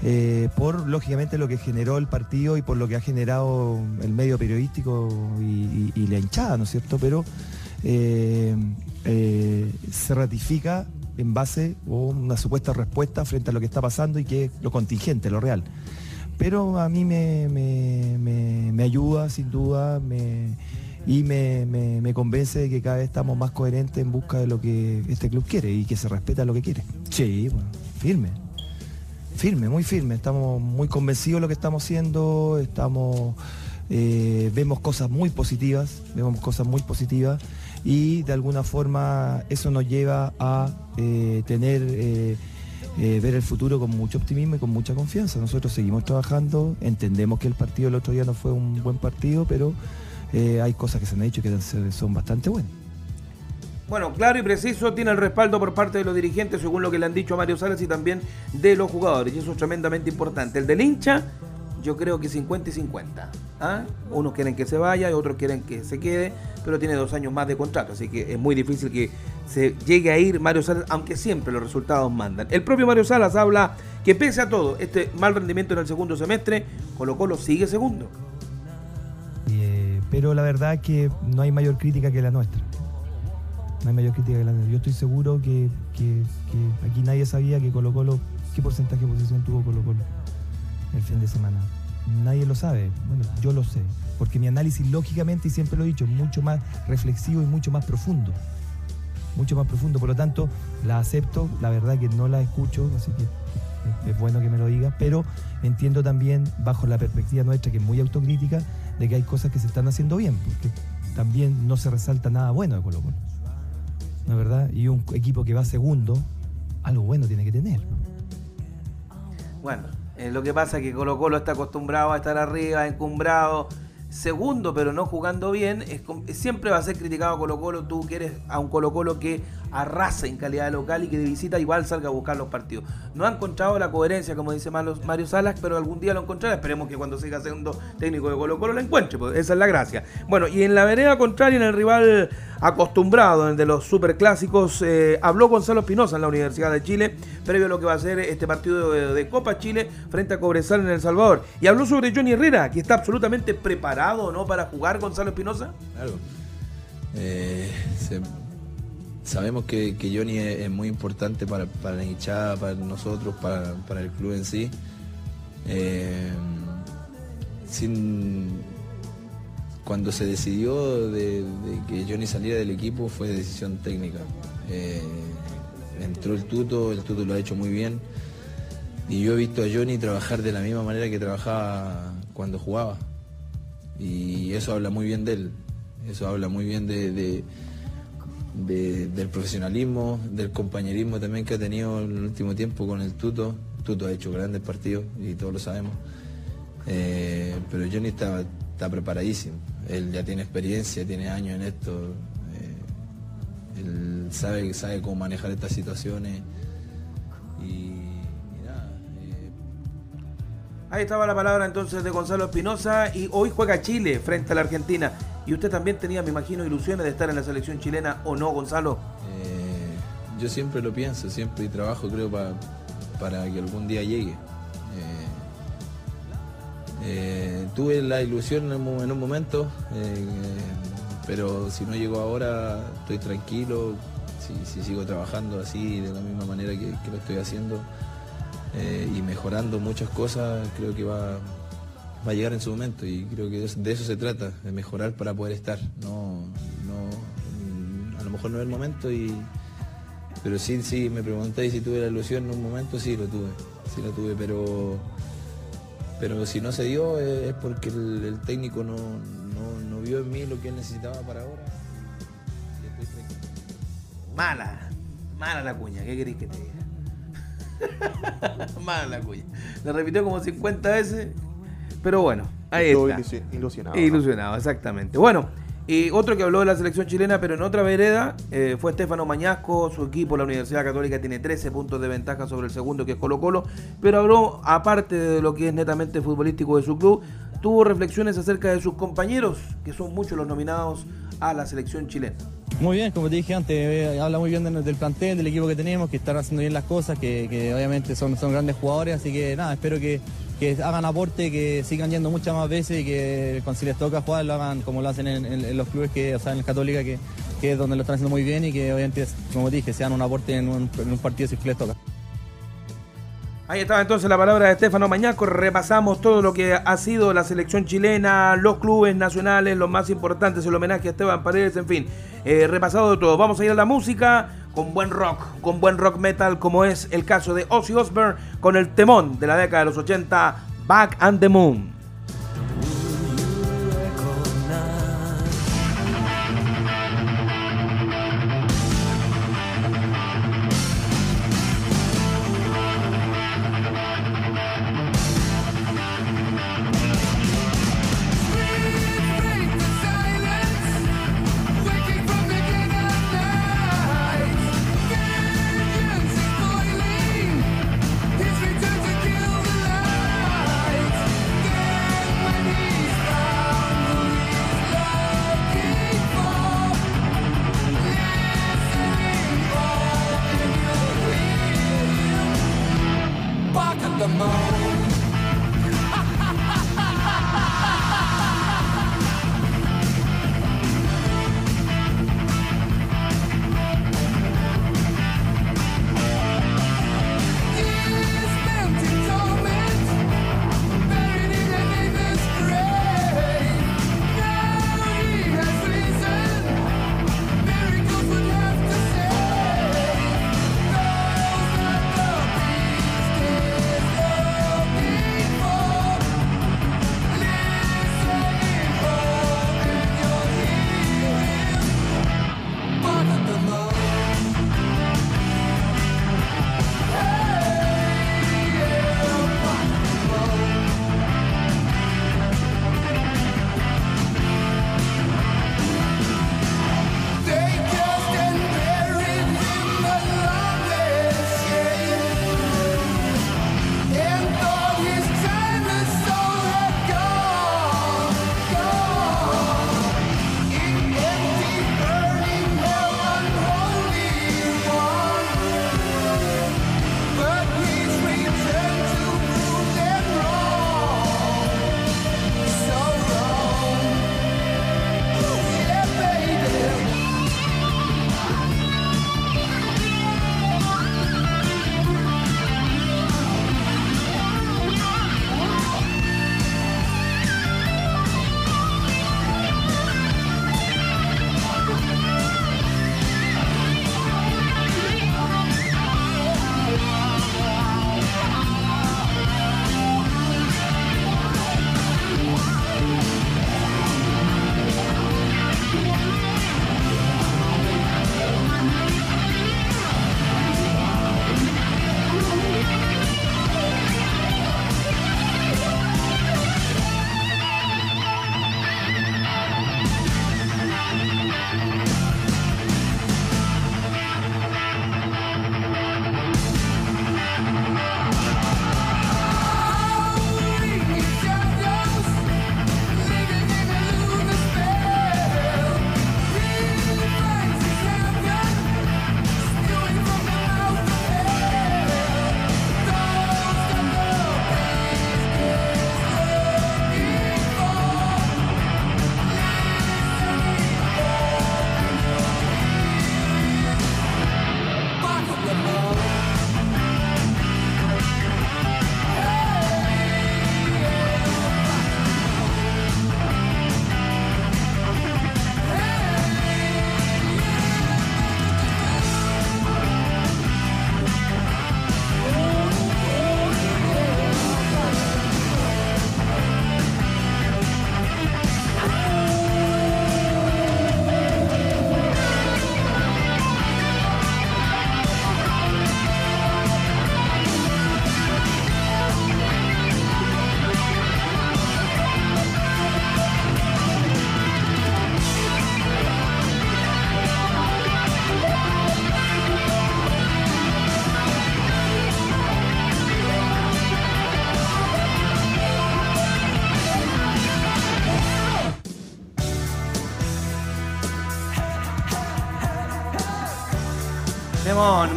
eh, por, lógicamente, lo que generó el partido y por lo que ha generado el medio periodístico y la hinchada, ¿no es cierto? Pero eh, eh, se ratifica en base a una supuesta respuesta frente a lo que está pasando y que es lo contingente, lo real. Pero a mí me, me- me- me ayuda sin duda me- y me, me- me convence de que cada vez estamos más coherentes en busca de lo que este club quiere y que se respeta lo que quiere. Sí, bueno, firme, firme, muy firme, estamos muy convencidos de lo que estamos haciendo, estamos, eh, vemos cosas muy positivas, vemos cosas muy positivas y de alguna forma eso nos lleva a eh, tener... eh, eh, ver el futuro con mucho optimismo y con mucha confianza. Nosotros seguimos trabajando, entendemos que el partido el otro día no fue un buen partido, pero hay cosas que se han hecho que son bastante buenas. Bueno, claro y preciso, tiene el respaldo por parte de los dirigentes, según lo que le han dicho a Mario Salas y también de los jugadores. Y eso es tremendamente importante. El del hincha, yo creo que 50 y 50. ¿ah? Unos quieren que se vaya otros quieren que se quede, pero tiene dos años más de contrato, así que es muy difícil que se llegue a ir Mario Salas, aunque siempre los resultados mandan. El propio Mario Salas habla que pese a todo, este mal rendimiento en el segundo semestre, Colo Colo sigue segundo. Eh, pero la verdad es que no hay mayor crítica que la nuestra. No hay mayor crítica que la nuestra. Yo estoy seguro que, que aquí nadie sabía que Colo Colo, qué porcentaje de posición tuvo Colo Colo el fin de semana. Nadie lo sabe. Bueno, yo lo sé. Porque mi análisis, lógicamente, y siempre lo he dicho, es mucho más reflexivo y mucho más profundo. Mucho más profundo. Por lo tanto, la acepto. La verdad que no la escucho, así que es bueno que me lo diga. Pero entiendo también, bajo la perspectiva nuestra, que es muy autocrítica, de que hay cosas que se están haciendo bien. Porque también no se resalta nada bueno de Colo Colo. ¿No es verdad? Y un equipo que va segundo, algo bueno tiene que tener. Bueno, eh, lo que pasa es que Colo Colo está acostumbrado a estar arriba, encumbrado, segundo, pero no jugando bien. Es, siempre va a ser criticado Colo Colo. Tú quieres a un Colo Colo que arrasa en calidad local y que de visita igual salga a buscar los partidos. No ha encontrado la coherencia, como dice Mario Salas, pero algún día lo encontrará. Esperemos que cuando siga siendo técnico de Colo Colo lo encuentre, pues esa es la gracia. Bueno, y en la vereda contraria, en el rival acostumbrado, el de los superclásicos, eh, habló Gonzalo Espinosa en la Universidad de Chile, previo a lo que va a ser este partido de, Copa Chile frente a Cobresal en El Salvador. Y habló sobre Johnny Herrera, que está absolutamente preparado ¿no? para jugar Gonzalo Espinosa. Claro. Eh, sabemos que, Johnny es, muy importante para, la hinchada, para nosotros, para, el club en sí. Eh, cuando se decidió de, que Johnny saliera del equipo fue decisión técnica. Eh, entró el tuto, el tuto lo ha hecho muy bien. Y yo he visto a Johnny trabajar de la misma manera que trabajaba cuando jugaba. Y eso habla muy bien de él. Eso habla muy bien de del profesionalismo, del compañerismo también que ha tenido en el último tiempo con el Tuto. Tuto ha hecho grandes partidos y todos lo sabemos. Eh, pero Johnny está, está, preparadísimo. Él ya tiene experiencia, tiene años en esto. Eh, él sabe, sabe cómo manejar estas situaciones. Y. Eh. Ahí estaba la palabra entonces de Gonzalo Espinosa y hoy juega Chile frente a la Argentina. Y usted también tenía, me imagino, ilusiones de estar en la selección chilena o no, Gonzalo. Eh, yo siempre lo pienso, siempre trabajo, creo, para que algún día llegue. Eh, eh, tuve la ilusión en un, momento, pero si no llego ahora, estoy tranquilo. Si, sigo trabajando así, de la misma manera que lo estoy haciendo y mejorando muchas cosas, creo que va, va a llegar en su momento y creo que de eso se trata, de mejorar para poder estar. No, no, a lo mejor no es el momento y pero sí, sí, me preguntáis si tuve la ilusión en un momento, sí lo tuve, sí lo tuve, pero pero si no se dio es porque el, técnico no, no, vio en mí lo que él necesitaba para ahora. Mala, mala la cuña, ¿qué queréis que te diga? mala la cuña. Le repitió como 50 veces pero bueno, ahí está. Ilusionado. Ilusionado, exactamente. Bueno, y otro que habló de la selección chilena, pero en otra vereda, eh, fue Estefano Mañasco. Su equipo, la Universidad Católica, tiene 13 puntos de ventaja sobre el segundo, que es Colo Colo. Pero habló, aparte de lo que es netamente futbolístico de su club, tuvo reflexiones acerca de sus compañeros, que son muchos los nominados a la selección chilena. Muy bien, como te dije antes, eh, habla muy bien del plantel, del equipo que tenemos, que están haciendo bien las cosas, que, obviamente son, son grandes jugadores, así que nada, espero que, que hagan aporte, que sigan yendo muchas más veces y que cuando si les toca jugar lo hagan como lo hacen en, los clubes, que, o sea, en el Católica, que, que, es donde lo están haciendo muy bien y que obviamente, como dije, sean un aporte en un, partido si les toca. Ahí estaba entonces la palabra de Estefano Mañaco. Repasamos todo lo que ha sido la selección chilena, los clubes nacionales, los más importantes, el homenaje a Esteban Paredes, en fin. Eh, repasado de todo. Vamos a ir a la música con buen rock, con buen rock metal, como es el caso de Ozzy Osbourne con el temón de la década de los 80, Back and the Moon.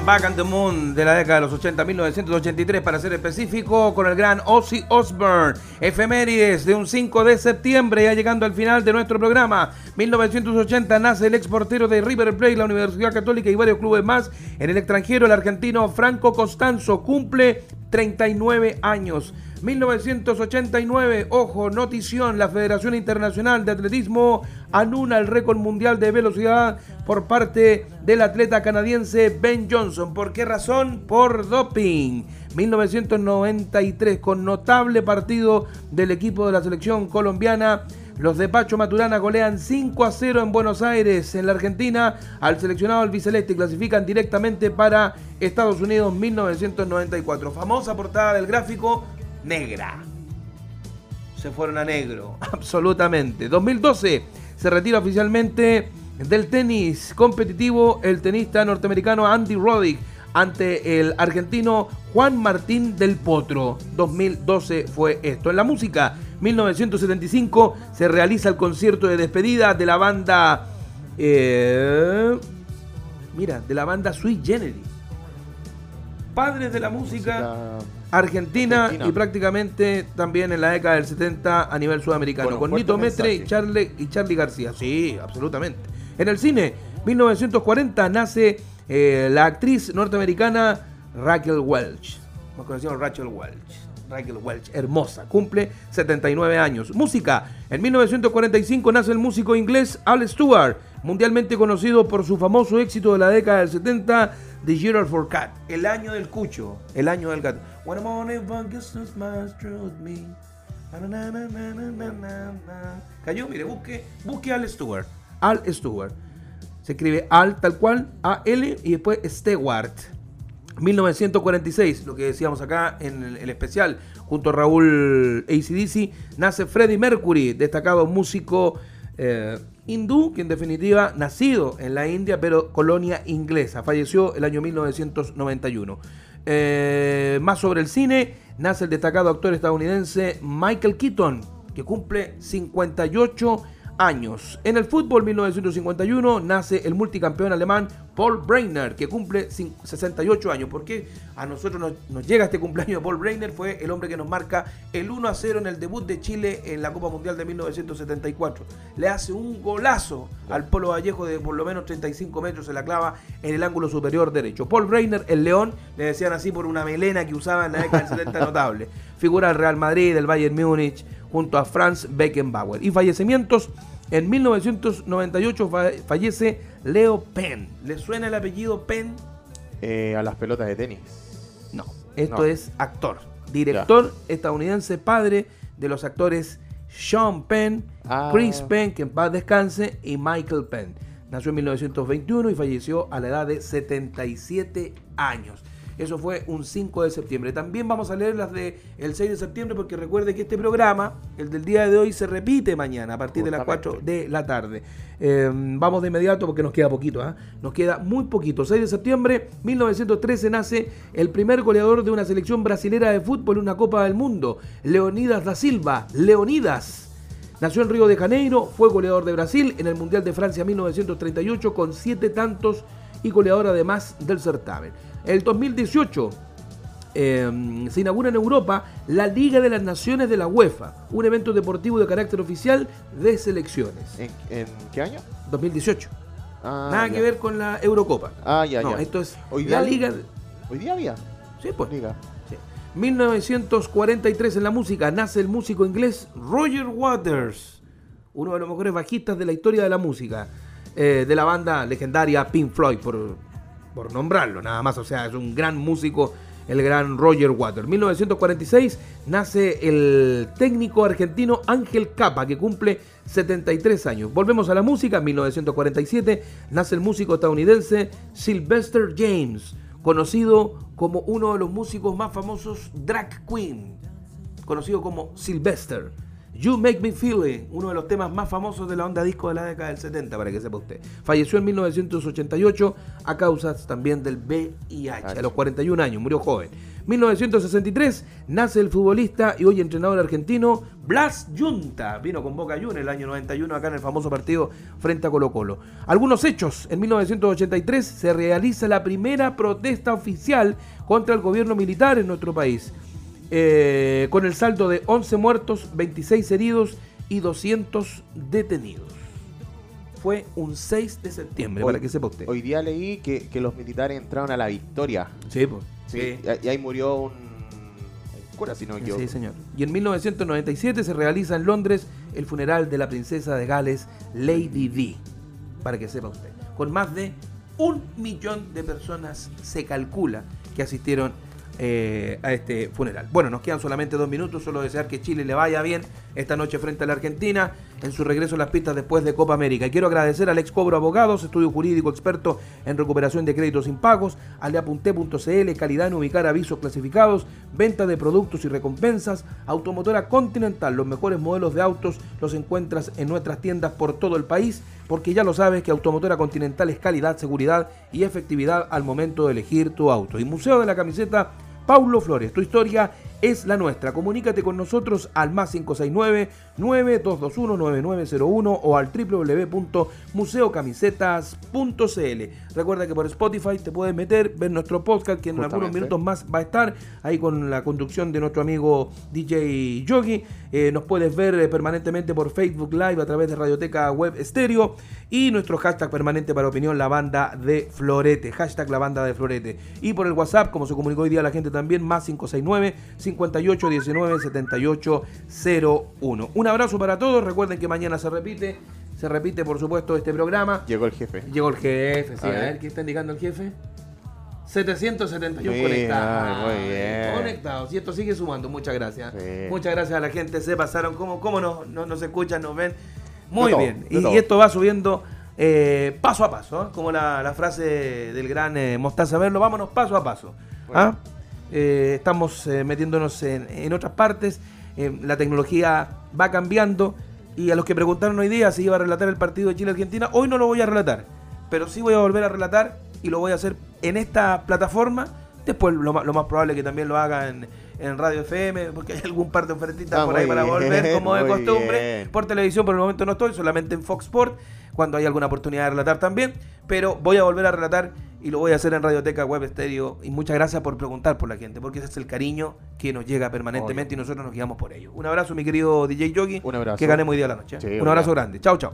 Back and the Moon de la década de los 80, 1983 para ser específico, con el gran Ozzy Osbourne. Efemérides de un 5 de septiembre, ya llegando al final de nuestro programa. 1980 nace el exportero de River Plate, la Universidad Católica y varios clubes más. En el extranjero, el argentino Franco Costanzo cumple 39 años. 1989, ojo, notición, la Federación Internacional de Atletismo anula el récord mundial de velocidad por parte del atleta canadiense Ben Johnson. ¿Por qué razón? Por doping. 1993, con notable partido del equipo de la selección colombiana. Los de Pacho Maturana golean 5 a 0 en Buenos Aires, en la Argentina, al seleccionado albiceleste y clasifican directamente para Estados Unidos 1994. Famosa portada del gráfico, negra. Se fueron a negro, absolutamente. 2012 se retira oficialmente del tenis competitivo el tenista norteamericano Andy Roddick ante el argentino Juan Martín del Potro. 2012 fue esto. En la música, 1975 se realiza el concierto de despedida de la banda... eh, mira, de la banda Sweet Generis. Padres de la música argentina, argentina. y prácticamente también en la década del 70 a nivel sudamericano. Con Nito Mestre y. Charlie, y Charlie García. Sí, absolutamente. En el cine, 1940 nace eh, la actriz norteamericana Raquel Welch. Más conocida como Rachel Welch. Raquel Welch, hermosa, cumple 79 años. Música, en 1945 nace el músico inglés Al Stewart, mundialmente conocido por su famoso éxito de la década del 70, The Year for Cat, el año del cucho, el año del gato. When me. Na, na, na. Cayó, mire, busque, busque Al Stewart. Al Stewart. Se escribe Al tal cual, A-L y después Stewart. 1946, lo que decíamos acá en el, el especial, junto a Raúl ACDC, nace Freddie Mercury, destacado músico eh, hindú, que en definitiva nacido en la India, pero colonia inglesa. Falleció el año 1991. Eh, más sobre el cine, nace el destacado actor estadounidense Michael Keaton, que cumple 58 años. En el fútbol 1951 nace el multicampeón alemán Paul Breitner, que cumple cin- 68 años. Porque a nosotros nos, nos llega este cumpleaños de Paul Breitner, fue el hombre que nos marca el 1 a 0 en el debut de Chile en la Copa Mundial de 1974. Le hace un golazo al Polo Vallejo de por lo menos 35 metros, se la clava en el ángulo superior derecho. Paul Breitner, el león, le decían así por una melena que usaba en la década del 70 notable. Figura del Real Madrid, del Bayern Múnich, junto a Franz Beckenbauer. Y fallecimientos, en 1998 fa- fallece Leo Penn. ¿Le suena el apellido Penn? Eh, a las pelotas de tenis. No, esto No. es actor, director estadounidense, padre de los actores Sean Penn, Ah. Chris Penn, que en paz descanse, y Michael Penn. Nació en 1921 y falleció a la edad de 77 años. Eso fue un 5 de septiembre. También vamos a leer las del 6 de septiembre porque recuerde que este programa, el del día de hoy, se repite mañana a partir de las 4 de la tarde. Eh, vamos de inmediato porque nos queda poquito. ¿ah? Nos queda muy poquito. 6 de septiembre 1913 nace el primer goleador de una selección brasilera de fútbol en una Copa del Mundo, Leonidas da Silva. Leonidas. Nació en Río de Janeiro, fue goleador de Brasil en el Mundial de Francia 1938 con siete tantos y goleador además del certamen. El 2018 eh, se inaugura en Europa la Liga de las Naciones de la UEFA, un evento deportivo de carácter oficial de selecciones. ¿En, en qué año? 2018. Ah, Nada ya. que ver con la Eurocopa. Ah, ya, no, ya. esto es Hoy la día- Liga. Hoy día había. Sí, pues. Liga. Sí. 1943 en la música nace el músico inglés Roger Waters, uno de los mejores bajistas de la historia de la música, eh, de la banda legendaria Pink Floyd, por, por nombrarlo nada más. O sea, es un gran músico, el gran Roger Waters. 1946 nace el técnico argentino Ángel Capa, que cumple 73 años. Volvemos a la música. 1947 nace el músico estadounidense Sylvester James conocido como uno de los músicos más famosos drag queen, conocido como Sylvester. You Make Me Feel It, uno de los temas más famosos de la onda disco de la década del 70, para que sepa usted. Falleció en 1988 a causas también del VIH, a los 41 años, murió joven. 1963 nace el futbolista y hoy entrenador argentino Blas Yunta. Vino con Boca Juniors el año 91 acá en el famoso partido frente a Colo Colo. Algunos hechos. En 1983 se realiza la primera protesta oficial contra el gobierno militar en nuestro país. Eh, con el saldo de 11 muertos, 26 heridos y 200 detenidos. Fue un 6 de septiembre, Hoy- para que sepa usted. Hoy día leí que, que los militares entraron a la victoria. Sí, pues. Sí, Sí. Y, ahí murió un, cura, si no me equivoco. Sí, señor. Y en 1997 se realiza en Londres el funeral de la princesa de Gales, Lady Di, para que sepa usted. Con más de un millón de personas se calcula que asistieron eh, a este funeral. Bueno, nos quedan solamente dos minutos, solo desear que Chile le vaya bien esta noche frente a la Argentina en su regreso a las pistas después de Copa América. Y quiero agradecer al ex Cobro Abogados, estudio jurídico experto en recuperación de créditos impagos, aleapunte.cl, calidad en ubicar avisos clasificados, venta de productos y recompensas, Automotora Continental, los mejores modelos de autos los encuentras en nuestras tiendas por todo el país, porque ya lo sabes que Automotora Continental es calidad, seguridad y efectividad al momento de elegir tu auto. Y Museo de la Camiseta Paulo Flores, tu historia es la nuestra. Comunícate con nosotros al más 569-9221-9901 o al www.museocamisetas.cl. Recuerda que por Spotify te puedes meter, ver nuestro podcast que en algunos Justamente. minutos más va a estar ahí con la conducción de nuestro amigo DJ Yogi. Eh, nos puedes ver eh, permanentemente por Facebook Live a través de Radioteca Web Estéreo y nuestro hashtag permanente para opinión, la banda de Florete. Hashtag la banda de Florete. Y por el WhatsApp, como se comunicó hoy día la gente también, más 569 58 19 78 01. Un abrazo para todos. Recuerden que mañana se repite. Se repite, por supuesto, este programa. Llegó el jefe. Llegó el jefe, sí. A A ver. ver, ¿qué está indicando el jefe? 771 Bien, conectados. muy bien. Conectados. Y esto sigue sumando. Muchas gracias. Sí. Muchas gracias a la gente. Se pasaron. ¿Cómo, cómo nos, nos, nos escuchan, nos ven? Muy De bien. Y, esto va subiendo eh, paso a paso. ¿eh? Como la, la frase del gran eh, Mostaza Merlo. Vámonos paso a paso. ¿ah? Eh, estamos eh, metiéndonos en, en otras partes. Eh, la tecnología va cambiando. Y a los que preguntaron hoy día si iba a relatar el partido de Chile-Argentina, hoy no lo voy a relatar. Pero sí voy a volver a relatar y lo voy a hacer en esta plataforma. Después lo, más probable es que también lo haga en, en Radio FM, porque hay algún par de ofertitas Ah, por ahí para volver, como de costumbre. bien. Por televisión por el momento no estoy, solamente en Fox Sport, cuando hay alguna oportunidad de relatar también. Pero voy a volver a relatar y lo voy a hacer en Radioteca Web Estéreo. Y muchas gracias por preguntar por la gente, porque ese es el cariño que nos llega permanentemente y nosotros nos guiamos por ello. Un abrazo, mi querido DJ Yogi. Un abrazo. Que ganemos hoy día a la noche. ¿eh? Sí, Un abrazo. grande. Chao, chao.